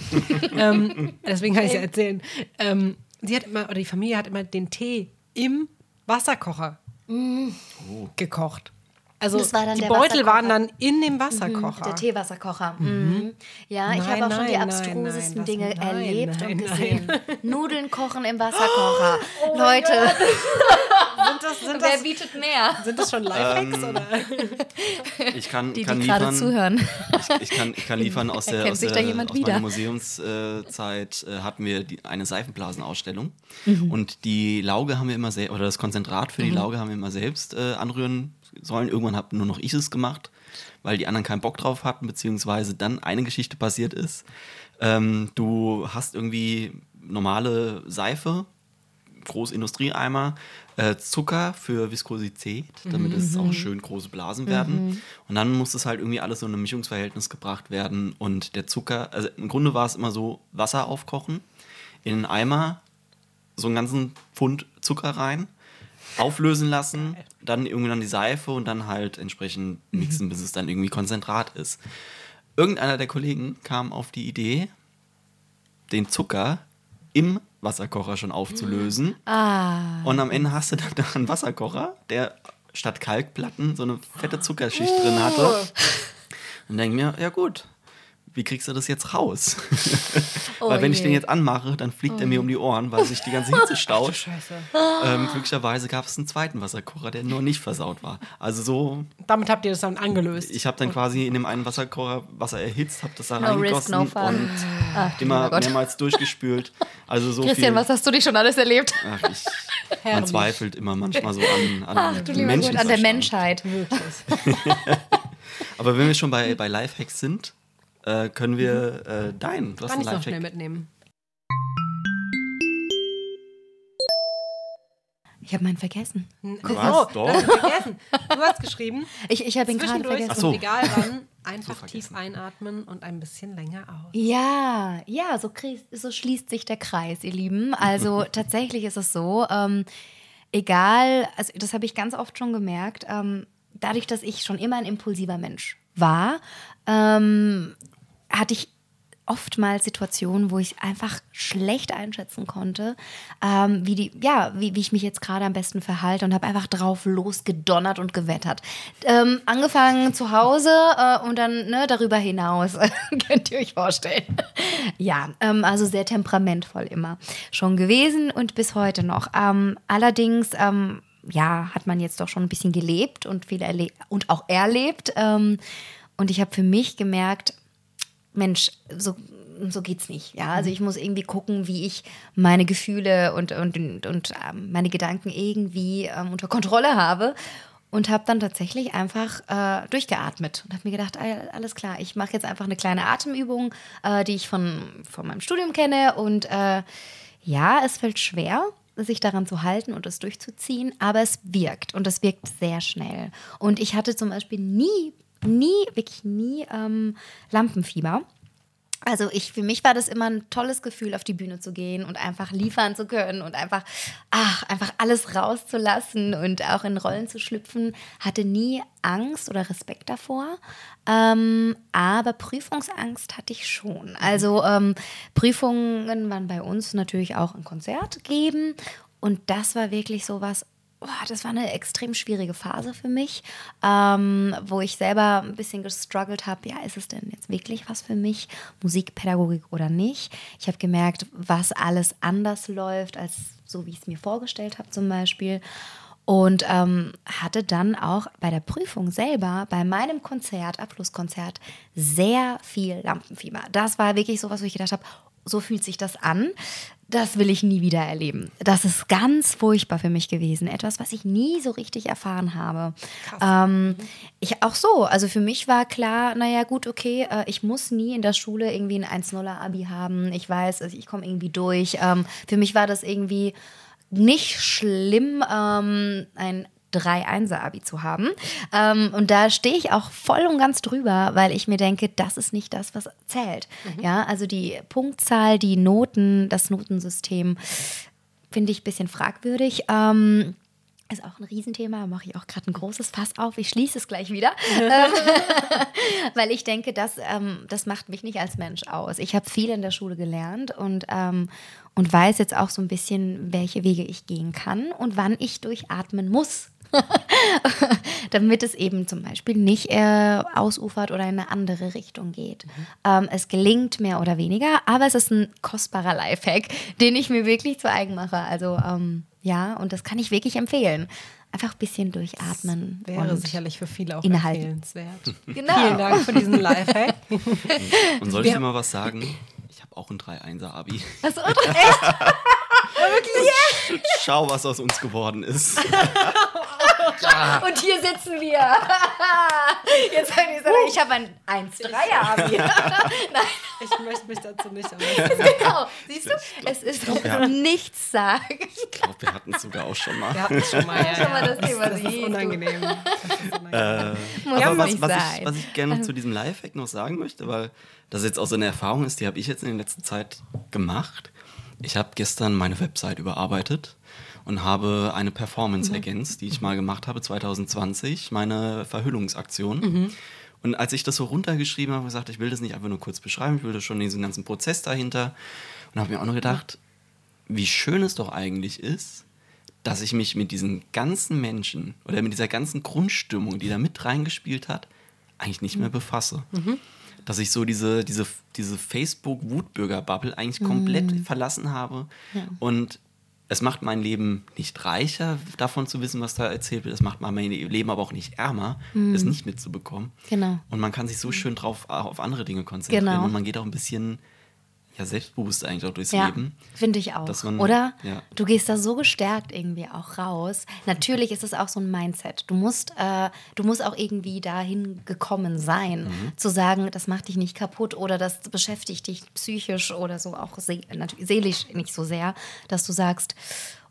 [laughs] ähm, deswegen kann ich es ja erzählen. Ähm, sie hat immer, oder die Familie hat immer den Tee im Wasserkocher mm. gekocht. Also die Beutel waren dann in dem Wasserkocher. Mhm, der Teewasserkocher. Mhm. Ja, nein, ich habe auch schon die abstrusesten nein, Dinge nein, erlebt und gesehen. [laughs] Nudeln kochen im Wasserkocher. Oh Leute. [laughs] sind das, sind das wer bietet mehr? Sind das schon Lifehacks ähm, oder? [laughs] Ich kann, die, kann die liefern. zuhören. Ich, ich, kann, ich kann liefern aus der, aus, der, aus meiner Museumszeit äh, hatten wir die, eine Seifenblasenausstellung mhm. und die Lauge haben wir immer selbst oder das Konzentrat für die mhm. Lauge haben wir immer selbst äh, anrühren sollen. Irgendwann habe nur noch ich es gemacht, weil die anderen keinen Bock drauf hatten, beziehungsweise dann eine Geschichte passiert ist. Ähm, du hast irgendwie normale Seife, Großindustrieeimer, äh, Zucker für Viskosität, damit mhm. es auch schön große Blasen werden. Mhm. Und dann muss es halt irgendwie alles so in ein Mischungsverhältnis gebracht werden. Und der Zucker, also im Grunde war es immer so, Wasser aufkochen, in einen Eimer so einen ganzen Pfund Zucker rein, auflösen lassen, dann irgendwann die Seife und dann halt entsprechend mixen, mhm. bis es dann irgendwie Konzentrat ist. Irgendeiner der Kollegen kam auf die Idee, den Zucker im Wasserkocher schon aufzulösen. Ah. Und am Ende hast du dann einen Wasserkocher, der statt Kalkplatten so eine fette Zuckerschicht drin hatte. Oh. Und denke mir, ja gut, wie kriegst du das jetzt raus? Oh [laughs] weil wenn je. ich den jetzt anmache, dann fliegt oh. er mir um die Ohren, weil sich die ganze Hitze [laughs] staut. Ähm, glücklicherweise gab es einen zweiten Wasserkocher, der nur nicht versaut war. Also so. Damit habt ihr das dann angelöst. Ich habe dann quasi in dem einen Wasserkocher Wasser erhitzt, habe das da no reingegossen risk, no und Ach, immer mehrmals durchgespült. Also so Christian, viel, was hast du dich schon alles erlebt? Ach, ich, man zweifelt immer manchmal so an, an Ach, du Menschen. An der Menschheit. Wirklich. [laughs] Aber wenn wir schon bei, bei Lifehacks sind, äh, können wir mhm. äh, dein, du hast Kann ich noch schnell mitnehmen. Ich habe meinen vergessen. Guck Was? Oh, hast vergessen. Du hast geschrieben. [laughs] Ich, ich habe ihn gerade vergessen. So. egal wann, einfach tief einatmen und ein bisschen länger aus. Ja, ja, so, so schließt sich der Kreis, ihr Lieben. Also [laughs] tatsächlich ist es so, ähm, egal, also das habe ich ganz oft schon gemerkt, ähm, dadurch, dass ich schon immer ein impulsiver Mensch war, ähm, hatte ich oftmals Situationen, wo ich einfach schlecht einschätzen konnte, ähm, wie, die, ja, wie, wie ich mich jetzt gerade am besten verhalte und habe einfach drauf losgedonnert und gewettert. Ähm, angefangen zu Hause äh, und dann ne, darüber hinaus, [laughs] könnt ihr euch vorstellen. ja, ähm, also sehr temperamentvoll immer schon gewesen und bis heute noch. Ähm, allerdings ähm, ja, hat man jetzt doch schon ein bisschen gelebt und viel erlebt und auch erlebt. Ähm, und ich habe für mich gemerkt, Mensch, so, so geht's nicht. Ja, also ich muss irgendwie gucken, wie ich meine Gefühle und, und, und, und ähm, meine Gedanken irgendwie ähm, unter Kontrolle habe. Und habe dann tatsächlich einfach äh, durchgeatmet und habe mir gedacht, alles klar, ich mache jetzt einfach eine kleine Atemübung, äh, die ich von, von meinem Studium kenne. Und äh, ja, es fällt schwer, sich daran zu halten und es durchzuziehen, aber es wirkt und es wirkt sehr schnell. Und ich hatte zum Beispiel nie nie, wirklich nie ähm, Lampenfieber. Also ich, für mich war das immer ein tolles Gefühl, auf die Bühne zu gehen und einfach liefern zu können und einfach, ach, einfach alles rauszulassen und auch in Rollen zu schlüpfen. Hatte nie Angst oder Respekt davor. Ähm, aber Prüfungsangst hatte ich schon. Also ähm, Prüfungen waren bei uns natürlich auch ein Konzert geben. Und das war wirklich so was, oh, das war eine extrem schwierige Phase für mich, ähm, wo ich selber ein bisschen gestruggelt habe, ja, ist es denn jetzt wirklich was für mich, Musikpädagogik oder nicht? Ich habe gemerkt, was alles anders läuft, als so wie ich es mir vorgestellt habe zum Beispiel. Und ähm, hatte dann auch bei der Prüfung selber, bei meinem Konzert, Abschlusskonzert, sehr viel Lampenfieber. Das war wirklich so was, wo ich gedacht habe, so fühlt sich das an das will ich nie wieder erleben. Das ist ganz furchtbar für mich gewesen. Etwas, was ich nie so richtig erfahren habe. Ähm, ich auch so. Also für mich war klar, naja, gut, okay, äh, ich muss nie in der Schule irgendwie ein 1-0er-Abi haben. Ich weiß, also ich komme irgendwie durch. Ähm, für mich war das irgendwie nicht schlimm, ähm, ein 3-1er-Abi zu haben. Ähm, und da stehe ich auch voll und ganz drüber, weil ich mir denke, das ist nicht das, was zählt. Mhm. Ja, also die Punktzahl, die Noten, das Notensystem finde ich ein bisschen fragwürdig. Ähm, ist auch ein Riesenthema, mache ich auch gerade ein großes Fass auf. Ich schließe es gleich wieder, [laughs] [laughs] weil ich denke, das, ähm, das macht mich nicht als Mensch aus. Ich habe viel in der Schule gelernt und, ähm, und weiß jetzt auch so ein bisschen, welche Wege ich gehen kann und wann ich durchatmen muss. [laughs] damit es eben zum Beispiel nicht äh, ausufert oder in eine andere Richtung geht. Mhm. Ähm, es gelingt mehr oder weniger, aber es ist ein kostbarer Lifehack, den ich mir wirklich zu eigen mache. Also ähm, ja, und das kann ich wirklich empfehlen. einfach ein bisschen durchatmen. Das wäre sicherlich für viele auch innehalten. empfehlenswert. [laughs] Genau. Vielen Dank für diesen Lifehack. [laughs] Und soll ich dir mal was sagen? Ich habe auch ein 3-1er-Abi. Achso, echt? Wirklich? Schau, was aus uns geworden ist. [laughs] Und hier sitzen wir. Jetzt sagen die so, ich habe ein 1-3er-Abi. [laughs] Nein. Ich möchte mich dazu nicht äußern. [laughs] Genau. Siehst du, es ist Ja. nichts sagen. Ich glaube, wir hatten es sogar auch schon mal. Wir hatten es schon mal. Ja, Schon mal das Thema, das ist unangenehm. Das ist unangenehm. Muss Aber was, nicht was, sein. ich, was ich gerne zu diesem Lifehack noch sagen möchte, weil das jetzt auch so eine Erfahrung ist, die habe ich jetzt in der letzten Zeit gemacht. Ich habe gestern meine Website überarbeitet und habe eine Performance ergänzt, die ich mal gemacht habe 2020, meine Verhüllungsaktion. Und als ich das so runtergeschrieben habe, habe ich gesagt, ich will das nicht einfach nur kurz beschreiben, ich will das schon diesen ganzen Prozess dahinter. Und habe mir auch noch gedacht, wie schön es doch eigentlich ist, dass ich mich mit diesen ganzen Menschen oder mit dieser ganzen Grundstimmung, die da mit reingespielt hat, eigentlich nicht mehr befasse. Dass ich so diese, diese, diese Facebook-Wutbürger-Bubble eigentlich komplett verlassen habe. Und es macht mein Leben nicht reicher, davon zu wissen, was da erzählt wird. Es macht mein Leben aber auch nicht ärmer, es nicht mitzubekommen. Genau. Und man kann sich so schön drauf auf andere Dinge konzentrieren. Genau. Und man geht auch ein bisschen ja, selbstbewusst eigentlich auch durchs Ja, Leben. finde ich auch. Man- Oder? ja. Du gehst da so gestärkt irgendwie auch raus. Natürlich ist es auch so ein Mindset. Du musst, äh, du musst auch irgendwie dahin gekommen sein, Mhm. zu sagen, das macht dich nicht kaputt oder das beschäftigt dich psychisch oder so auch see natürlich seelisch nicht so sehr, dass du sagst,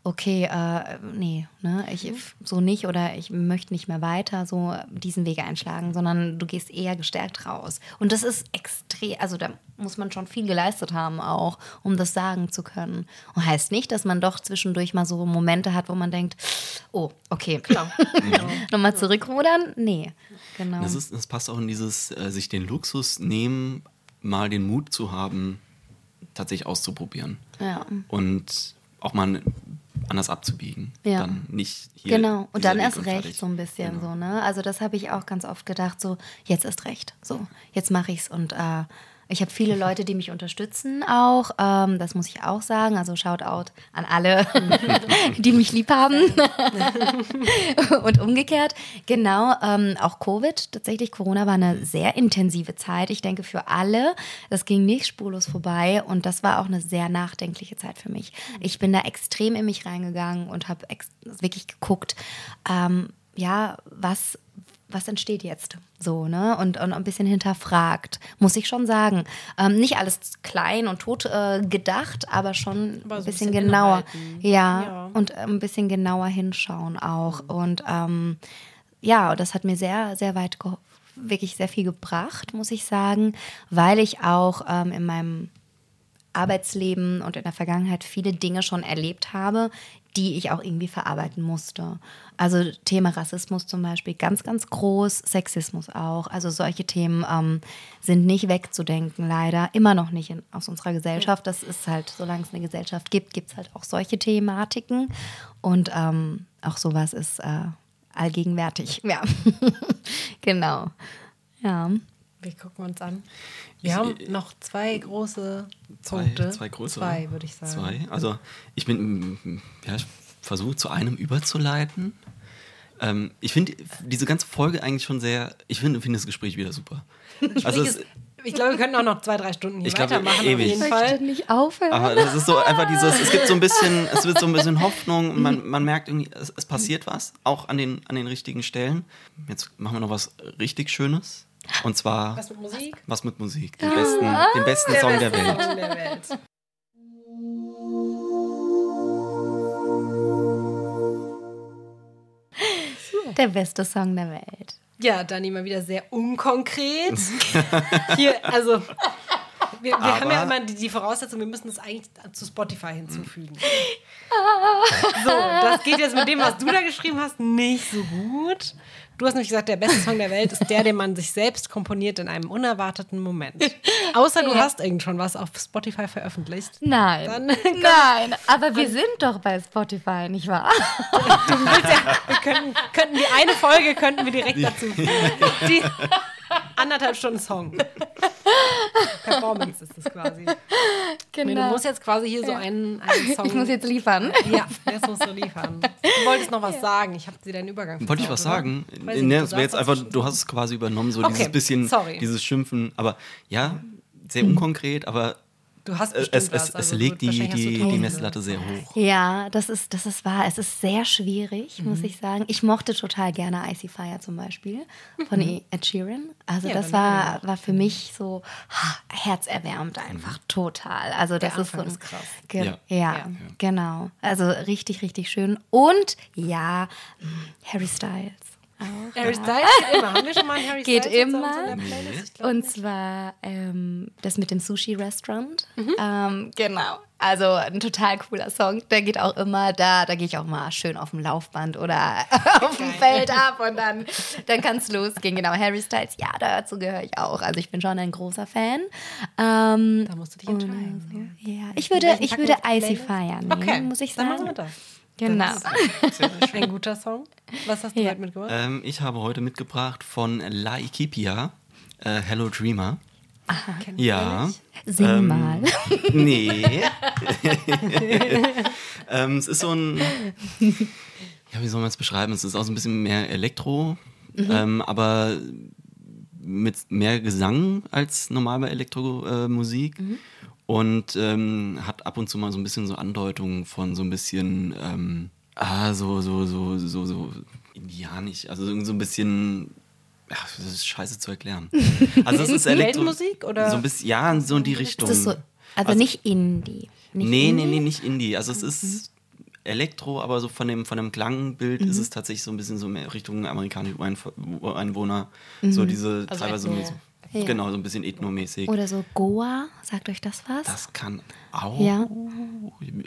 okay, äh, nee, ne, ich so nicht oder ich möchte nicht mehr weiter so diesen Weg einschlagen, sondern du gehst eher gestärkt raus. Und das ist extrem, also da muss man schon viel geleistet haben auch, um das sagen zu können. Und heißt nicht, dass man doch zwischendurch mal so Momente hat, wo man denkt, oh, okay, klar. [laughs] Nochmal zurückrudern? Nee, genau. Das, ist, das passt auch in dieses, äh, sich den Luxus nehmen, mal den Mut zu haben, tatsächlich auszuprobieren. ja. Und auch mal anders abzubiegen. Ja. Dann nicht hier. Genau, und dann erst recht fertig. so ein bisschen Genau. so, ne? Also das habe ich auch ganz oft gedacht, so jetzt ist recht, so jetzt mache ich's und äh, ich habe viele Leute, die mich unterstützen auch, ähm, das muss ich auch sagen, also Shoutout an alle, [laughs] die mich lieb haben [laughs] und umgekehrt. Genau, ähm, auch Covid, tatsächlich Corona war eine sehr intensive Zeit, ich denke für alle, das ging nicht spurlos vorbei und das war auch eine sehr nachdenkliche Zeit für mich. Ich bin da extrem in mich reingegangen und habe wirklich geguckt, ähm, ja, was, was entsteht jetzt so, ne? Und, und ein bisschen hinterfragt, muss ich schon sagen. Ähm, nicht alles klein und tot äh, gedacht, aber schon Aber ein so ein bisschen, bisschen genauer. Ja, Ja. und ein bisschen genauer hinschauen auch. Und ähm, ja, das hat mir sehr, sehr weit wirklich sehr viel gebracht, muss ich sagen, weil ich auch ähm, in meinem Arbeitsleben und in der Vergangenheit viele Dinge schon erlebt habe, die ich auch irgendwie verarbeiten musste. Also Thema Rassismus zum Beispiel ganz, ganz groß, Sexismus auch. Also solche Themen ähm, sind nicht wegzudenken, leider. Immer noch nicht in, aus unserer Gesellschaft. Das ist halt, solange es eine Gesellschaft gibt, gibt es halt auch solche Thematiken. Und ähm, auch sowas ist äh, allgegenwärtig. [laughs] Ja, genau. Ja. Wir gucken uns an. Wir Ich- haben noch zwei große Zwei, Punkte. zwei größere. Zwei, würde ich sagen. Zwei. Also ich bin, ja, ich versuche zu einem überzuleiten. Ähm, ich finde diese ganze Folge eigentlich schon sehr, ich finde finde das Gespräch wieder super. Also es, Ich glaube, wir könnten auch noch zwei, drei Stunden hier Ich glaube, weitermachen. ewig. Auf jeden Ich Fall. möchte nicht aufhören. aber das ist so einfach dieses, es gibt so ein bisschen, es wird so ein bisschen Hoffnung, man, man merkt irgendwie, es, es passiert was, auch an den, an den richtigen Stellen. Jetzt machen wir noch was richtig Schönes. Und zwar Was mit Musik? was mit Musik. Den besten, den besten Song der Welt. Song der Welt. Der beste Song der Welt. Ja, Dani mal wieder sehr unkonkret. [laughs] Hier, also, wir, wir haben ja immer die, die Voraussetzung, wir müssen das eigentlich zu Spotify hinzufügen. So, das geht jetzt mit dem, was du da geschrieben hast, nicht so gut. Du hast nämlich gesagt, der beste Song der Welt ist der, den man sich selbst komponiert in einem unerwarteten Moment. Außer du Ja. hast irgend schon was auf Spotify veröffentlicht. Nein. Dann- Nein, aber wir sind doch bei Spotify, nicht wahr? Wir könnten, könnten die eine Folge könnten wir direkt dazu. Die, Anderthalb Stunden Song. Performance ist das quasi. Genau. Du musst jetzt quasi hier so einen, einen Song. Ich muss jetzt liefern. Ja, jetzt musst du liefern. Du wolltest noch was sagen. Ich habe dir deinen Übergang Wollte ich was sagen? Nee, das wäre jetzt einfach, du hast es quasi übernommen, so Okay, dieses bisschen, sorry. dieses Schimpfen. Aber ja, sehr unkonkret, aber Du hast äh, bestimmt es, was. es, es also legt du- die, die, die. Messlatte sehr hoch. Ja, das ist, das ist wahr. Es ist sehr schwierig, muss ich sagen. Ich mochte total gerne Icy Fire zum Beispiel von Ed Sheeran. Also Ja, das war, war für mich so ha, herzerwärmend einfach total. Also das Der ist so ein, ist krass. Ge Ja. ja. Ja. genau. Also richtig, richtig schön. Und ja, mh, Harry Styles. Auch, Harry ja. Styles geht immer. Haben wir schon mal Harry [laughs] Geht Styles immer. glaub Und zwar ähm, das mit dem Sushi-Restaurant. Mhm. Ähm, genau. Also ein total cooler Song. Der geht auch immer da. Da gehe ich auch mal schön auf dem Laufband oder [laughs] auf dem Feld ab und dann, dann kann es losgehen. Genau, Harry Styles, ja, dazu gehöre ich auch. Also ich bin schon ein großer Fan. Ähm, Da musst du dich entscheiden. ja, ich würde, ich würde Icy? Fire nehmen, Okay, muss ich Dann machen wir sagen. das. Genau. Das ist [laughs] ein guter Song. Was hast du Ja. heute mitgebracht? Ähm, ich habe heute mitgebracht von La Equipia, äh, Hello Dreamer. Ich Ja. Sing Ähm, mal. [laughs] Nee. [laughs] ähm, es ist so ein. Ja, wie soll man es beschreiben? Es ist auch so ein bisschen mehr Elektro, ähm, aber mit mehr Gesang als normal bei Elektromusik. Und ähm, hat ab und zu mal so ein bisschen so Andeutungen von so ein bisschen. Ähm, ah, so, so, so, so, so indianisch. Also so ein bisschen. Ja, das ist scheiße zu erklären. [laughs] Also es ist Elektro Weltmusik oder? So ein bisschen, ja, so in die Richtung. Das so, also, nicht Indie. Nicht Nee, Indie? nee, nee, nicht Indie. Also es ist Elektro, aber so von dem, von dem Klangbild ist es tatsächlich so ein bisschen so mehr Richtung amerikanische Einwohner. So diese Also teilweise so, Ja. genau, so ein bisschen ethnomäßig. Oder so Goa, sagt euch das was? Das kann auch. Ja.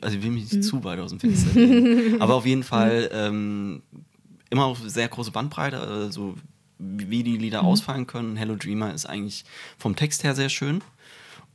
Also ich will mich nicht zu weit aus dem Fenster lehnen. Aber auf jeden Fall ähm, immer auf sehr große Bandbreite, äh, so wie die Lieder ausfallen können. Hello Dreamer ist eigentlich vom Text her sehr schön.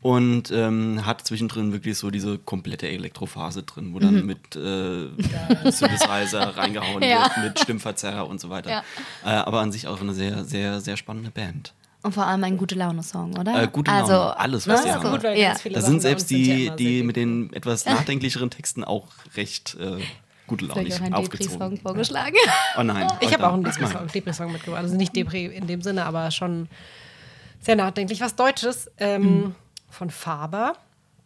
Und ähm, hat zwischendrin wirklich so diese komplette Elektrophase drin, wo dann mit äh, [laughs] Synthesizer reingehauen Ja. wird, mit Stimmverzerrer und so weiter. Ja. Äh, aber an sich auch eine sehr, sehr, sehr spannende Band. Und vor allem ein gute Laune-Song, oder? Äh, gute also, Laune, alles, was ne? sie haben. So, Gut, ja. Da sind selbst uns sind die, die mit den etwas nachdenklicheren Texten auch recht äh, gute ich Laune auch einen Depri-Song aufgezogen. vorgeschlagen? Oh nein. [laughs] Ich oh, habe auch einen das ist mein- Depri-Song Depri mitgebracht. Also nicht Depri in dem Sinne, aber schon sehr nachdenklich. Was Deutsches ähm, von Faber,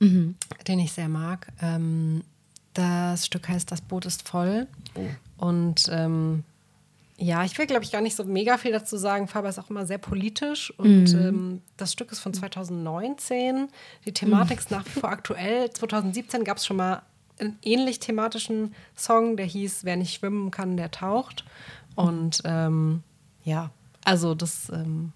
den ich sehr mag. Ähm, das Stück heißt Das Boot ist voll. Und ähm, ja, ich will, glaube ich, gar nicht so mega viel dazu sagen. Faber ist auch immer sehr politisch und ähm, das Stück ist von 2019. Die Thematik ist nach wie vor aktuell. 2017 gab es schon mal einen ähnlich thematischen Song, der hieß Wer nicht schwimmen kann, der taucht. Und ähm, ja, also das ähm,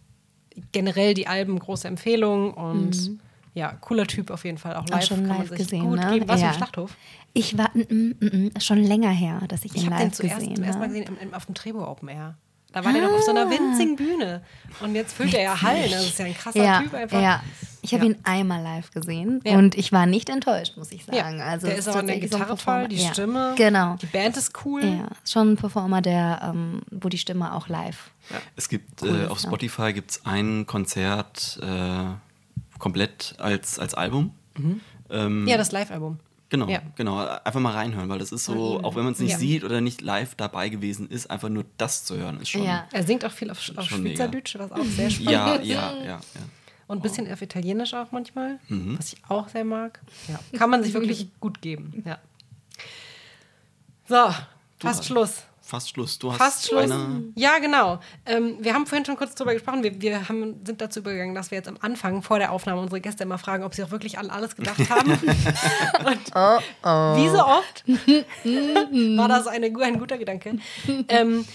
generell die Alben große Empfehlung und ja, cooler Typ auf jeden Fall. Auch live Auch schon kann man live sich gesehen, gut ne? geben. Was ja. im Schlachthof? Ich war, mm, mm, ist schon länger her, dass ich ihn Ich habe live den zuerst gesehen zum ersten Mal habe. gesehen im, im, auf dem Trebo Open Air. Da war der noch auf so einer winzigen Bühne. Und jetzt füllt er ja Hallen. Das ist ja ein krasser Ja, Typ einfach. ja. Ich habe Ja. ihn einmal live gesehen Ja. und ich war nicht enttäuscht, muss ich Ja, sagen. Also der ist auch an der tatsächlich so ein Gitarre voll, Performer. die ja. Stimme. Genau. Die Band ist cool. Ja, ist schon ein Performer, der, ähm, wo die Stimme auch live. Es gibt Cool, äh, auf ja. Spotify gibt's ein Konzert äh, komplett als, als Album. Ähm, Ja, das Live-Album. Genau, Ja. genau. Einfach mal reinhören, weil das ist so, auch wenn man es nicht Ja. sieht oder nicht live dabei gewesen ist, einfach nur das zu hören, ist schon. Ja. Er singt auch viel auf, auf. Schweizerdeutsch, was auch sehr [laughs] spannend Ja, ist. ja, ja, ja. Und ein bisschen auf Italienisch auch manchmal, Mhm. was ich auch sehr mag. Ja. Kann man sich wirklich [laughs] gut geben. Ja. [laughs] So, fast Schluss. Fast Schluss. Du hast Fast Schluss. eine. Ja, genau. Ähm, wir haben vorhin schon kurz drüber gesprochen. Wir, wir haben, sind dazu übergegangen, dass wir jetzt am Anfang vor der Aufnahme unsere Gäste immer fragen, ob sie auch wirklich an alles gedacht haben. [laughs] Und wie so oft [laughs] war das eine, ein guter Gedanke. ähm,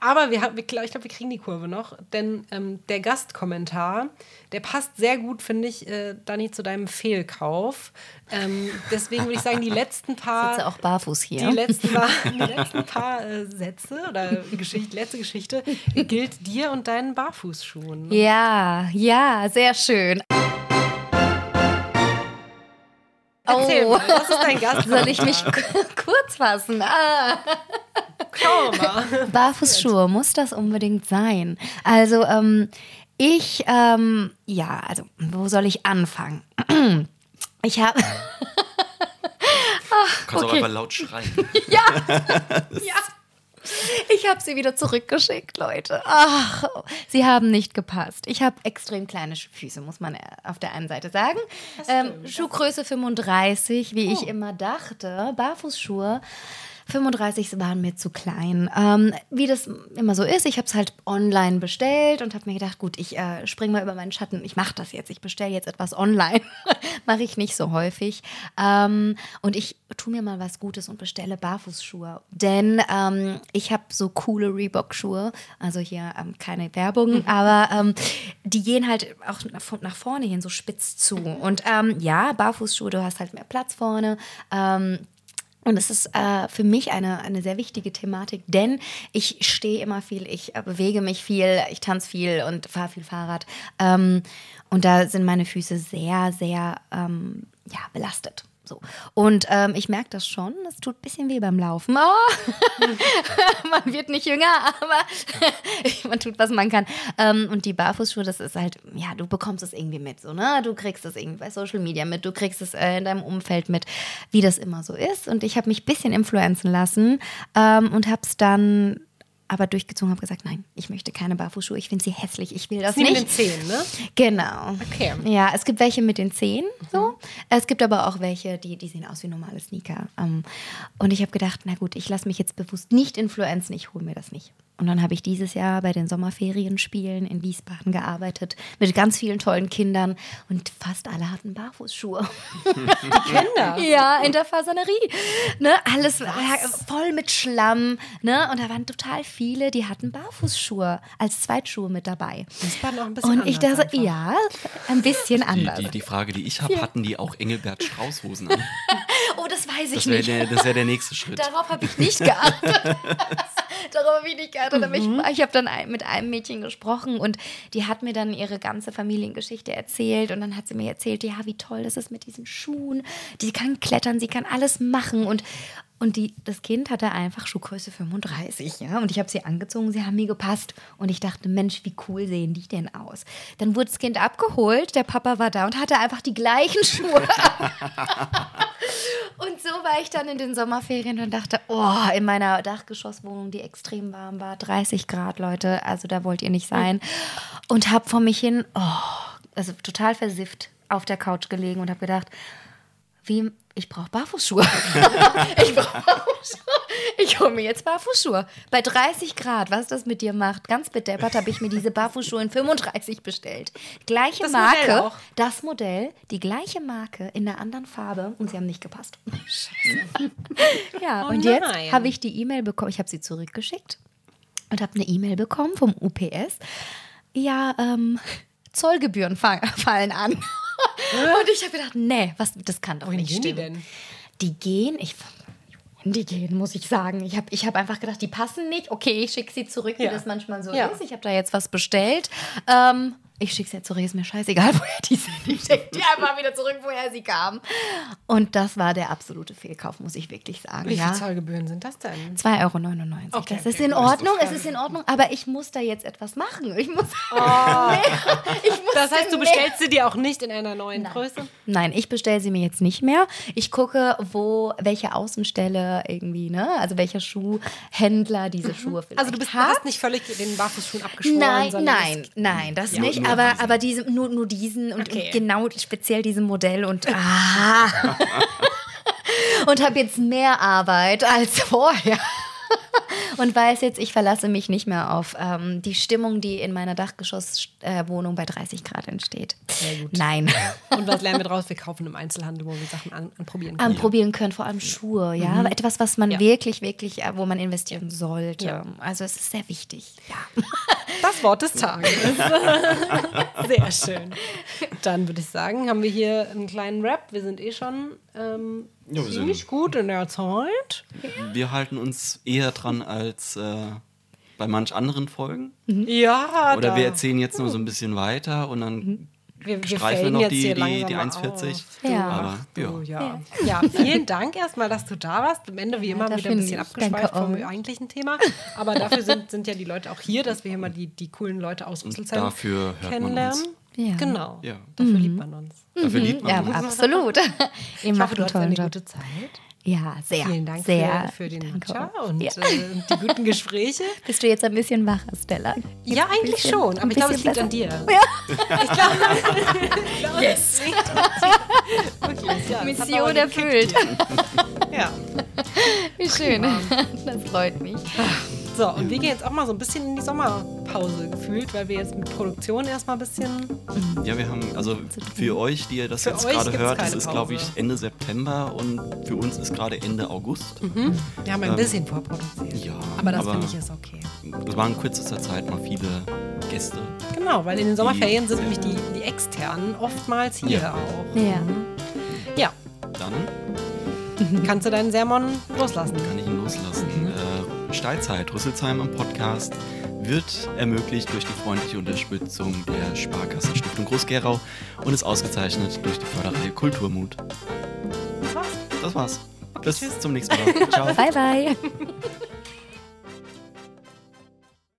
aber wir haben, ich glaube, wir kriegen die Kurve noch, denn ähm, der Gastkommentar, der passt sehr gut, finde ich, äh, Dani, zu deinem Fehlkauf. Ähm, deswegen würde ich sagen, die letzten paar Sitze auch barfuß hier. die letzten paar, die letzten paar äh, Sätze oder Geschichte, letzte Geschichte gilt dir und deinen Barfußschuhen. ja, ja, sehr schön. Erzähl Oh. mal, was ist dein Gast? Soll ich mich [laughs] kurz fassen? Ah. Barfußschuhe, muss das unbedingt sein? Also, ähm, Ich, ähm, ja, also, wo soll ich anfangen? [clears throat] Ich habe. Kannst okay. auch einfach laut schreien. [laughs] ja. ja. [laughs] Ich habe sie wieder zurückgeschickt, Leute. Ach, sie haben nicht gepasst. Ich habe extrem kleine Füße, muss man auf der einen Seite sagen. Ähm, Schuhgröße 35, wie oh. ich immer dachte. Barfußschuhe. 35 waren mir zu klein. Ähm, wie das immer so ist, ich habe es halt online bestellt und habe mir gedacht, gut, ich äh, springe mal über meinen Schatten. Ich mache das jetzt. Ich bestelle jetzt etwas online. [laughs] mache ich nicht so häufig. Ähm, und ich tue mir mal was Gutes und bestelle Barfußschuhe. Denn ähm, ich habe so coole Reebok-Schuhe. Also hier ähm, keine Werbung, mhm. aber ähm, die gehen halt auch nach vorne hin so spitz zu. Und ähm, ja, Barfußschuhe, du hast halt mehr Platz vorne. Ähm, und es ist äh, für mich eine, eine sehr wichtige Thematik, denn ich stehe immer viel, ich äh, bewege mich viel, ich tanze viel und fahre viel Fahrrad. Ähm, und da sind meine Füße sehr, sehr ähm, ja, belastet. So. Und ähm, ich merke das schon, es tut ein bisschen weh beim Laufen. Oh! [laughs] man wird nicht jünger, aber [laughs] man tut, was man kann. Ähm, und die Barfußschuhe, das ist halt, ja, du bekommst es irgendwie mit, so, ne? Du kriegst es irgendwie bei Social Media mit, du kriegst es äh, in deinem Umfeld mit, wie das immer so ist. Und ich habe mich ein bisschen influenzen lassen ähm, und habe es dann aber durchgezogen habe gesagt, nein, ich möchte keine Barfußschuhe, ich finde sie hässlich, ich will das, das nicht. Mit den Zehen, ne? Genau. Okay. Ja, es gibt welche mit den Zehen, mhm. so. Es gibt aber auch welche, die, die sehen aus wie normale Sneaker. Ähm, und ich habe gedacht, na gut, ich lasse mich jetzt bewusst nicht influenzen, ich hole mir das nicht. Und dann habe ich dieses Jahr bei den Sommerferienspielen in Wiesbaden gearbeitet mit ganz vielen tollen Kindern und fast alle hatten Barfußschuhe. [laughs] Die Kinder? ja, in der Fasanerie. Ne, alles Was? voll mit Schlamm. Ne? Und da waren total viele, die hatten Barfußschuhe als Zweitschuhe mit dabei. Das war noch ein bisschen Und ich dachte, einfach. ja, ein bisschen die, anders. Die, die, Frage, die ich habe, ja. hatten die auch Engelbert Straußhosen an? [laughs] oh, das weiß ich das nicht. Der, das wäre der nächste Schritt. Darauf habe ich nicht geachtet. [laughs] Darauf habe ich nicht geachtet. Aber mhm. ich, ich habe dann mit einem Mädchen gesprochen und die hat mir dann ihre ganze Familiengeschichte erzählt. Und dann hat sie mir erzählt, ja, wie toll das ist mit diesen Schuhen. Die kann klettern, sie kann alles machen. Und, und die, das Kind hatte einfach Schuhgröße 35, ja. Und ich habe sie angezogen, sie haben mir gepasst. Und ich dachte, Mensch, wie cool sehen die denn aus? Dann wurde das Kind abgeholt, der Papa war da und hatte einfach die gleichen [laughs] Schuhe. und so war ich dann in den Sommerferien und dachte, oh, in meiner Dachgeschosswohnung, die extrem warm war, 30 Grad, Leute, also da wollt ihr nicht sein. Und habe vor mich hin, oh, also total versifft auf der Couch gelegen und habe gedacht, wie ich brauche [laughs] Barfußschuhe. ich brauche Barfußschuhe. Ich hole mir jetzt Barfußschuhe. Bei 30 Grad, was das mit dir macht, ganz bedeppert, habe ich mir diese Barfußschuhe in 35 bestellt. Gleiche das Marke, Modell das Modell, die gleiche Marke in einer anderen Farbe und sie haben nicht gepasst. [laughs] Scheiße. ja, oh und jetzt habe ich die E-Mail bekommen. Ich habe sie zurückgeschickt und habe eine E-Mail bekommen vom UPS. Ja, ähm, Zollgebühren fallen an. [laughs] Und ich habe gedacht, nee, was, das kann doch Wohin nicht stimmen. Die, denn? die gehen, ich die gehen, muss ich sagen. Ich habe ich hab einfach gedacht, die passen nicht. Okay, ich schicke sie zurück, wie ja. das manchmal so ja. ist. Ich habe da jetzt was bestellt. Ähm, ich schicke sie jetzt zurück, ist mir scheißegal, [laughs] woher die sind. Ich schicke die einfach wieder zurück, woher sie kamen. Und das war der absolute Fehlkauf, muss ich wirklich sagen. Wie viele Zollgebühren sind das denn? 2,99 Euro. Okay, das ist in Ordnung, es ist in Ordnung, aber ich muss da jetzt etwas machen. Ich muss. Oh. [laughs] ich muss das heißt, du bestellst sie dir auch nicht in einer neuen Nein. Größe? Nein, ich bestelle sie mir jetzt nicht mehr. Ich gucke, wo, welche Außenstelle irgendwie, ne? Also welcher Schuhhändler diese mhm. Schuhe vielleicht Also du bist, hast nicht völlig den Barfußschuhen abgeschworen. Nein, nein, nein, das ja, nicht. Aber, aber diese nur, nur diesen und, okay. und genau speziell diesem Modell und ah. [laughs] und habe jetzt mehr Arbeit als vorher. [laughs] und weiß jetzt, ich verlasse mich nicht mehr auf ähm, die Stimmung, die in meiner Dachgeschosswohnung äh, bei 30 Grad entsteht. Nein. [laughs] Und was lernen wir draus? Wir kaufen im Einzelhandel, wo wir Sachen an, anprobieren können. Anprobieren können, vor allem Schuhe, ja. Mhm. Etwas, was man ja. wirklich, wirklich, äh, wo man investieren sollte. Ja. Also es ist sehr wichtig. Ja. Das Wort des Tages. [laughs] Sehr schön. Dann würde ich sagen, haben wir hier einen kleinen Rap. Wir sind eh schon ähm, ja, ziemlich gut in der Zeit. Wir halten uns eher dran als äh, bei manch anderen Folgen. Mhm. Ja. Oder da. wir erzählen jetzt nur so ein bisschen weiter und dann mhm. Wir, wir streifen noch die, die, die 1,40. Ja. Aber, du, ja. ja. vielen Dank erstmal, dass du da warst. Am Ende wie immer wieder ein bisschen abgeschweift vom eigentlichen Thema. Aber dafür sind, sind ja die Leute auch hier, dass wir immer die, die coolen Leute aus Rüsselsheim dafür kennenlernen. Ja. Genau. Ja. Dafür mhm. liebt man uns. Dafür liebt man ja, uns. Absolut. Ihr ich hoffe, du hast eine gute Zeit. Ja, sehr. Vielen Dank sehr. Für, für den Matcha und ja. äh, die guten Gespräche. [laughs] Bist du jetzt ein bisschen wacher, Stella? Jetzt ja, eigentlich bisschen, schon, aber ich [laughs] [laughs] glaube, es liegt an dir. Ja. Ich glaube, yes. Wirklich, ja, Mission erfüllt. ja. Wie schön. Das freut mich. So, und wir gehen jetzt auch mal so ein bisschen in die Sommerpause gefühlt, weil wir jetzt mit Produktion erstmal ein bisschen. Ja, wir haben, also für euch, die ihr das für jetzt gerade hört, das ist, glaube ich, Ende September und für uns ist gerade Ende August. Mhm. Wir haben ein ähm, bisschen vorproduziert. Ja. Aber das finde ich ist okay. Es waren in kürzester Zeit mal viele Gäste. Genau, weil in den Sommerferien sind nämlich die, die externen oftmals hier ja. auch. Ja. Ja. Dann kannst du deinen Sermon loslassen. Kann ich ihn loslassen. Steilzeit Rüsselsheim im Podcast wird ermöglicht durch die freundliche Unterstützung der Sparkassenstiftung Groß-Gerau und ist ausgezeichnet durch die Förderreihe Kulturmut. Das war's. Das war's. Okay, Bis tschüss. zum nächsten Mal. [laughs] Ciao. Bye, bye.